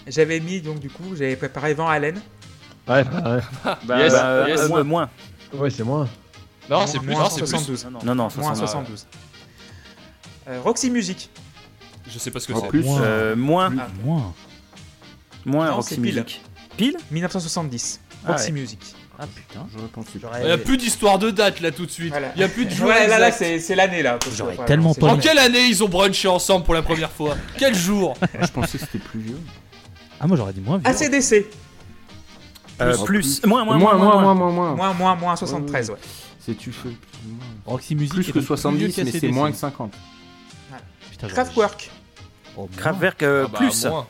A: J'avais mis, donc, du coup, j'avais préparé Van Halen.
D: Ouais, bah, ouais. <laughs>
F: Bah,
B: Yes, yes.
F: euh, moins. moins.
D: Ouais, c'est moins.
B: Non, c'est plus,
A: moins
B: non, c'est plus.
A: 72.
F: Non, non. Non, non,
A: Moins
F: 60.
A: 72. Euh, Roxy Music.
B: Je sais pas ce que c'est.
C: plus,
E: Moins.
F: Euh, moins.
A: Ah.
E: Moins.
F: Moins
A: Non,
F: Roxy
A: pile.
F: Music. Pile
A: 1970.
F: Ah
A: Roxy
F: ouais.
A: Music.
E: Ah putain.
C: j'aurais pensé.
B: Il y a plus d'histoire de date là tout de suite.
A: Voilà.
B: Il y a plus de jour
A: Ouais, là, là, c'est l'année, là.
E: J'aurais tellement pas
B: En quelle année ils ont brunché ensemble pour la première fois? Quel jour? <laughs>
C: Je pensais que c'était plus vieux.
E: Ah, moi j'aurais dit moins vieux.
A: ACDC.
F: Euh,
C: Plus.
F: Plus. Moins, moins,
C: moins,
F: moins,
C: moins,
F: moins.
C: moins, moins.
A: Moins, moins, moins 73, ouais.
C: C'est tu fais plus, ou moins.
E: Roxy Music.
C: Plus que
E: donc vieux
C: 70, mais c'est moins que 50.
E: Putain, j'aurais-
A: Kraftwerk.
E: Oh.
F: Kraftwerk euh,
B: Ah bah,
F: plus.
B: Moins,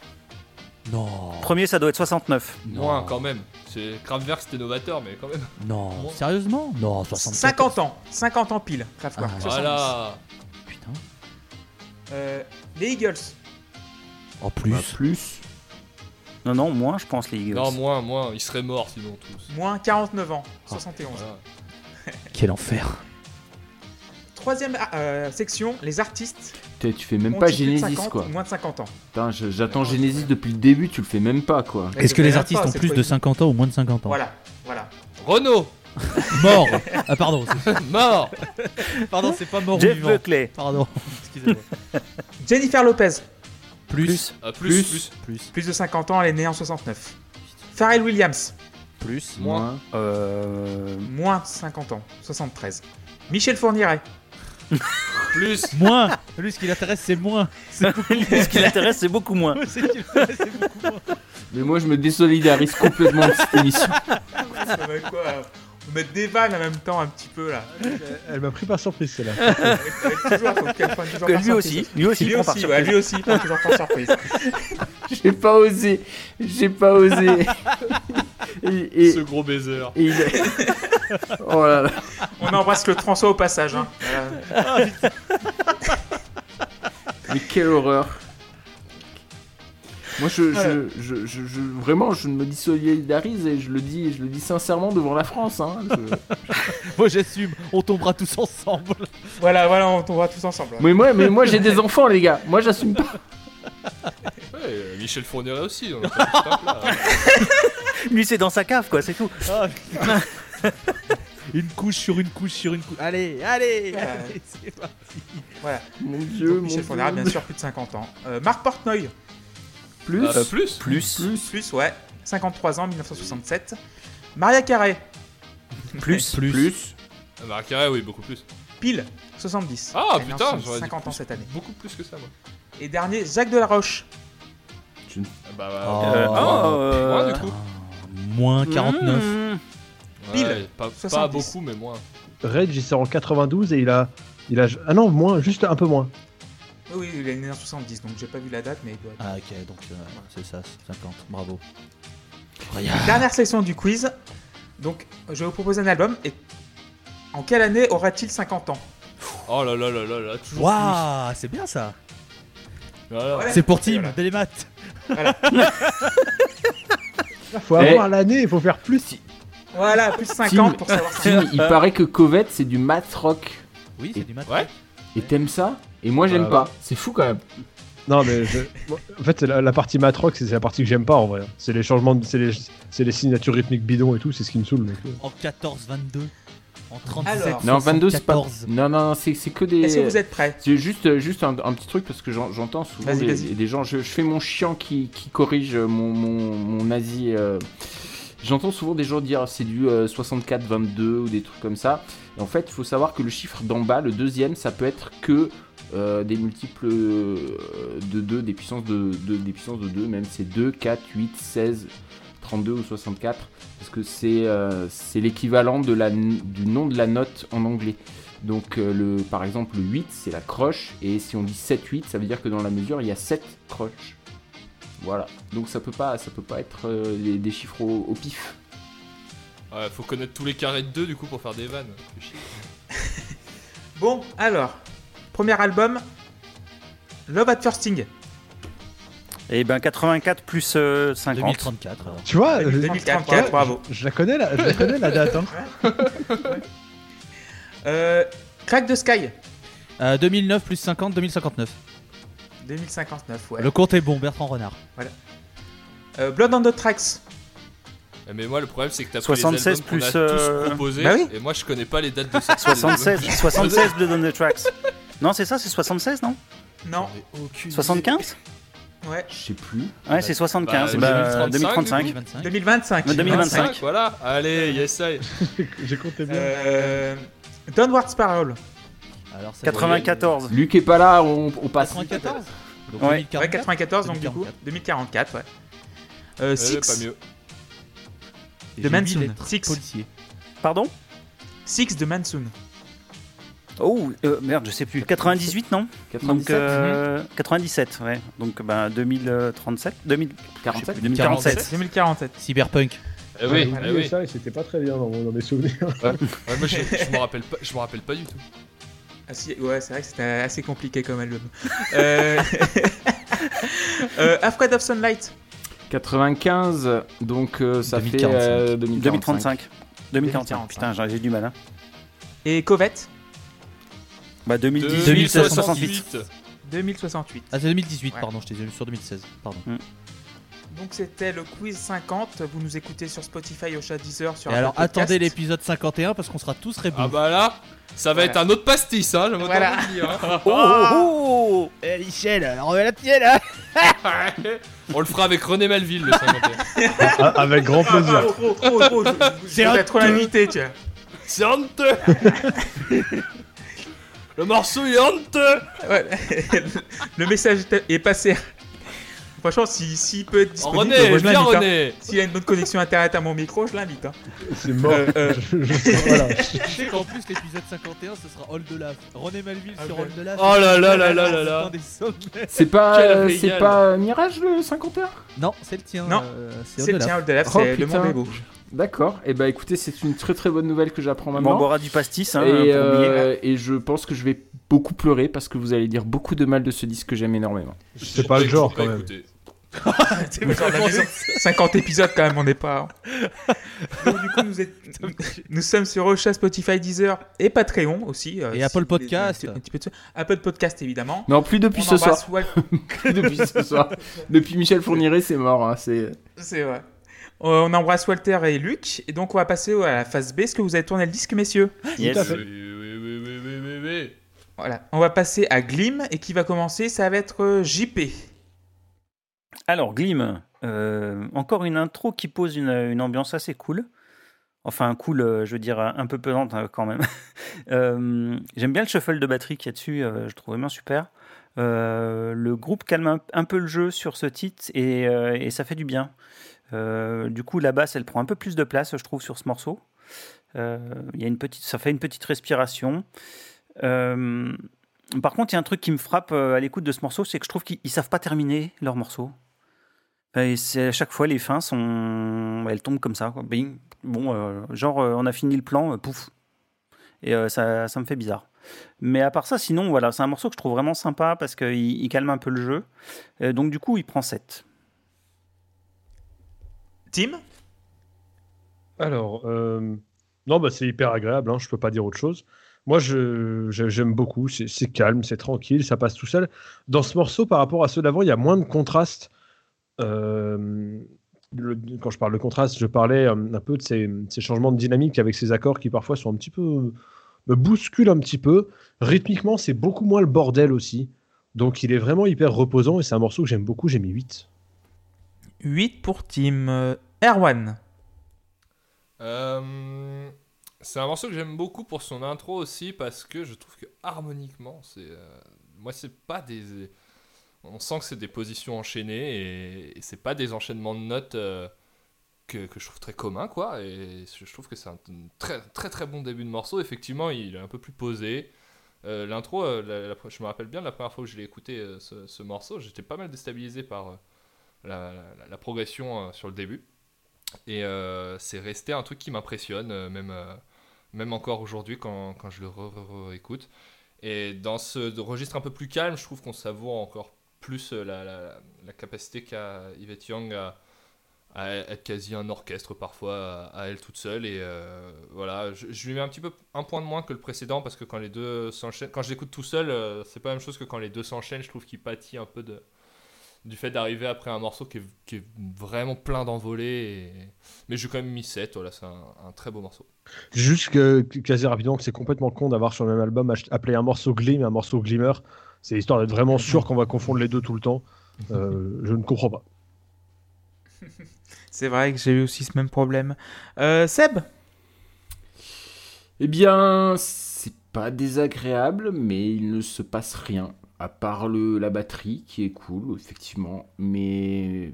E: Non.
F: Premier, ça doit être 69.
E: Non.
B: moins quand même. C'est Kraftwerk c'était novateur mais quand même.
E: Non. <laughs>
B: Moins.
E: Sérieusement? Non, 64.
A: 50 ans. 50 ans pile, Kraftwerk.
E: Ah,
A: 70.
B: Voilà.
E: Putain.
A: Euh, les Eagles.
E: En plus.
C: Bah, plus.
F: Non, non, moins, je pense, les Eagles.
B: Non, moins, moins. Ils seraient morts sinon tous.
A: Moins 49 ans. 71.
B: Voilà. <laughs>
E: Quel enfer.
A: Troisième euh, section, les artistes.
C: T'es- Tu fais même pas Genesis
A: 50
C: quoi.
A: ou Moins de 50 ans.
C: Putain, j'attends Genesis depuis le début, tu le fais même pas quoi.
E: Est-ce que les artistes
A: pas,
E: ont plus de
A: il-
E: 50 ans ou moins de 50 ans
A: Voilà, voilà.
B: Renault <laughs>
E: Mort Ah pardon, c'est-
B: Mort <laughs>
E: pardon, c'est pas mort ou
F: Jeff
E: vivant.
F: Buckley.
E: Pardon, excusez-moi.
A: Jennifer Lopez.
E: Plus.
F: Plus.
B: Ah, plus, plus.
E: Plus.
A: Plus de 50 ans, elle est née en 69. Pharrell Williams.
E: Plus.
B: Moins.
F: Euh...
A: Moins de 50 ans. 73. Michel Fourniret. <laughs>
B: Plus.
E: Moins Lui, ce qui l'intéresse, c'est moins. C'est beaucoup
F: Ce qui l'intéresse, c'est beaucoup moins. <laughs>
E: C'est ce qui l'intéresse, c'est beaucoup moins.
C: Mais moi je me désolidarise complètement de cette émission.
A: Ça va être quoi Des vannes en même temps, un petit peu là.
D: Elle m'a pris par surprise, celle-là.
A: Toujours, faut qu'elle prenne toujours
F: Que
A: par
F: lui
A: surprise.
F: aussi, lui aussi,
A: Lui aussi, ouais,
F: surprise.
A: lui aussi, il prend toujours par surprise. <laughs>
C: J'ai pas osé. J'ai pas osé. <laughs> et, et-
B: Ce gros baiser.
C: il- oh là là.
A: On embrasse le François au passage. Hein. Voilà.
C: Mais quelle horreur. Moi, je, je, je, je- je- vraiment, je me dissolidarise et je le dis, je le dis sincèrement devant la France. Hein. Je- <laughs>
E: Moi j'assume, on tombera tous ensemble.
A: voilà, voilà, on tombera tous ensemble.
C: Mais moi, mais moi, j'ai des <laughs> enfants, les gars. Moi, j'assume pas. <laughs>
B: Ouais, euh, Michel Fourniret aussi. On.
F: Lui, c'est dans sa cave, quoi, c'est tout.
E: Ah, une couche sur une couche sur une couche. Allez, allez,
A: Ouais.
E: allez, c'est parti.
A: Voilà.
C: Mon Dieu,
A: Donc,
C: mon
A: Michel
C: Dieu.
A: Fourniret, bien sûr, plus de 50 ans. Euh, Marc Portnoy,
C: Plus.
B: Ah, plus
F: Plus,
A: plus, ouais, 53 ans, 1967. Maria Carré,
F: plus, <laughs>
E: Plus.
C: Plus.
B: Ah, Maria Carré, oui, beaucoup plus.
A: pile, 70.
B: Ah,
A: Elle
B: putain, j'aurais dit
A: 50 ans
B: plus.
A: cette année.
B: Beaucoup plus que ça, moi.
A: Et dernier, Jacques Delaroche.
B: Ah, bah, bah,
E: Oh.
F: Euh,
B: moins,
F: oh, euh,
B: moins, du coup.
E: Moins 49.
F: Mmh.
A: Pile.
B: Ouais, pas, pas
A: 70.
B: beaucoup, mais moins.
D: Rage, il sort en 92 et il a, il a. Ah non, moins, juste un peu moins.
A: Oui, il est né en 70, donc j'ai pas vu la date, mais il doit être-
E: Ah ok, donc euh, c'est ça, 50, bravo.
A: Dernière section du quiz. Donc, je vais vous proposer un album. Et en quelle année aura-t-il 50 ans?
B: Oh là là là là là, toujours
E: Waouh, c'est bien ça.
B: Voilà.
A: Voilà.
E: C'est pour Tim,
A: Voilà.
E: dès les maths.
D: Il <laughs> faut
C: Eh.
D: avoir l'année, il faut faire plus.
A: Voilà, plus de 50 pour savoir.
C: Tim, il paraît que Covet, c'est du math rock.
E: Oui, c'est du maths.
B: Ouais.
C: Et t'aimes ça? Et moi, j'aime
D: Ah,
C: pas. C'est fou quand même.
D: Non, mais je- en fait, la, la partie matrock, c'est la partie que j'aime pas en vrai. C'est les changements, de- c'est les, c'est les signatures rythmiques bidons et tout, c'est ce qui me saoule. euh.
E: En 14, 22. En 37,
A: Alors.
C: Non, 22, c'est pas.
E: 74.
C: Non, non, non, c'est c'est que des.
A: Est-ce que vous êtes prêts?
C: C'est juste, juste un, un petit truc parce que j'en- j'entends souvent
A: Vas-y,
C: des, gens. Je, je fais mon chiant qui, qui corrige mon, mon, mon nazi. euh, J'entends souvent des gens dire c'est du 64-22 ou des trucs comme ça. Et en fait, il faut savoir que le chiffre d'en bas, le deuxième, ça peut être que euh, des multiples euh, de 2, des puissances de, de- des puissances de 2, même c'est 2, 4, 8, 16, 32 ou 64. Parce que c'est euh, c'est l'équivalent de la n- du nom de la note en anglais. Donc, euh, le, par exemple, le 8, c'est la croche. Et si on dit 7-8, ça veut dire que dans la mesure, il y a 7 croches. Voilà. Donc, ça peut pas, ça peut pas être euh, les- des chiffres au, au pif.
B: Ouais, faut connaître tous les carrés de 2 du coup pour faire des vannes.
A: Bon, alors, premier album, Love at First Sting.
F: Et ben 84 plus euh, 50.
E: 2034. alors.
D: Tu vois, je,
A: 2034,
D: je-
A: bravo.
D: je la connais la, je la connais la date. Hein. <laughs>
A: Euh, Crack the Sky,
E: Euh, 2009 plus 50, 2059.
A: 2059, ouais.
E: Le compte est bon, Bertrand Renard.
A: Euh, Blood on the Tracks,
B: Eh, Mais moi, le problème, c'est que t'as pris
F: 76
B: les albums qu'on a
F: plus, euh,
B: tous proposés.
A: Bah oui.
B: Et moi, je connais pas les dates de <laughs> cette
F: 76, 76 Blood on the Tracks. Non, c'est ça, c'est 76, non?
A: Non,
F: 75
A: ouais,
C: Je sais plus.
F: Ouais, c'est 75.
B: Bah,
F: Bah,
B: 2035,
F: 2035.
E: 2025.
A: 2025.
F: 2025.
B: Voilà. Allez, yes, I. <laughs>
D: J'ai compté bien.
A: Euh, Downward Spiral,
E: Alors, ça
F: 94.
C: Luc est pas là, on, on passe.
E: 94 Donc
F: Ouais.
E: 2044.
A: ouais, 94, donc du coup, 2044, ouais. Euh,
B: Euh,
A: Six,
B: pas mieux.
E: Et
A: de
E: trucs
A: Six.
E: policiers.
F: Pardon?
A: Six de Mansoon.
F: Oh, euh, merde, je sais plus. 98, non
C: 97
F: Donc, euh, 97, ouais. Donc, ben 2037 2000, je sais
C: 47
F: plus, 2047.
A: 2047.
E: Cyberpunk.
B: Eh oui,
D: J'ai
B: eh oui.
D: ça et c'était pas très bien dans, dans mes souvenirs.
B: Ouais, moi, je, je me rappelle pas, je me rappelle pas du tout.
A: Ah, si, ouais, c'est vrai que c'était assez compliqué comme album. euh... <laughs> euh, Afraid of Sunlight,
C: 95, donc euh, ça
E: 2045.
C: fait euh, 2045.
F: 2035. 2045.
A: 2045.
F: Putain, j'ai j'ai du mal. Hein.
A: et Covette,
F: Bah, 2010,
E: 2068.
A: 2068.
E: Ah, c'est 2018,
A: Ouais.
E: pardon, je t'ai dit sur 2016. Pardon.
A: Donc c'était le quiz 50. Vous nous écoutez sur Spotify, Ocha Deezer, sur
E: Et alors,
A: Podcast.
E: attendez l'épisode 51 parce qu'on sera tous rebous.
B: Ah bah là, ça va
A: Voilà.
B: être un autre pastis, hein, j'aimerais
A: Voilà.
B: dire. hein. <laughs>
F: Oh, oh, oh
E: Eh, Michel, alors la tienne là
B: On le fera avec René Malville, le 51. <laughs>
D: Ah, avec grand plaisir.
A: Ah, trop, trop, trop, je- je-
E: C'est
A: tu vois.
B: C'est honteux <laughs> Le morceau est honteux
A: Ouais. <laughs> le message est- passé. Franchement, s'il si, s'il peut être disponible,
B: René,
A: je
B: viens
A: l'invite. hein. S'il a une bonne connexion internet à mon micro, je l'invite. hein.
D: C'est mort.
A: Euh, euh,
D: Je- je- voilà.
E: Tu sais qu'en plus, l'épisode 51, ce sera de Laf. René Malville
A: Ah
E: sur. All de Laf.
B: Oh là là là là là là.
E: C'est
C: pas, euh, c'est pas Mirage le 51
E: Non, c'est le tien.
A: Non,
E: euh,
A: c'est le
E: de Laf.
A: tien, Oldelaf,
C: Oh,
A: c'est le monde est beau.
C: D'accord. Et bah écoutez, c'est une très très bonne nouvelle que j'apprends
F: Bon, on
C: maintenant.
F: boira du pastis, hein,
C: et, euh, et je pense que je vais beaucoup pleurer parce que vous allez dire beaucoup de mal de ce disque que j'aime énormément.
D: C'est pas le genre quand même.
B: écouté. <laughs>
A: C'est le genre de la maison. 50 épisodes quand même, on n'est pas. <laughs> Donc, du coup, nous, êtes- <laughs> nous sommes sur Ocha, Spotify, Deezer et Patreon aussi. euh,
E: Et
A: si
E: Apple Podcast.
A: un petit peu de- Apple Podcast évidemment.
C: Non, plus depuis
A: On
C: ce soir.
A: Wal-
C: Plus depuis ce soir. Depuis Michel Fourniret, c'est mort. hein, c'est...
A: C'est vrai. Euh, on embrasse Walter et Luc. Et donc, on va passer à la phase B. Est-ce que vous avez tourné le disque, messieurs
F: Yes.
D: Tout à fait.
B: Oui, oui, oui, oui, oui, oui, oui.
A: Voilà. On va passer à Glim. Et qui va commencer Ça va être euh, JP.
F: Alors, Glim, euh, encore une intro qui pose une, une ambiance assez cool. Enfin, cool, euh, je veux dire, un peu pesante quand même. <laughs> Euh, J'aime bien le shuffle de batterie qu'il y a dessus, euh, je trouve vraiment super. Euh, le groupe calme un, un peu le jeu sur ce titre et, euh, et ça fait du bien. Euh, du coup, la basse, elle prend un peu plus de place, je trouve, sur ce morceau. Euh, il y a une petite, ça fait une petite respiration. Euh, par contre, il y a un truc qui me frappe à l'écoute de ce morceau, c'est que je trouve qu'ils ils savent pas terminer leur morceau. Et c'est à chaque fois les fins sont, elles tombent comme ça. Bing. Bon, genre on a fini le plan, pouf. Et ça, ça me fait bizarre. Mais à part ça, sinon voilà, c'est un morceau que je trouve vraiment sympa parce qu'il il calme un peu le jeu. Donc du coup, il prend 7.
A: Tim
D: Alors, euh, non, bah, c'est hyper agréable, hein, je peux pas dire autre chose. Moi, je, je- j'aime beaucoup, c'est, calme, c'est tranquille, ça passe tout seul. Dans ce morceau, par rapport à ceux d'avant, il y a moins de contraste. Euh, quand je parle de contraste, je parlais euh, un peu de ces, ces changements de dynamique avec ces accords qui parfois sont un petit peu. me bousculent un petit peu. Rythmiquement, c'est beaucoup moins le bordel aussi. Donc, il est vraiment hyper reposant et c'est un morceau que j'aime beaucoup, j'ai mis 8.
A: 8 pour Tim. Euh, Erwan.
B: Euh, c'est un morceau que j'aime beaucoup pour son intro aussi parce que je trouve que harmoniquement, c'est, euh, moi c'est pas des, on sent que c'est des positions enchaînées et, c'est pas des enchaînements de notes euh, que, je trouve très communs quoi. Et je trouve que c'est un très très bon début de morceau. Effectivement, il est un peu plus posé. L'intro, je me rappelle bien la première fois que je l'ai écouté ce, ce morceau, j'étais pas mal déstabilisé par la, progression euh, sur le début. Et euh, c'est resté un truc qui m'impressionne, euh, même, même encore aujourd'hui quand, quand je le réécoute. Et dans ce registre un peu plus calme, je trouve qu'on savoure encore plus la, la- capacité qu'a Yvette Young à, être quasi un orchestre parfois à, elle toute seule. Et voilà, je, lui mets un petit peu un point de moins que le précédent parce que quand les deux s'enchaînent, quand je l'écoute tout seul, c'est pas la même chose que quand les deux s'enchaînent. Je trouve qu'il pâtit un peu de, du fait d'arriver après un morceau qui est, qui est vraiment plein d'envolées. et- Mais j'ai quand même mis 7, voilà, c'est un, un très beau morceau.
D: Juste que, quasi rapidement, que c'est complètement con d'avoir sur le même album appelé un morceau Glim et un morceau Glimmer. C'est histoire d'être vraiment sûr qu'on va confondre les deux tout le temps. Euh, <laughs> je ne comprends pas.
A: C'est vrai que j'ai eu aussi ce même problème. Euh, Seb?
C: Eh bien, c'est pas désagréable, mais il ne se passe rien. À part le, la batterie, qui est cool, effectivement. Mais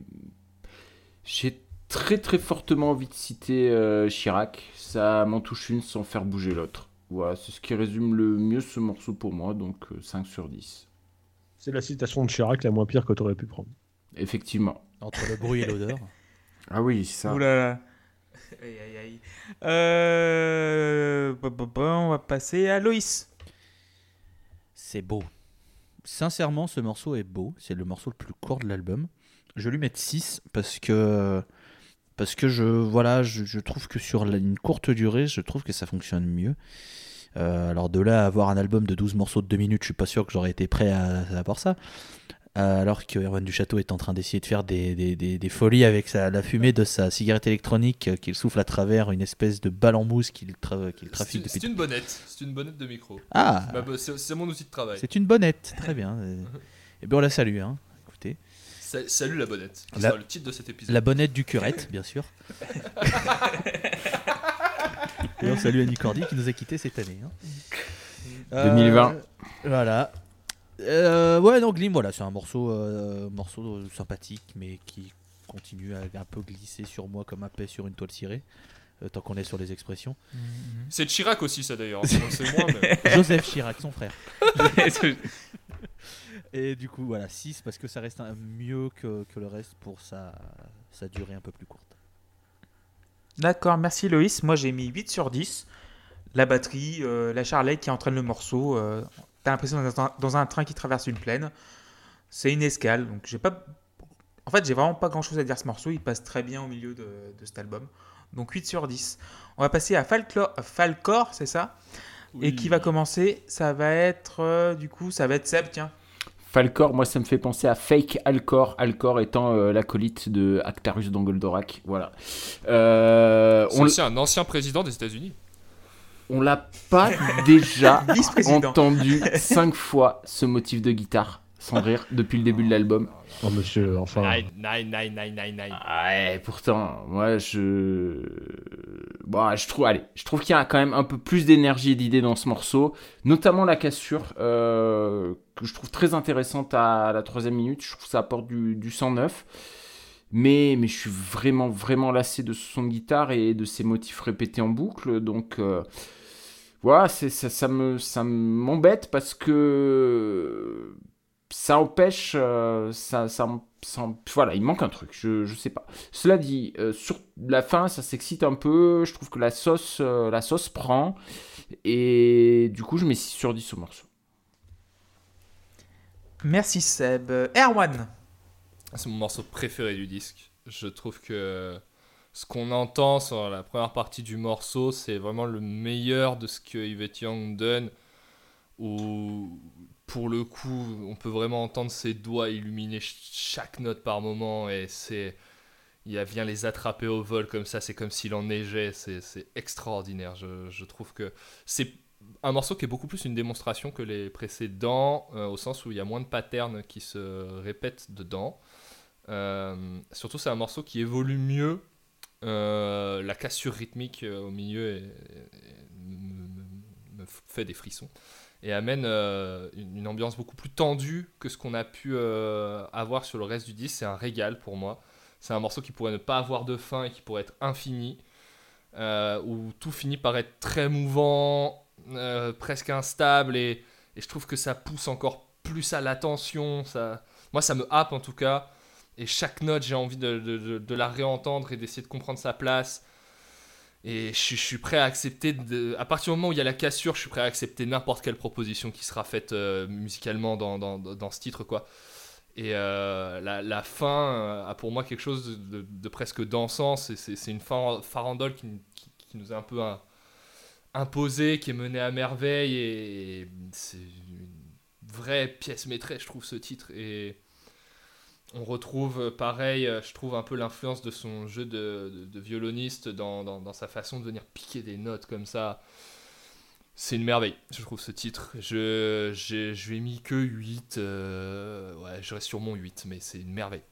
C: j'ai très très fortement envie de citer euh, Chirac. Ça m'en touche une sans faire bouger l'autre. Voilà, c'est ce qui résume le mieux ce morceau pour moi, donc euh, 5 sur 10.
D: C'est la citation de Chirac la moins pire que tu aurais pu prendre.
C: Effectivement.
E: Entre le bruit et l'odeur. <laughs>
C: Ah oui, ça.
A: Ouh là là. Aïe, aïe, aïe. Euh... bah, on va passer à Loïs.
E: C'est beau. Sincèrement, ce morceau est beau. C'est le morceau le plus court de l'album. Je vais lui mettre 6 parce que parce que je voilà, je, trouve que sur une courte durée, je trouve que ça fonctionne mieux. Euh, alors de là à avoir un album de 12 morceaux de 2 minutes, je suis pas sûr que j'aurais été prêt à, à voir ça. Euh, alors que Erwan du Château est en train d'essayer de faire des, des- des- des folies avec sa- la fumée de sa cigarette électronique euh, qu'il souffle à travers une espèce de balle en mousse qu'il tra- qu'il
B: C'est
E: trafique
B: une,
E: depuis.
B: c'est une bonnette, c'est une bonnette de micro.
E: Ah,
B: Bah, bah, c'est c'est mon outil de travail.
E: c'est une bonnette, très bien. <laughs> Et bien on la salue, hein. Écoutez.
B: Sa- Salut la bonnette, qui
E: La-
B: sera le titre de cet épisode.
E: La bonnette du curette, bien sûr. <laughs> Et on salue Annie Cordy qui nous a quittés cette année. hein.
C: 2020.
E: Euh, voilà. Euh, ouais, non, Glim, voilà, c'est un morceau, euh, morceau sympathique, mais qui continue à un peu glisser sur moi comme un paix sur une toile cirée, euh, tant qu'on est sur les expressions.
B: C'est Chirac aussi, ça d'ailleurs. <laughs> hein. Mais- <laughs>
E: Joseph Chirac, son frère. <laughs> Et du coup, voilà, 6 parce que ça reste un- mieux que, que le reste pour sa, sa durée un peu plus courte.
A: D'accord, merci Loïs. Moi j'ai mis 8 sur 10. La batterie, euh, la charlette qui entraîne le morceau. euh, T'as l'impression d'être dans un- dans un train qui traverse une plaine. C'est une escale. Donc j'ai pas. En fait, j'ai vraiment pas grand chose à dire à ce morceau. Il passe très bien au milieu de, de cet album. Donc 8 sur 10. On va passer à Falcor, Falcor c'est ça? Et qui va commencer Ça va être. euh, du coup, ça va être Seb, tiens.
C: Falcor, moi ça me fait penser à Fake Alcor, Alcor étant euh, l'acolyte de Actarus Dangoldorak. Voilà. Euh,
B: C'est
C: on
B: aussi un ancien président des États-Unis.
C: On l'a pas <laughs> déjà entendu <laughs> cinq fois ce motif de guitare, sans rire, depuis le début de l'album.
D: Oh, monsieur, enfin.
B: Nine, nine, nine, nine, nine, nine.
C: Ouais, pourtant, moi je. Bon, je trouve, allez, je trouve qu'il y a quand même un peu plus d'énergie et d'idées dans ce morceau, notamment la cassure, euh, que je trouve très intéressante à la troisième minute. Je trouve que ça apporte du, du 109. Mais, mais je suis vraiment, vraiment lassé de ce son de guitare et de ces motifs répétés en boucle. Donc, euh, voilà, c'est, ça, ça, me, ça m'embête parce que ça empêche. euh, ça, ça, ça- voilà, il manque un truc, je, je sais pas. Cela dit, euh, sur la fin, ça s'excite un peu. Je trouve que la sauce, euh, la sauce prend. Et du coup, je mets 6 sur 10 au morceau.
A: Merci Seb. Erwan.
B: C'est mon morceau préféré du disque. Je trouve que ce qu'on entend sur la première partie du morceau, c'est vraiment le meilleur de ce que Yvette Young donne. Où, pour le coup, on peut vraiment entendre ses doigts illuminer ch- chaque note par moment. Et c'est. Il vient les attraper au vol comme ça, c'est comme s'il en neigeait. C'est extraordinaire. Je, je trouve que c'est un morceau qui est beaucoup plus une démonstration que les précédents, euh, au sens où il y a moins de patterns qui se répètent dedans. Euh, surtout, c'est un morceau qui évolue mieux. Euh, la cassure rythmique euh, au milieu me, fait des frissons et amène euh, une, ambiance beaucoup plus tendue que ce qu'on a pu avoir sur le reste du disque. C'est un régal pour moi. C'est un morceau qui pourrait ne pas avoir de fin et qui pourrait être infini, où tout finit par être très mouvant, presque instable, et, je trouve que ça pousse encore plus à l'attention. Moi, ça me happe en tout cas. Et chaque note, j'ai envie de, la réentendre et d'essayer de comprendre sa place. Et je, suis- prêt à accepter, à partir du moment où il y a la cassure, je suis prêt à accepter n'importe quelle proposition qui sera faite euh, musicalement dans, dans, dans ce titre. quoi. Et euh, la, fin euh, a pour moi quelque chose de, presque dansant. C'est- une fa- farandole qui, nous est un peu un- imposée, qui est menée à merveille. Et, et c'est une vraie pièce maîtresse, je trouve, ce titre. Et on retrouve euh, pareil, euh, je trouve un peu l'influence de son jeu de, violoniste dans, sa façon de venir piquer des notes comme ça. C'est une merveille, je trouve ce titre. Je, lui mis que 8. euh, ouais, je reste sur mon 8, mais c'est une merveille.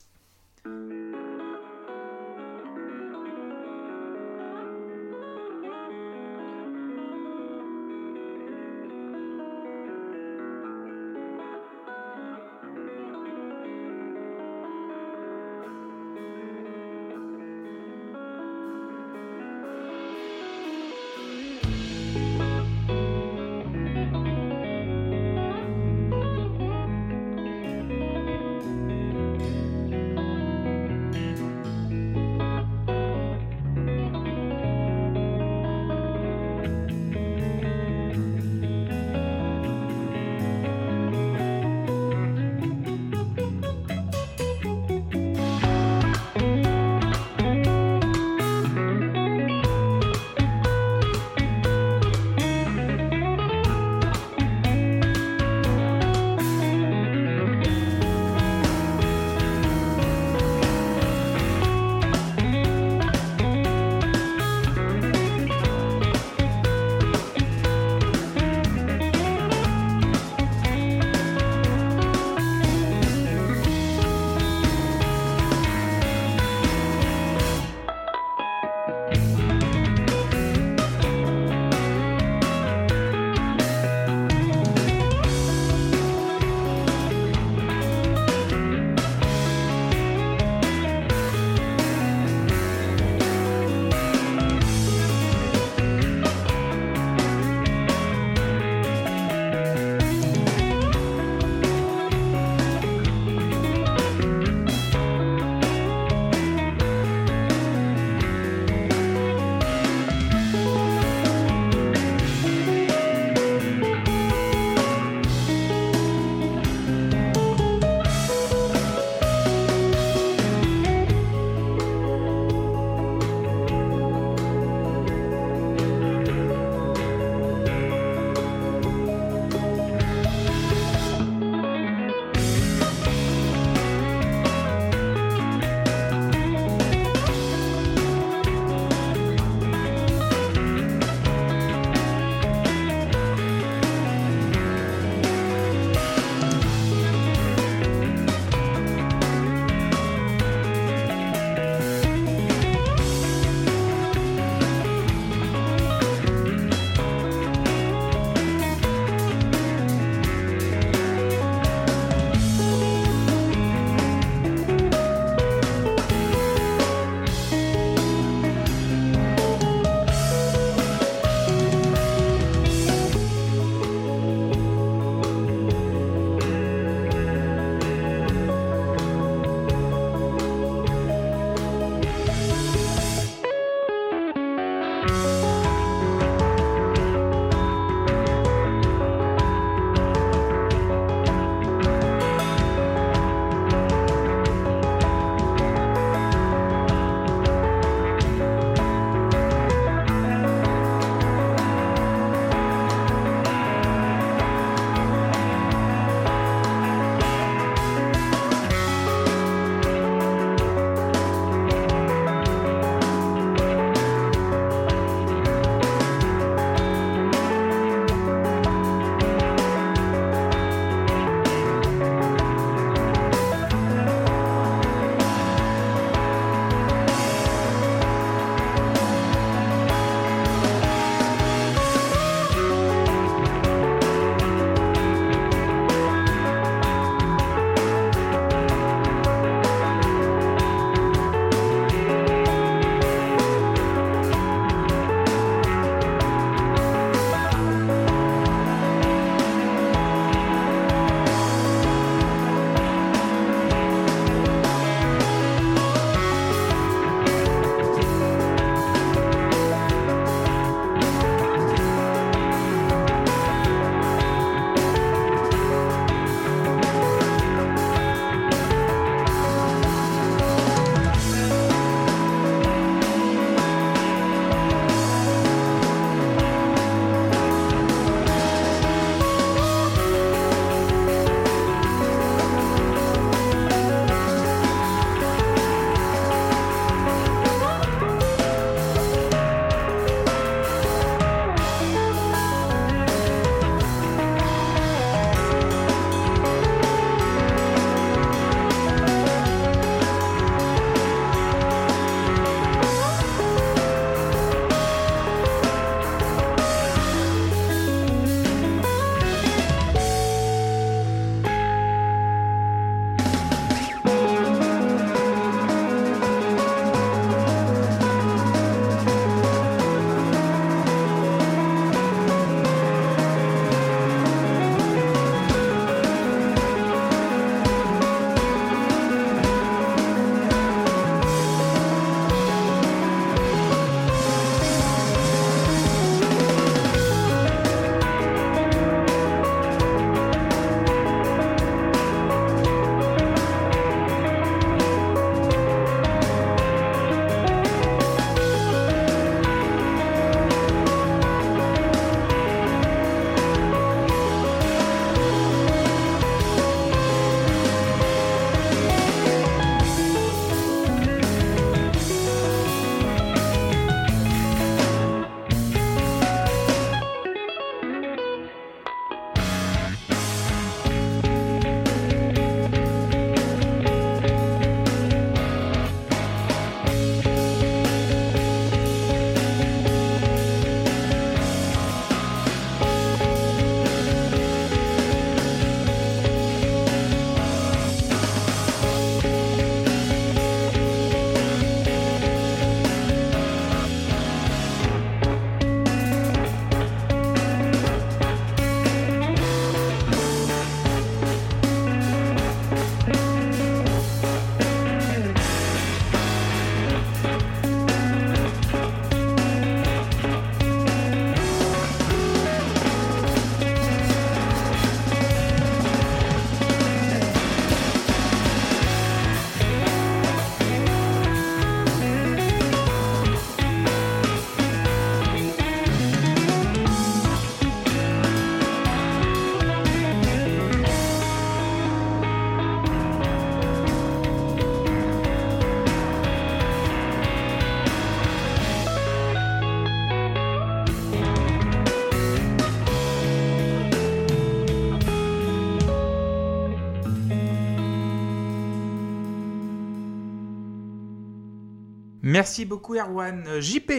A: Merci beaucoup Erwan. Euh, JP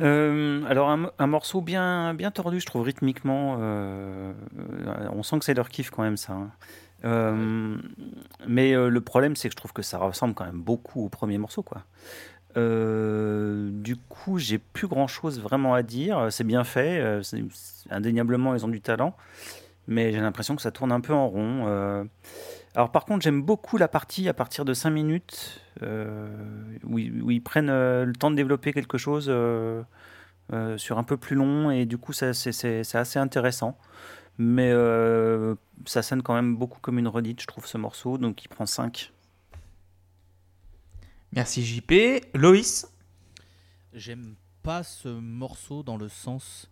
F: Euh, alors un, morceau bien, tordu, je trouve rythmiquement. euh, on sent que c'est leur kiff quand même ça. hein. Mais le problème c'est que je trouve que ça ressemble quand même beaucoup au premier morceau quoi. Du coup, j'ai plus grand chose vraiment à dire. C'est bien fait, indéniablement ils ont du talent, mais j'ai l'impression que ça tourne un peu en rond. Alors par contre, j'aime beaucoup la partie à partir de 5 minutes où, ils, où ils prennent euh, le temps de développer quelque chose euh, euh, sur un peu plus long et du coup c'est, assez intéressant. Mais euh, ça sonne quand même beaucoup comme une redite, je trouve, ce morceau, donc il prend 5.
A: Merci JP. Loïs?
E: J'aime pas ce morceau dans le sens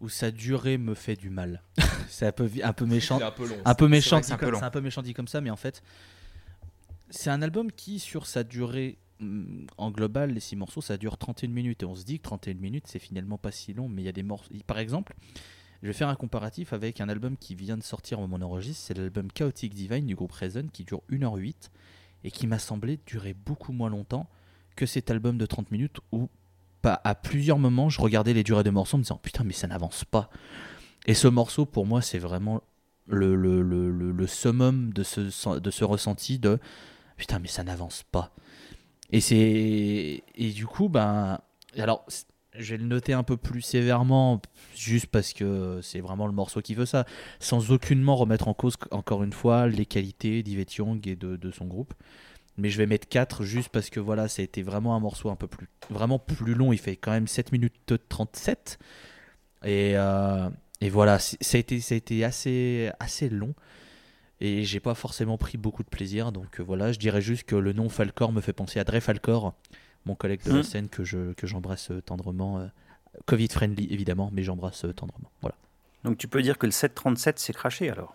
E: où sa durée me fait du mal. <laughs> c'est un peu, un peu méchant.
B: Un peu long.
E: Un peu
A: C'est
E: méchant,
A: un
E: dit
A: peu long.
E: un peu méchant dit comme ça, mais en fait, c'est un album qui, sur sa durée hum, en global, les six morceaux, ça dure 31 minutes. Et on se dit que 31 minutes, c'est finalement pas si long, mais il y a des morceaux. Par exemple, je vais faire un comparatif avec un album qui vient de sortir au moment où on enregistre, c'est l'album Chaotic Divine du groupe Reason qui dure 1h08 et qui m'a semblé durer beaucoup moins longtemps que cet album de 30 minutes où pas à plusieurs moments je regardais les durées de morceaux en me disant putain mais ça n'avance pas. Et ce morceau pour moi c'est vraiment le, summum de ce ressenti de putain mais ça n'avance pas. Et c'est et du coup ben alors je vais le noter un peu plus sévèrement juste parce que c'est vraiment le morceau qui veut ça sans aucunement remettre en cause encore une fois les qualités d'Yvette Young et de, de son groupe. Mais je vais mettre 4 juste parce que voilà, ça a été vraiment un morceau un peu plus vraiment plus long, il fait quand même 7 minutes 37 et euh, et voilà, ça a été, ça a été assez, assez long. Et j'ai pas forcément pris beaucoup de plaisir. Donc euh, voilà, je dirais juste que le nom Falcor me fait penser à Dre Falcor, mon collègue de la
F: Mhm.
E: scène que je que j'embrasse euh, tendrement. euh, Covid friendly évidemment, mais j'embrasse tendrement. Voilà.
F: Donc tu peux dire que le 737 c'est craché alors?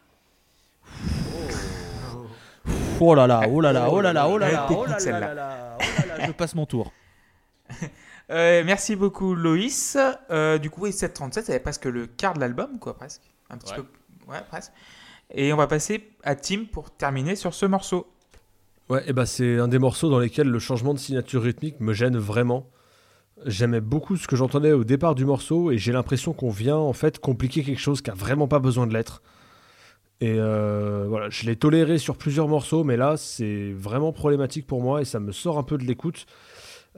E: Oh là là, oh là là, oh là là, oh là
A: Elle
E: là,
A: est
E: oh là
A: technique, celle-là.
E: là là, oh là là, je passe mon tour. <laughs>
A: Euh, merci beaucoup Loïs. Euh, du coup, oui, 737, c'est presque le quart de l'album, quoi, presque. Un petit
B: Ouais.
A: peu. Ouais, presque. Et on va passer à Tim pour terminer sur ce morceau.
D: Ouais, et bah c'est un des morceaux dans lesquels le changement de signature rythmique me gêne vraiment. J'aimais beaucoup ce que j'entendais au départ du morceau et j'ai l'impression qu'on vient en fait compliquer quelque chose qui a vraiment pas besoin de l'être. Et euh, voilà, je l'ai toléré sur plusieurs morceaux, mais là c'est vraiment problématique pour moi et ça me sort un peu de l'écoute.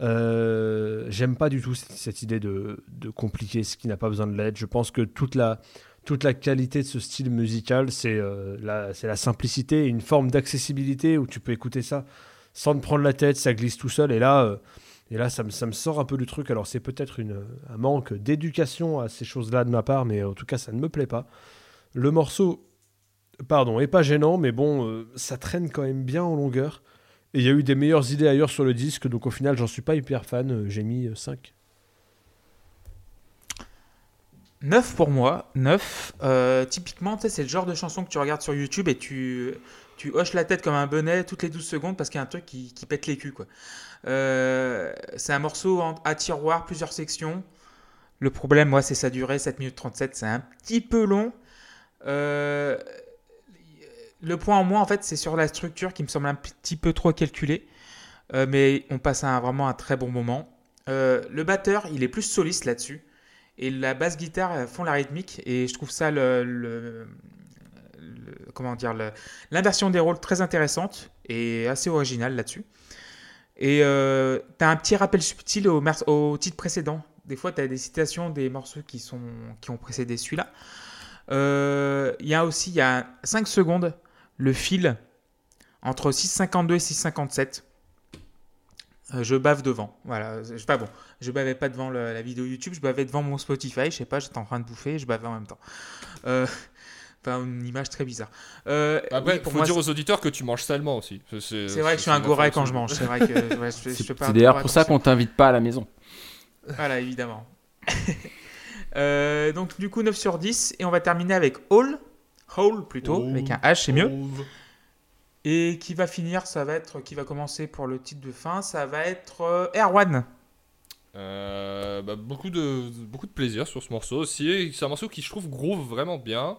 D: Euh, J'aime pas du tout cette, idée de compliquer ce qui n'a pas besoin de l'être. Je pense que toute la, toute la qualité de ce style musical, c'est euh, la, la simplicité une forme d'accessibilité où tu peux écouter ça sans te prendre la tête, ça glisse tout seul. Et là, euh, et là ça, me, sort un peu du truc. Alors c'est peut-être un manque d'éducation à ces choses-là de ma part, mais en tout cas ça ne me plaît pas. Le morceau, pardon, est pas gênant, mais bon, euh, ça traîne quand même bien en longueur. Et il y a eu des meilleures idées ailleurs sur le disque, donc au final j'en suis pas hyper fan. J'ai mis euh, 5.
A: 9 pour moi, 9. Euh, typiquement, c'est le genre de chanson que tu regardes sur YouTube et tu, tu hoches la tête comme un bonnet toutes les 12 secondes parce qu'il y a un truc qui, pète les culs. Euh, c'est un morceau à tiroir, plusieurs sections. Le problème, moi, c'est sa durée, 7 minutes 37, c'est un petit peu long. Euh, le point en moins, en fait, c'est sur la structure qui me semble un petit peu trop calculée. Mais on passe un- vraiment un très bon moment. Le batteur, il est plus soliste là-dessus. Et la basse guitare font la rythmique. Et je trouve ça, le, comment dire, l'inversion des rôles très intéressante et assez originale là-dessus. Et euh, tu as un petit rappel subtil au titre précédent. Des fois, tu as des citations des morceaux qui, sont, qui ont précédé celui-là. Euh, Il y a aussi, il y a 5 secondes, le fil entre 6,52 et 6,57. Euh, je bave devant. Voilà, je pas bon. Je bavais pas devant le- la vidéo YouTube, je bavais devant mon Spotify. Je sais pas, j'étais en train de bouffer, je bavais en même temps. Euh, Enfin, une image très bizarre. Euh,
B: Après,
A: oui, pour
B: faut
A: moi,
B: dire aux auditeurs que tu manges salement aussi. C'est
A: vrai que je suis un goret quand je mange. C'est vrai que ouais, je, je
C: C'est
A: fais pas
C: c'est
A: un
C: d'ailleurs pour ça qu'on t'invite pas à la maison.
A: Voilà, évidemment. <laughs> Euh, donc, du coup, 9 sur 10. Et on va terminer avec Hall. Hall plutôt, avec un H, c'est mieux. Et qui va finir, ça va être, qui va commencer pour le titre de fin, ça va être euh, Erwan.
B: Euh, bah, beaucoup, de, beaucoup de plaisir sur ce morceau aussi. C'est un morceau qui, je trouve, groove vraiment bien.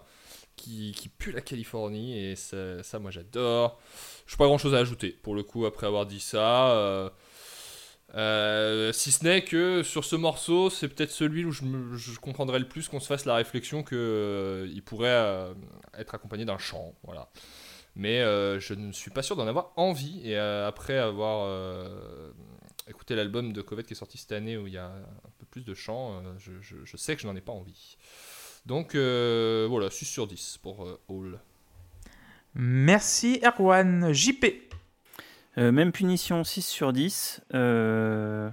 B: qui, qui pue la Californie et ça, ça, moi j'adore. Je n'ai pas grand chose à ajouter pour le coup après avoir dit ça. euh, euh, si ce n'est que sur ce morceau, c'est peut-être celui où je, me- je comprendrais le plus qu'on se fasse la réflexion qu'il pourrait être accompagné d'un chant. Voilà. Mais euh, je ne suis pas sûr d'en avoir envie. Et euh, après avoir euh, écouté l'album de Covet qui est sorti cette année où il y a un peu plus de chants, euh, je, je- je sais que je n'en ai pas envie. Donc euh, voilà, 6 sur 10 pour euh, Hall.
A: Merci Erwan. JP.
F: Euh, même punition, 6 sur 10. Euh,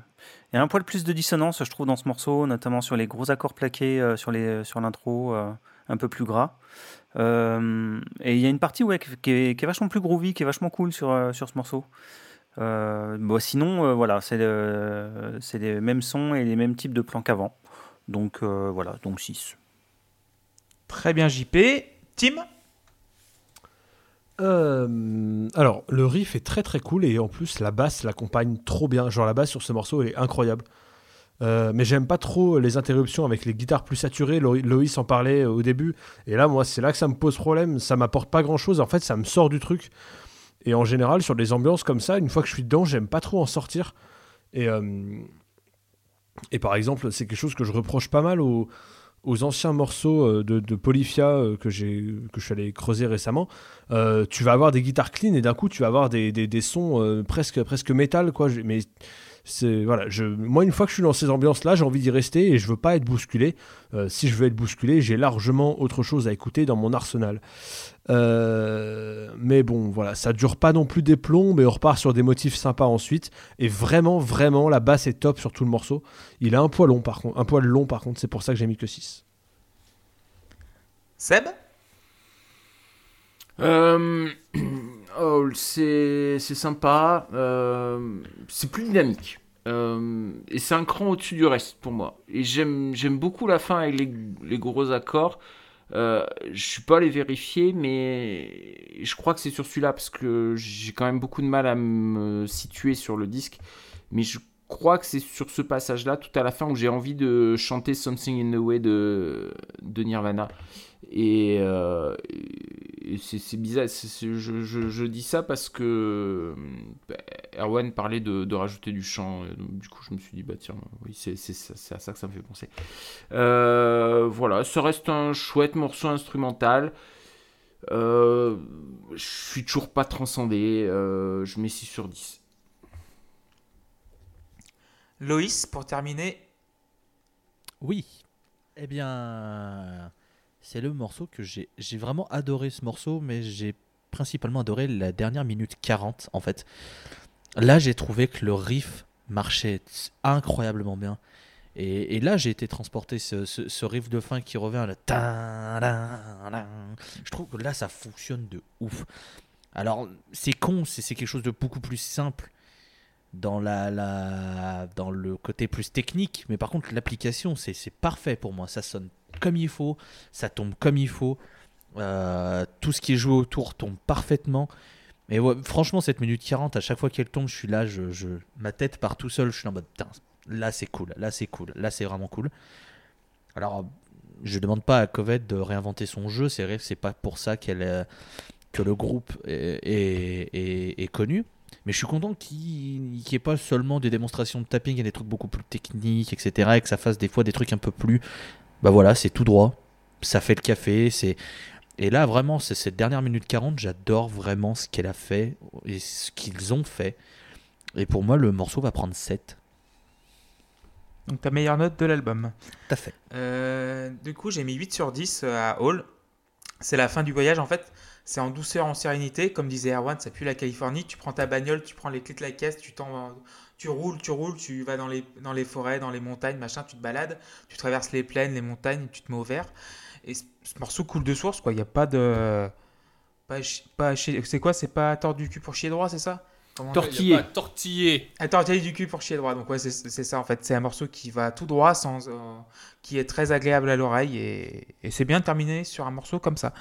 F: Il y a un poil plus de dissonance, je trouve, dans ce morceau, notamment sur les gros accords plaqués euh, sur l'intro, euh, un peu plus gras. Euh, et il y a une partie ouais, qui, est, qui est vachement plus groovy, qui est vachement cool sur, euh, sur ce morceau. Euh, bon, sinon, euh, voilà, c'est le- c'est les mêmes sons et les mêmes types de plans qu'avant. Donc euh, voilà, donc 6.
A: Très bien JP. Tim?
D: Euh, alors, le riff est très très cool et en plus la basse l'accompagne trop bien. Genre la basse sur ce morceau elle est incroyable. Euh, mais j'aime pas trop les interruptions avec les guitares plus saturées. Lo- Loïs en parlait euh, au début. Et là, moi, c'est là que ça me pose problème. Ça m'apporte pas grand chose. En fait, ça me sort du truc. Et en général, sur des ambiances comme ça, une fois que je suis dedans, j'aime pas trop en sortir. Et, euh, et par exemple, c'est quelque chose que je reproche pas mal aux, aux anciens morceaux de, Polyphia que, que je suis allé creuser récemment. Tu vas avoir des guitares clean et d'un coup, tu vas avoir des, des, des sons presque, presque métal. Quoi. Mais c'est, voilà, je, moi, une fois que je suis dans ces ambiances-là, j'ai envie d'y rester et je veux pas être bousculé. Euh, si je veux être bousculé, j'ai largement autre chose à écouter dans mon arsenal. Euh, mais bon, voilà, ça dure pas non plus des plombs, mais on repart sur des motifs sympas ensuite. Et vraiment, vraiment, la basse est top sur tout le morceau. Il a un poil long par contre, un poil long par contre, c'est pour ça que j'ai mis que 6.
A: Seb?
C: Euh, <clears throat> oh, c'est sympa. euh, c'est plus dynamique. Euh, et c'est un cran au-dessus du reste pour moi. Et j'aime beaucoup la fin avec les, gros accords. Euh, je suis pas allé vérifier, mais je crois que c'est sur celui-là parce que j'ai quand même beaucoup de mal à me situer sur le disque. Mais je crois que c'est sur ce passage-là, tout à la fin, où j'ai envie de chanter Something in the Way de Nirvana. Et, euh, et c'est bizarre, je, je- je dis ça parce que bah, Erwan parlait de, de rajouter du chant. et donc, du coup, je me suis dit, bah tiens, oui, c'est à ça que ça me fait penser. Euh, voilà, ça reste un chouette morceau instrumental. Euh, je suis toujours pas transcendé. euh, je mets 6 sur 10.
A: Loïs, pour terminer.
E: Oui. Eh bien, c'est le morceau que j'ai j'ai vraiment adoré ce morceau, mais j'ai principalement adoré la dernière minute 40 en fait. Là, j'ai trouvé que le riff marchait incroyablement bien. Et, là, j'ai été transporté, ce, riff de fin qui revient, je trouve que là, ça fonctionne de ouf. Alors, c'est con, c'est quelque chose de beaucoup plus simple dans, le côté plus technique, mais par contre, l'application, c'est parfait pour moi. Ça sonne comme il faut, ça tombe comme il faut, euh, tout ce qui est joué autour tombe parfaitement. Mais franchement, cette minute 40, à chaque fois qu'elle tombe, je suis là, je, je- ma tête part tout seul, je suis en mode, là c'est cool, là c'est cool, là c'est vraiment cool. Alors, je demande pas à Covette de réinventer son jeu, c'est vrai c'est pas pour ça qu'elle, euh, que le groupe est connu. Mais je suis content qu'il n'y ait pas seulement des démonstrations de tapping et des trucs beaucoup plus techniques, etc. Et que ça fasse des fois des trucs un peu plus. Bah voilà, c'est tout droit. Ça fait le café. c'est Et là, vraiment, c'est cette dernière minute 40, j'adore vraiment ce qu'elle a fait et ce qu'ils ont fait. Et pour moi, le morceau va prendre 7.
A: Donc ta meilleure note de l'album.
E: Tout à fait.
A: Euh, du coup, j'ai mis 8 sur 10 à Hall. C'est la fin du voyage en fait. C'est en douceur, en sérénité. Comme disait Erwan, ça pue la Californie. Tu prends ta bagnole, tu prends les clés de la caisse, tu, t'en- tu roules, tu roules, tu vas dans les, dans les forêts, dans les montagnes, machin, tu te balades, tu traverses les plaines, les montagnes, tu te mets au vert. Et ce, ce morceau coule de source, quoi. Il n'y a pas de. Pas, pas C'est quoi? C'est pas tordre du cul pour chier droit, c'est ça?
C: Tortillé.
B: Tortillé.
A: T'as du cul pour chier droit. Donc ouais, c'est ça en fait. C'est un morceau qui va tout droit, sans, euh, qui est très agréable à l'oreille et, et c'est bien de terminer sur un morceau comme ça.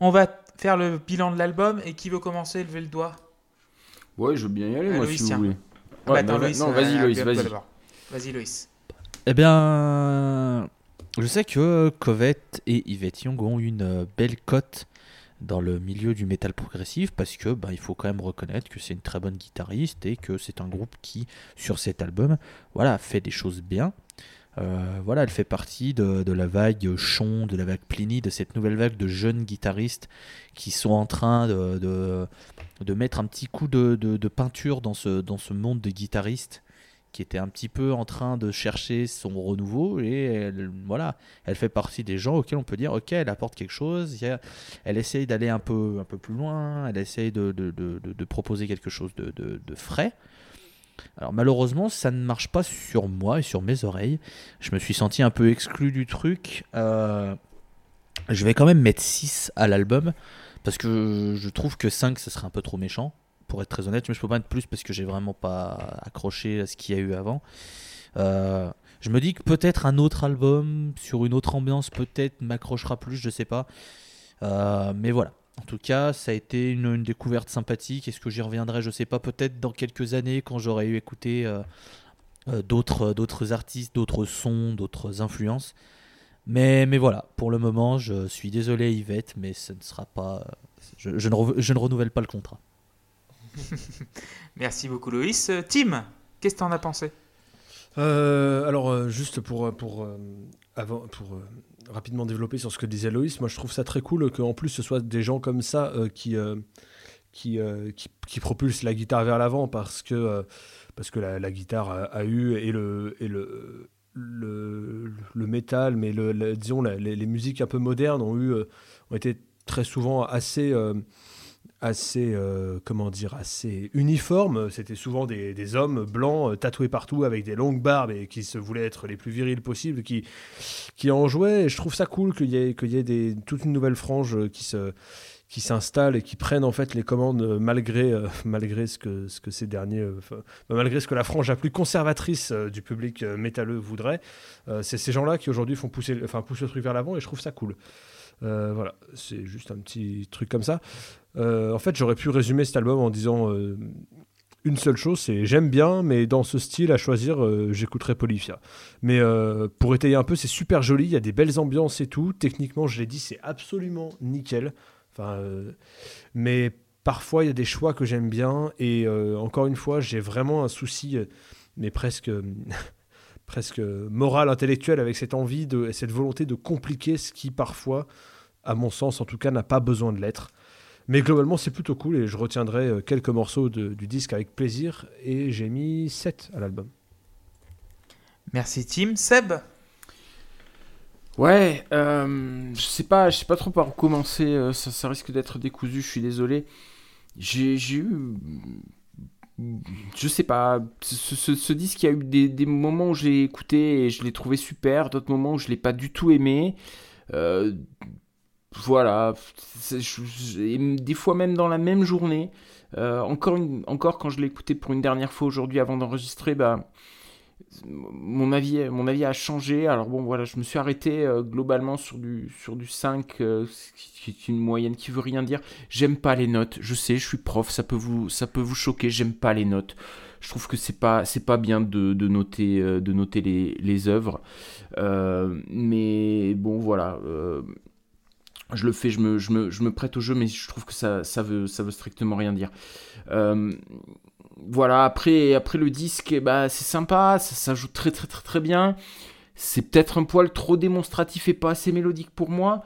A: On va faire le bilan de l'album et qui veut commencer? Levez le doigt.
C: Ouais, je veux bien y aller,
A: Ah,
C: moi,
A: Loïs,
C: si vous voulez.
A: Ah bah
C: Ouais,
A: attends,
C: non,
A: Loïs,
C: non,
A: euh,
C: vas-y, Loïs, vas-y.
A: Vas-y, Loïs.
E: Eh bien, Je sais que Covette et Yvette Young ont une belle cote dans le milieu du métal progressif parce que bah, il faut quand même reconnaître que c'est une très bonne guitariste et que c'est un groupe qui, sur cet album, voilà, fait des choses bien. Euh, voilà, elle fait partie de, la vague Chon, de la vague Pliny, de cette nouvelle vague de jeunes guitaristes qui sont en train de, de, mettre un petit coup de, peinture dans ce, dans ce monde de guitaristes qui était un petit peu en train de chercher son renouveau. Et elle, voilà, elle fait partie des gens auxquels on peut dire ok, elle apporte quelque chose, elle essaye d'aller un peu, un peu plus loin, elle essaye de, de, de- de- proposer quelque chose de frais. Alors malheureusement, ça ne marche pas sur moi et sur mes oreilles. Je me suis senti un peu exclu du truc. Euh, je vais quand même mettre 6 à l'album parce que je trouve que 5 ce serait un peu trop méchant pour être très honnête, mais je peux pas mettre plus parce que j'ai vraiment pas accroché à ce qu'il y a eu avant. Euh, je me dis que peut-être un autre album sur une autre ambiance peut-être m'accrochera plus, je sais pas. Euh, mais voilà. En tout cas, ça a été une, une découverte sympathique. Est-ce que j'y reviendrai? Je sais pas. Peut-être dans quelques années, quand j'aurai eu écouté euh, euh, d'autres d'autres artistes, d'autres sons, d'autres influences. Mais, mais voilà, pour le moment, je suis désolé Yvette, mais ce ne sera pas. Je, je ne, re- je ne renouvelle pas le contrat. <laughs>
A: Merci beaucoup Loïs. Euh, Tim, qu'est-ce que t'en as pensé?
D: Euh, alors, euh, juste pour, pour, euh, avant, pour euh, rapidement développer sur ce que disait Loïs, moi je trouve ça très cool qu'en plus ce soit des gens comme ça euh, qui, euh, euh, qui, qui propulsent la guitare vers l'avant parce que, parce que la, guitare a, eu et le. Et le le, métal, mais disons les, les musiques un peu modernes ont eu, ont été très souvent assez, assez, euh, comment dire, assez uniformes. C'était souvent des, des hommes blancs euh, tatoués partout avec des longues barbes et qui se voulaient être les plus virils possibles, qui, qui en jouaient. Et je trouve ça cool qu'il y ait, qu'il y ait des, toute une nouvelle frange euh, qui se qui s'installe et qui prennent en fait les commandes malgré, <laughs> malgré ce que, ce que ces derniers, malgré ce que la frange la plus conservatrice du public métalleux voudrait. C'est ces gens-là qui aujourd'hui font pousser, enfin, poussent le truc vers l'avant et je trouve ça cool. Voilà, c'est juste un petit truc comme ça. Euh, en fait, j'aurais pu résumer cet album en disant euh, une seule chose, c'est j'aime bien, mais dans ce style à choisir, euh, j'écouterai Polyphia. Mais pour étayer un peu, c'est super joli, il y a des belles ambiances et tout. Techniquement, je l'ai dit, c'est absolument nickel. Enfin, mais parfois, il y a des choix que j'aime bien. Et encore une fois, j'ai vraiment un souci, mais presque, <laughs> presque moral, intellectuel, avec cette envie, de, cette volonté de compliquer ce qui parfois, à mon sens en tout cas, n'a pas besoin de l'être. Mais globalement, c'est plutôt cool et je retiendrai euh, quelques morceaux de- du disque avec plaisir. Et j'ai mis 7 à l'album.
A: Merci Tim. Seb?
C: Ouais, euh, je sais pas, je sais pas trop par où commencer. euh, ça, ça risque d'être décousu. Je suis désolé. J'ai j'ai eu, je sais pas. Ce, ce- ce disque, il y a eu des, des moments où j'ai écouté et je l'ai trouvé super, d'autres moments où je l'ai pas du tout aimé. Euh, voilà, des fois même dans la même journée. Euh, encore, encore quand je l'ai écouté pour une dernière fois aujourd'hui avant d'enregistrer, bah mon avis, mon avis a changé. Alors bon, voilà, je me suis arrêté euh, globalement sur du, sur du 5, euh, qui est une moyenne qui veut rien dire. J'aime pas les notes. Je sais, je suis prof, ça peut vous, ça peut vous choquer. J'aime pas les notes. Je trouve que c'est pas, c'est pas bien de, de noter, euh, de noter les, les œuvres. Mais bon, voilà. Je le fais, je me, prête au jeu, mais je trouve que ça, ça, veut, strictement rien dire. Euh, voilà, après, le disque, eh bah, c'est sympa, ça, ça joue très très très très bien. C'est peut-être un poil trop démonstratif et pas assez mélodique pour moi.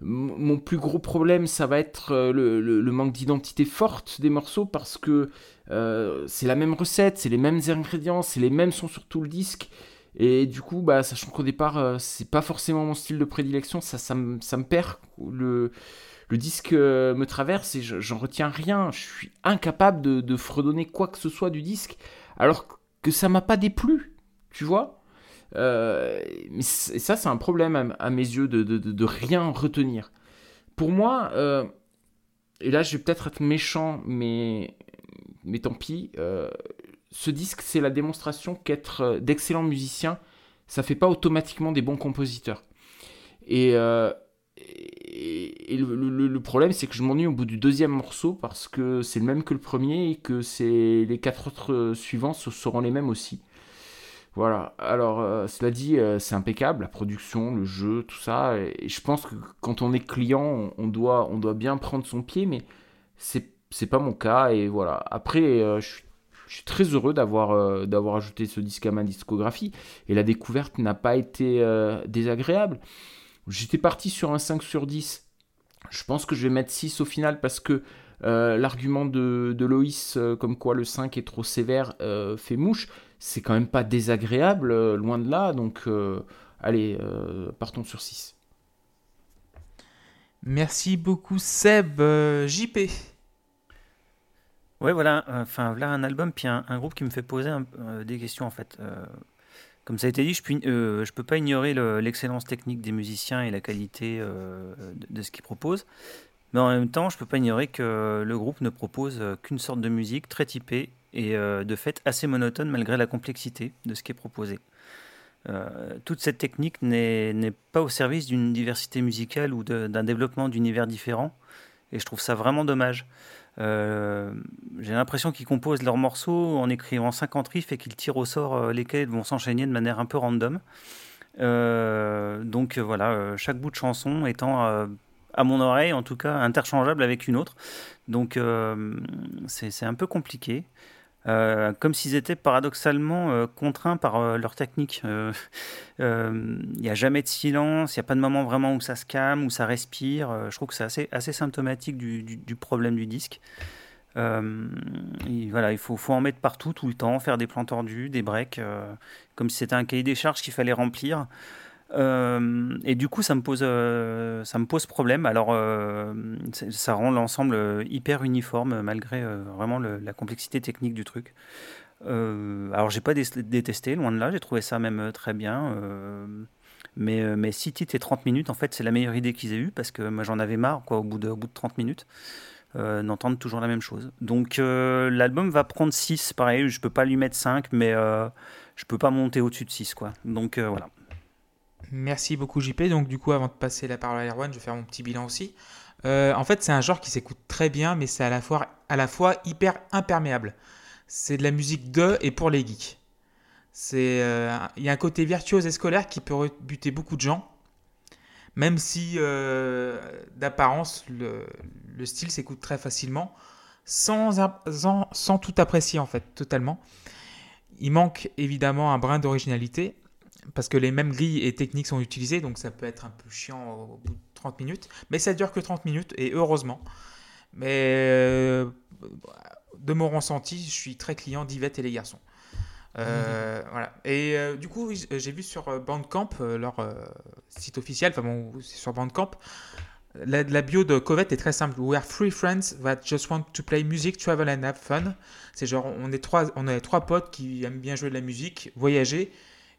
C: Mon plus gros problème, ça va être euh, le manque d'identité forte des morceaux parce que euh, c'est la même recette, c'est les mêmes ingrédients, c'est les mêmes sons sur tout le disque. Et du coup, bah, sachant qu'au départ, euh, c'est pas forcément mon style de prédilection, ça, ça, me- ça me perd. Le, le disque euh, me traverse et je- j'en retiens rien. Je suis incapable de, fredonner quoi que ce soit du disque, alors que ça m'a pas déplu, tu vois. Euh, et ça, c'est un problème à, mes yeux de, de- de- rien retenir. Pour moi, et là, je vais peut-être être méchant, mais, mais tant pis. Ce disque, c'est la démonstration qu'être euh, d'excellents musiciens, ça fait pas automatiquement des bons compositeurs. Et, euh, le, problème, c'est que je m'ennuie au bout du deuxième morceau parce que c'est le même que le premier et que les quatre autres euh, suivants seront les mêmes aussi. Voilà, alors cela dit, c'est impeccable, la production, le jeu, tout ça, et, je pense que quand on est client, on, doit, bien prendre son pied, mais c'est, c'est pas mon cas, et voilà. Après, je, suis, je, suis, très heureux d'avoir, d'avoir ajouté ce disque à ma discographie, et la découverte n'a pas été désagréable. J'étais parti sur un 5 sur 10, je pense que je vais mettre 6 au final, parce que l'argument de, de Loïs, comme quoi le 5 est trop sévère, fait mouche c'est quand même pas désagréable, euh, loin de là. Donc, euh, allez, euh, partons sur 6.
A: Merci beaucoup, Seb. JP.
F: Ouais, voilà, enfin, voilà un album, puis un, groupe qui me fait poser des questions en fait. comme ça a été dit, je ne peux pas ignorer l'excellence technique des musiciens et la qualité de, de, ce qu'ils proposent. Mais en même temps, je ne peux pas ignorer que le groupe ne propose qu'une sorte de musique très typée et euh, de fait assez monotone malgré la complexité de ce qui est proposé. Euh, toute cette technique n'est pas au service d'une diversité musicale ou d'un développement d'univers différents, et je trouve ça vraiment dommage. Euh, j'ai l'impression qu'ils composent leurs morceaux en écrivant 50 riffs et qu'ils tirent au sort lesquels vont s'enchaîner de manière un peu random. donc voilà, chaque bout de chanson étant à mon oreille en tout cas interchangeable avec une autre. Donc c'est un peu compliqué. Euh, comme s'ils étaient paradoxalement euh, contraints par euh, leur technique. Il n'y a jamais de silence, il n'y a pas de moment vraiment où ça se calme, où ça respire. je trouve que c'est assez, symptomatique du, problème du disque. voilà, il faut, en mettre partout, tout le temps, faire des plans tordus, des breaks, comme si c'était un cahier des charges qu'il fallait remplir. Euh, et du coup, ça me pose, euh, ça me pose problème. Alors, euh, ça rend l'ensemble hyper uniforme malgré vraiment la complexité technique du truc. alors, j'ai pas détesté, loin de là. J'ai trouvé ça même très bien. mais, mais 6 titres et 30 minutes, en fait, c'est la meilleure idée qu'ils aient eue parce que moi, j'en avais marre, quoi, au bout de, au bout de 30 minutes. d'entendre toujours la même chose. Donc l'album va prendre 6, pareil, je peux pas lui mettre 5, mais je peux pas monter au-dessus de 6, quoi. Donc voilà.
A: Merci beaucoup JP. Donc du coup, avant de passer la parole à Erwan, je vais faire mon petit bilan aussi. Euh, en fait, c'est un genre qui s'écoute très bien, mais c'est à la fois, hyper imperméable. C'est de la musique de et pour les geeks. Euh, il y a un côté virtuose et scolaire qui peut rebuter beaucoup de gens, même si euh, d'apparence le, le, style s'écoute très facilement, sans, sans tout apprécier en fait totalement. Il manque évidemment un brin d'originalité, parce que les mêmes grilles et techniques sont utilisées, donc ça peut être un peu chiant au bout de 30 minutes, mais ça dure que 30 minutes, et heureusement. Mais euh, de mon ressenti, je suis très client d'Yvette et les garçons. Euh, mhm. Voilà. Et euh, du coup, j'ai vu sur Bandcamp, leur site officiel, enfin bon, c'est sur Bandcamp, la, la, bio de Covette est très simple. We are three friends that just want to play music, travel and have fun. C'est genre, on est trois, on est trois potes qui aiment bien jouer de la musique, voyager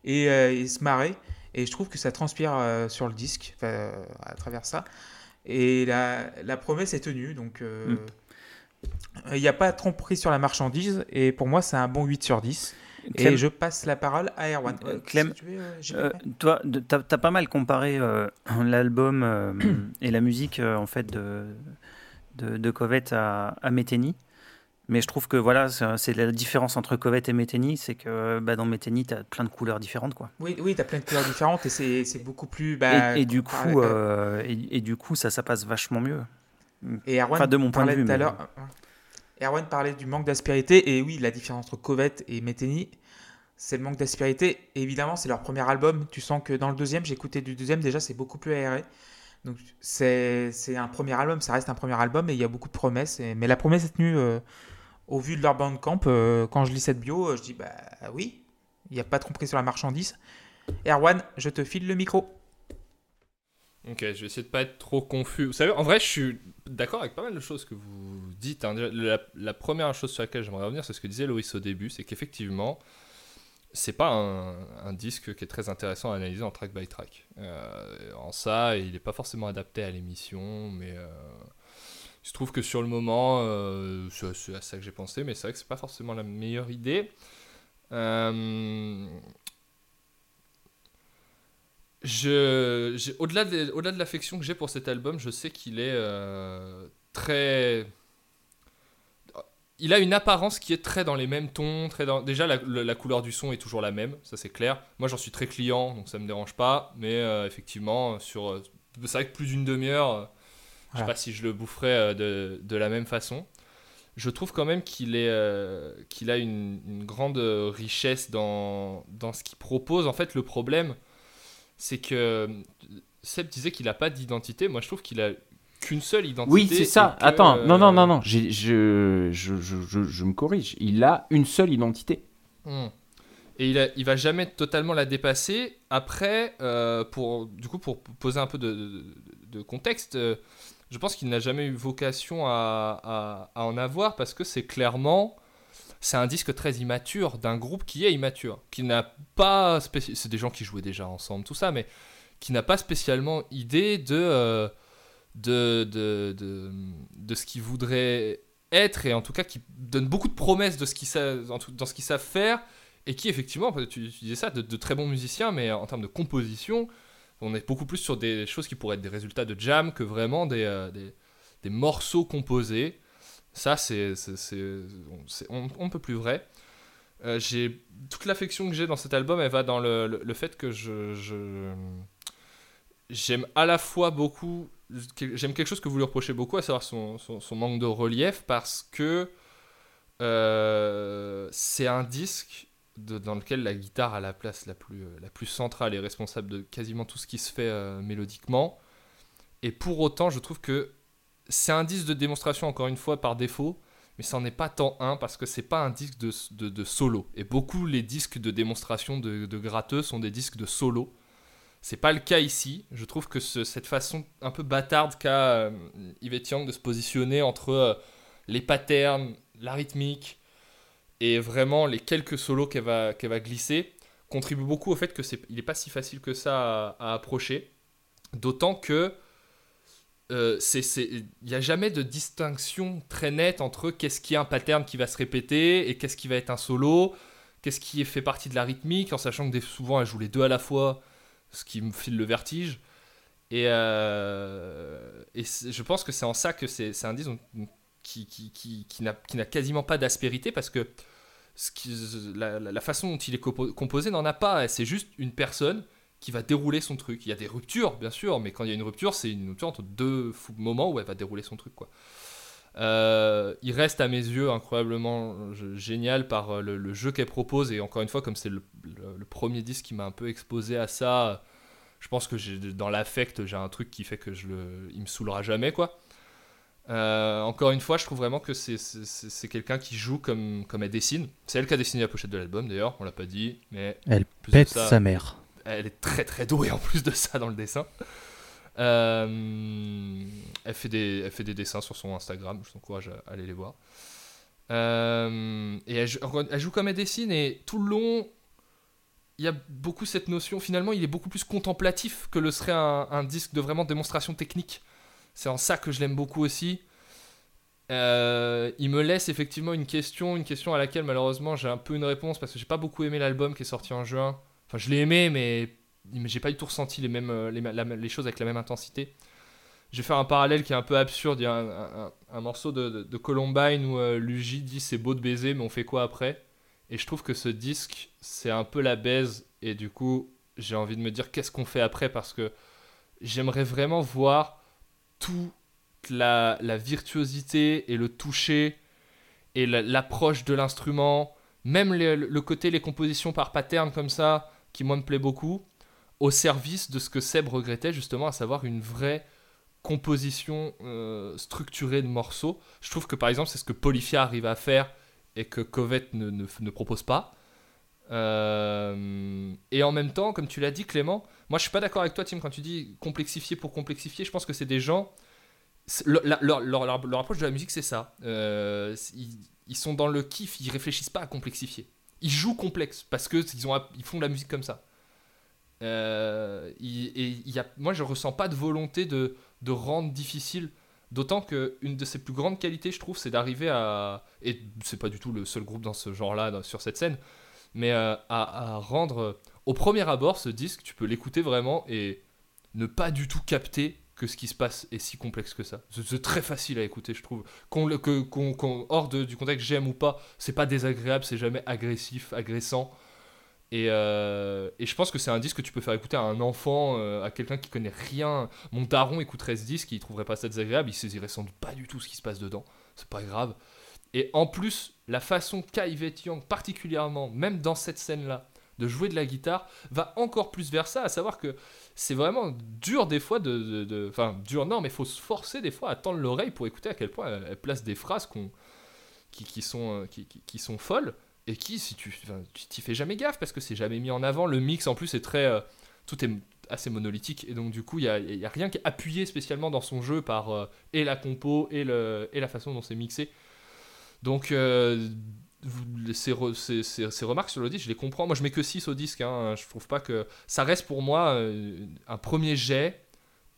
A: euh, et, se marrer. Et je trouve que ça transpire euh, sur le disque, à travers ça. Et la, la promesse est tenue, donc euh, mm. il n'y a pas de tromperie sur la marchandise. Et pour moi, c'est un bon 8 sur 10. Et je passe la parole à Erwan.
F: Clem, toi, tu as, pas mal comparé <clears throat> l'album et la musique en fait de, de, de Covette à, à mais je trouve que voilà, c'est la différence entre Covette et Méteni, c'est que bah, dans Méteni, tu as plein de couleurs différentes. Quoi.
A: Oui, oui tu as plein de couleurs différentes et c'est beaucoup plus. Bah,
F: et, du coup, euh, et, du coup, ça, ça passe vachement mieux.
A: Et Erwan, de mon point de vue. Erwan parlait du manque d'aspérité, et oui, la différence entre Covette et Méteni, c'est le manque d'aspérité. Évidemment, c'est leur premier album. Tu sens que dans le deuxième, j'ai écouté du deuxième, déjà, c'est beaucoup plus aéré. Donc c'est un premier album, ça reste un premier album et il y a beaucoup de promesses. mais la promesse est tenue. Euh, au vu de leur bandcamp, euh, quand je lis cette bio, euh, je dis bah oui, il n'y a pas de tromperie sur la marchandise. Erwan, je te file le micro.
B: Ok, je vais essayer de pas être trop confus. Vous savez, en vrai, je suis d'accord avec pas mal de choses que vous dites. Hein. La, première chose sur laquelle j'aimerais revenir, c'est ce que disait Loïs au début, c'est qu'effectivement, c'est pas un, disque qui est très intéressant à analyser en track by track. Euh, en ça, il n'est pas forcément adapté à l'émission, mais il se trouve que sur le moment, euh, c'est à ça que j'ai pensé, mais c'est vrai que c'est pas forcément la meilleure idée. Euh, je, au-delà de, l'affection que j'ai pour cet album, je sais qu'il est euh, très. il a une apparence qui est très dans les mêmes tons, très dans... déjà la, la- couleur du son est toujours la même, ça c'est clair. Moi j'en suis très client, donc ça me dérange pas, mais effectivement sur, c'est vrai que plus d'une demi-heure, je sais
A: Voilà.
B: pas si je le boufferais euh, de, de la même façon. Je trouve quand même qu'il est, euh, qu'il a une, une grande richesse dans, dans ce qu'il propose. En fait, le problème, c'est que euh, Seb disait qu'il n'a pas d'identité. Moi, je trouve qu'il a qu'une seule identité.
C: Oui, c'est ça.
B: que,
C: Attends, non, non, non, non. Je, je, je, je, je me corrige. Il a une seule identité.
B: Hmm. Et il, a, il va jamais totalement la dépasser. Après, euh, pour, du coup, pour poser un peu de, de- de contexte, euh, je pense qu'il n'a jamais eu vocation à, en avoir parce que c'est clairement. C'est un disque très immature d'un groupe qui est immature, qui n'a pas. C'est des gens qui jouaient déjà ensemble, tout ça, mais qui n'a pas spécialement idée de, euh, de, de, de, ce qu'il voudrait être et en tout cas qui donne beaucoup de promesses de ce qu'ils dans ce qu'ils savent faire et qui effectivement, tu, tu disais ça, de, de très bons musiciens, mais en termes de composition, on est beaucoup plus sur des choses qui pourraient être des résultats de jam que vraiment des, euh, des, morceaux composés. Ça, c'est on, ne peut plus vrai. Euh, j'ai toute l'affection que j'ai dans cet album, elle va dans le, le- fait que je j'aime à la fois beaucoup j'aime quelque chose que vous lui reprochez beaucoup, à savoir son, son- son manque de relief, parce que euh, c'est un disque dans lequel la guitare a la place la plus, euh, la plus centrale et responsable de quasiment tout ce qui se fait euh, mélodiquement. Et pour autant, je trouve que c'est un disque de démonstration, encore une fois, par défaut, mais ça n'en est pas tant un, parce que c'est pas un disque de, de- solo. Et beaucoup les disques de démonstration de, de gratteux sont des disques de solo. C'est pas le cas ici. Je trouve que ce- cette façon un peu bâtarde qu'a euh, Yvette Yang de se positionner entre euh, les patterns, la rythmique et vraiment les quelques solos qu'elle va, qu'elle va glisser contribue beaucoup au fait que c'est il est pas si facile que ça à, approcher. D'autant que euh, il n'y a jamais de distinction très nette entre qu'est-ce qui est un pattern qui va se répéter et qu'est-ce qui va être un solo, qu'est-ce qui fait partie de la rythmique, en sachant que souvent elle joue les deux à la fois, ce qui me file le vertige. Et, euh, et je pense que c'est en ça que c'est c'est un disque dont- qui, qui, qui, qui n'a quasiment pas d'aspérité parce que ce qui- la, façon dont il est compo- composé n'en a pas. C'est juste une personne qui va dérouler son truc. Il y a des ruptures, bien sûr, mais quand il y a une rupture, c'est une rupture entre deux moments où elle va dérouler son truc. Quoi. Euh, il reste à mes yeux incroyablement génial par euh, le, jeu qu'elle propose et encore une fois comme c'est le, le- premier disque qui m'a un peu exposé à ça je pense que dans l'affect j'ai un truc qui fait que je le il me saoulera jamais quoi Euh, encore une fois je trouve vraiment que c'est quelqu'un qui joue comme comme elle dessine c'est elle qui a dessiné la pochette de l'album d'ailleurs on l'a pas dit mais
E: Elle pète
B: ça-
E: sa mère.
B: elle est très très douée en plus de ça dans le dessin. Euh, elle, fait des, elle fait des dessins sur son Instagram, je t'encourage à aller les voir. Euh, et elle, jou- elle joue comme elle dessine et tout le long, il y a beaucoup cette notion, finalement il est beaucoup plus contemplatif que le serait un, un disque de vraiment démonstration technique. C'est en ça que je l'aime beaucoup aussi. Euh, il me laisse effectivement une question, une question à laquelle malheureusement j'ai un peu une réponse parce que j'ai pas beaucoup aimé l'album qui est sorti en juin. Enfin, je l'ai aimé, mais j'ai pas du tout ressenti les, mêmes, euh, choses avec la même intensité. Je vais faire un parallèle qui est un peu absurde. Il y a un, morceau de Columbine où euh, Luigi dit c'est beau de baiser, mais on fait quoi après? Et je trouve que ce disque, c'est un peu la baise. Et du coup, j'ai envie de me dire qu'est-ce qu'on fait après? Parce que j'aimerais vraiment voir toute la, virtuosité et le toucher et la- l'approche de l'instrument, même le côté, les compositions par pattern comme ça, qui moi me plaît beaucoup, au service de ce que Seb regrettait justement, à savoir une vraie composition euh, structurée de morceaux. Je trouve que par exemple c'est ce que Polyphia arrive à faire et que Covette ne- ne propose pas. Euh, et en même temps, comme tu l'as dit Clément, moi je suis pas d'accord avec toi Tim quand tu dis complexifier pour complexifier, je pense que c'est des gens... leur, approche de la musique c'est ça. Euh, ils, sont dans le kiff, ils réfléchissent pas à complexifier. Ils jouent complexe parce que ils, ont, ils font de la musique comme ça. Euh, et moi, je ressens pas de volonté de, de rendre difficile. D'autant que une de ses plus grandes qualités, je trouve, c'est d'arriver à. Et c'est pas du tout le seul groupe dans ce genre-là, sur cette scène, mais euh, à, rendre. Au premier abord, ce disque, tu peux l'écouter vraiment et ne pas du tout capter que ce qui se passe est si complexe que ça. C'est très facile à écouter, je trouve. Que- hors de- du contexte j'aime ou pas, c'est pas désagréable, c'est jamais agressif, agressant. Et, euh, je pense que c'est un disque que tu peux faire écouter à un enfant, euh, à quelqu'un qui connaît rien. Mon daron écouterait ce disque, il trouverait pas ça désagréable, il saisirait sans doute pas du tout ce qui se passe dedans. C'est pas grave. Et en plus, la façon qu'a Yvette Young, particulièrement, même dans cette scène-là, de jouer de la guitare, va encore plus vers ça, à savoir que c'est vraiment dur des fois de... Enfin, dur non, mais il faut se forcer des fois à tendre l'oreille pour écouter à quel point elle, place des phrases qui, sont, euh, qui, sont folles et qui, si tu t'y fais jamais gaffe parce que c'est jamais mis en avant. Le mix en plus est très. euh, tout est assez monolithique et donc du coup il n'y a, a rien qui est appuyé spécialement dans son jeu par euh, et la compo et, le, et la façon dont c'est mixé. Donc euh, ces, ces- ces- remarques sur le disque, je les comprends. Moi je mets que 6 au disque. Hein. Je trouve pas que. Ça reste pour moi euh, un premier jet,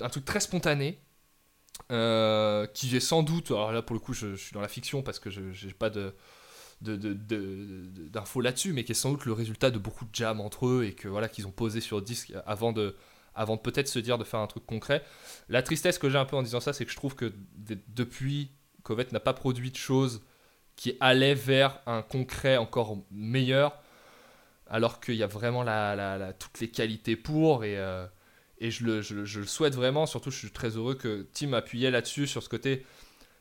B: un truc très spontané. euh, qui est sans doute, alors là pour le coup je, suis dans la fiction parce que je n'ai pas de, d'infos là-dessus, mais qui est sans doute le résultat de beaucoup de jams entre eux et que voilà qu'ils ont posé sur disque avant de, avant peut-être se dire de faire un truc concret. La tristesse que j'ai un peu en disant ça, c'est que je trouve que depuis, Covette n'a pas produit de choses qui allaient vers un concret encore meilleur, alors qu'il y a vraiment toutes les qualités pour et euh, je le, souhaite vraiment, surtout je suis très heureux que Tim appuyait là-dessus, sur ce côté.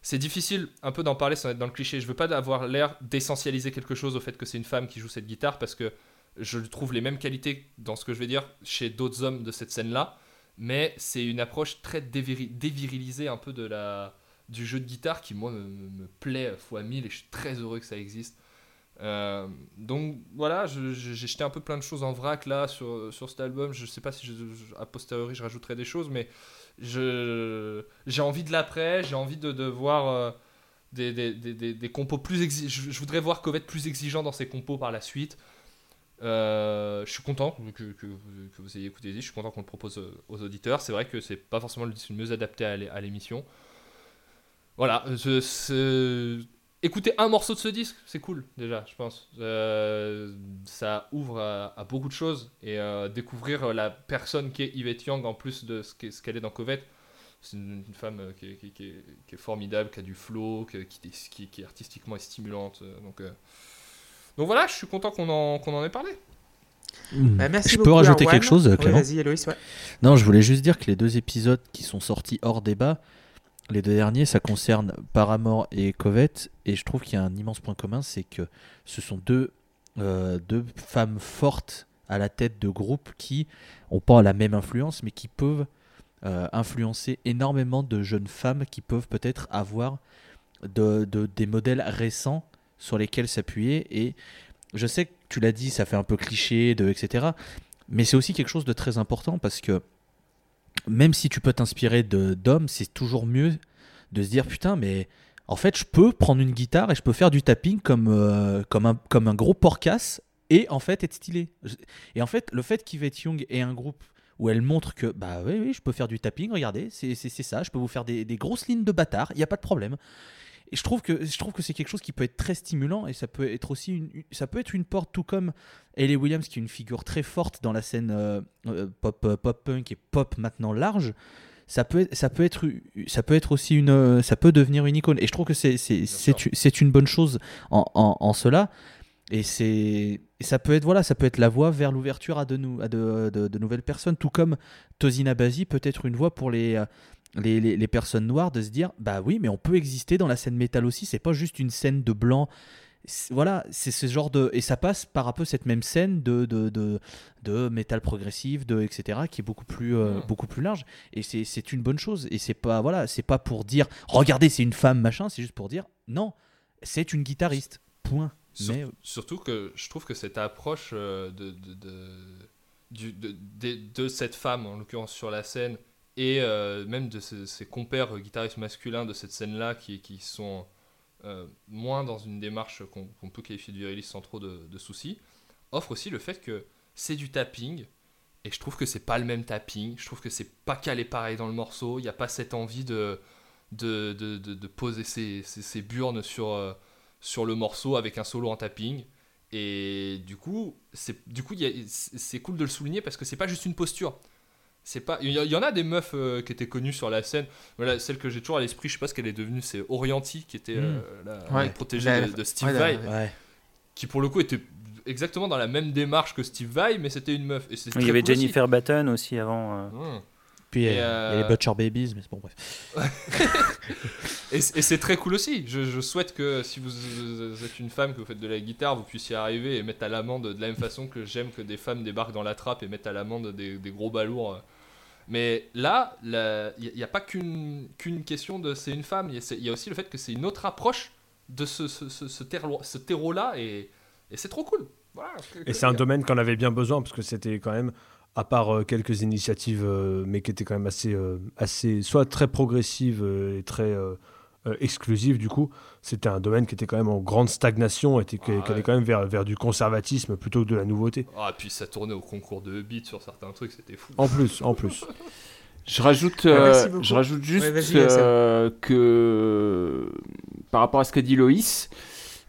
B: C'est difficile un peu d'en parler sans être dans le cliché. Je veux pas avoir l'air d'essentialiser quelque chose au fait que c'est une femme qui joue cette guitare parce que je trouve les mêmes qualités dans ce que je vais dire chez d'autres hommes de cette scène-là, mais c'est une approche très déviri- dévirilisée un peu de la du jeu de guitare qui moi me, me- plaît fois mille et je suis très heureux que ça existe. Euh, donc voilà, j'ai jeté un peu plein de choses en vrac là sur, sur cet album. Je sais pas si je, a posteriori je rajouterai des choses, mais j'ai envie de l'après, j'ai envie de, de voir euh, des, des, des, des, compos plus exi- je, voudrais voir Covette plus exigeant dans ses compos par la suite. Euh, je suis content que, que, vous, ayez écouté, je suis content qu'on le propose aux auditeurs. C'est vrai que c'est pas forcément le le mieux adapté à l'émission. Voilà, je- écouter un morceau de ce disque, c'est cool déjà, je pense. Euh, ça ouvre à, à beaucoup de choses et euh, découvrir la personne qui est Yvette Young en plus de ce qu'elle est dans Covette. C'est une, une femme euh, qui est, qui est- qui est- qui est formidable, qui a du flow, qui, qui, qui- qui artistiquement est stimulante. Donc, euh, donc voilà, je suis content qu'on en, ait parlé.
A: Bah, merci
E: je peux rajouter quelque chose,
A: Oui,
E: Clément?
A: Vas-y, Héloïse, ouais.
E: Non, je voulais juste dire que les deux épisodes qui sont sortis hors débat, les deux derniers, ça concerne Paramore et Covette. Et je trouve qu'il y a un immense point commun, c'est que ce sont deux, euh, deux femmes fortes à la tête de groupes qui n'ont pas la même influence, mais qui peuvent euh, influencer énormément de jeunes femmes qui peuvent peut-être avoir de, de- des modèles récents sur lesquels s'appuyer. Et je sais que tu l'as dit, ça fait un peu cliché, de, etc. Mais c'est aussi quelque chose de très important parce que même si tu peux t'inspirer d'hommes, c'est toujours mieux de se dire putain, mais en fait, je peux prendre une guitare et je peux faire du tapping comme, euh, comme, un, comme un gros porcasse et en fait être stylé. Et en fait, le fait qu'Yvette Young ait un groupe où elle montre que bah oui, oui, je peux faire du tapping, regardez, c'est ça, je peux vous faire des, des grosses lignes de bâtard, il n'y a pas de problème. Et je trouve que je trouve que c'est quelque chose qui peut être très stimulant et ça peut être aussi une, ça peut être une porte tout comme Ellie Williams qui est une figure très forte dans la scène euh, euh, pop euh, pop punk et pop maintenant large. Ça peut ça peut être ça peut être aussi une ça peut devenir une icône. Et je trouve que c'est c'est une bonne chose en, en, en cela. Et c'est ça peut être voilà ça peut être la voie vers l'ouverture à de, nou- à de, de- de nouvelles personnes. Tout comme Tozina Bazi peut être une voie pour les les, les, les personnes noires de se dire bah oui mais on peut exister dans la scène métal aussi c'est pas juste une scène de blanc. Voilà c'est ce genre de et ça passe par un peu cette même scène de de, de, de métal progressif de etc qui est beaucoup plus euh,
B: Mm.
E: beaucoup plus large. Et c'est une bonne chose. Et c'est pas voilà c'est pas pour dire regardez c'est une femme machin c'est juste pour dire non c'est une guitariste. Point.
B: Sur-
E: mais
B: Surtout que je trouve que cette approche euh, de, de- de- de cette femme, en l'occurrence sur la scène, et euh, même de ses, compères guitaristes masculins de cette scène-là, qui, sont euh, moins dans une démarche qu'on peut qualifier de viriliste sans trop de, soucis, offre aussi le fait que c'est du tapping, et je trouve que c'est pas le même tapping, je trouve que c'est pas calé pareil dans le morceau, il n'y a pas cette envie de, de, de, poser ses, ses- burnes sur... euh, sur le morceau avec un solo en tapping. Et du coup, c'est cool de le souligner parce que c'est pas juste une posture. C'est pas. Il y, y en a des meufs euh, qui étaient connues sur la scène. Voilà, celle que j'ai toujours à l'esprit, je sais pas ce qu'elle est devenue, c'est Orianti qui était euh, la,
A: Ouais.
B: la protégée de, de Steve
A: ouais,
B: Vai,
E: Ouais.
B: qui pour le coup était exactement dans la même démarche que Steve Vai, mais c'était une meuf. Et
F: Il y avait
B: cool aussi.
F: Jennifer Batten aussi avant. euh.
B: Mmh.
E: Puis il y a-
B: Et,
E: il y a les Butcher Babies, mais c'est bon, bref. <laughs>
B: Et, c'est très cool aussi. Je, je souhaite que si vous, vous êtes une femme, que vous faites de la guitare, vous puissiez arriver et mettre à l'amende de la même façon que j'aime que des femmes débarquent dans la trappe et mettent à l'amende des, des gros balourds. Mais là, il n'y a, pas qu'une qu'une question de c'est une femme, il y, a- y aussi le fait que c'est une autre approche de ce, ce, ce, ce terreau- ce terreau-là et, et c'est trop cool. Voilà,
D: Et c'est un domaine qu'on avait bien besoin parce que c'était quand même, à part euh, quelques initiatives, euh, mais qui étaient quand même assez, euh, assez soit très progressives euh, et très euh, exclusives du coup, c'était un domaine qui était quand même en grande stagnation et qui, qui
B: Ah ouais.
D: allait quand même vers, vers du conservatisme plutôt que de la nouveauté.
B: Ah, puis ça tournait au concours de beats sur certains trucs, c'était fou.
D: En plus, en plus.
C: Je rajoute,
A: Ouais,
C: euh, je rajoute juste
A: Ouais,
C: euh, que par rapport à ce qu'a dit Loïs,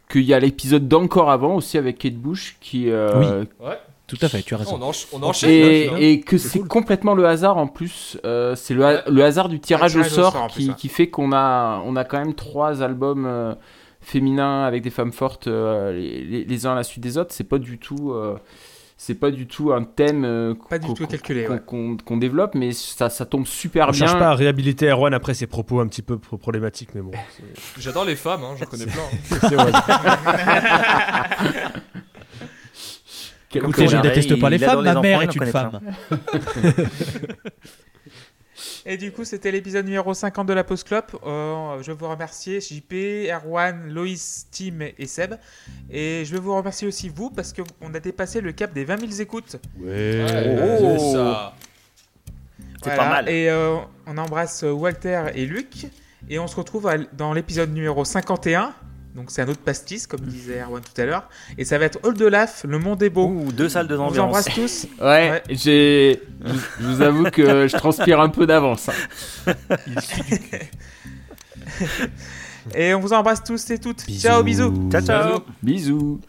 C: qu'il y a l'épisode d'encore avant aussi avec Kate Bush qui euh,
B: Ouais,
E: Tout à fait, tu as raison.
B: on, encha- on enchaîne. là,
C: et, que c'est complètement le hasard en plus. euh, c'est le, ha-
B: Ouais.
C: le hasard du tirage,
A: tirage
C: au
A: au
C: sort,
A: sort, en plus,
C: qui, fait qu'on a, on a quand même trois albums euh, féminins avec des femmes fortes euh, les, les- les uns à la suite des autres. C'est pas du tout, euh, c'est pas du tout un thème euh, qu'on-
A: ouais.
C: développe, mais ça, ça tombe super
D: On
C: bien.
D: cherche pas à réhabiliter Erwan après ses propos un petit peu pro- problématiques, mais bon.
B: J'adore les femmes, hein, j'en connais plein.
D: c'est <laughs>
E: Écoutez, je déteste pas les femmes,
F: les
E: ma mère
F: enfants,
E: est une femme.
A: Et du coup, c'était l'épisode numéro 50 de la Pause Clope. Euh, je veux vous remercier JP, Erwan, Loïs, Tim et Seb. Et je veux vous remercier aussi vous parce qu'on a dépassé le cap des 20 000 écoutes.
B: Ouais,
C: Oh.
B: c'est ça.
F: C'est pas mal.
A: Et euh, on embrasse Walter et Luc. Et on se retrouve dans l'épisode numéro 51. Donc c'est un autre pastis, comme disait Erwan tout à l'heure. Et ça va être All de Laf, le monde est beau.
F: Ouh, deux salles de
A: on vous
F: ambiance.
A: embrasse tous.
C: Ouais,
A: Ouais.
C: j'ai. Je, je vous avoue que je transpire un peu d'avance. hein. <laughs>
A: Et on vous embrasse tous et toutes. Ciao, bisous.
F: Ciao, ciao.
C: Bisous.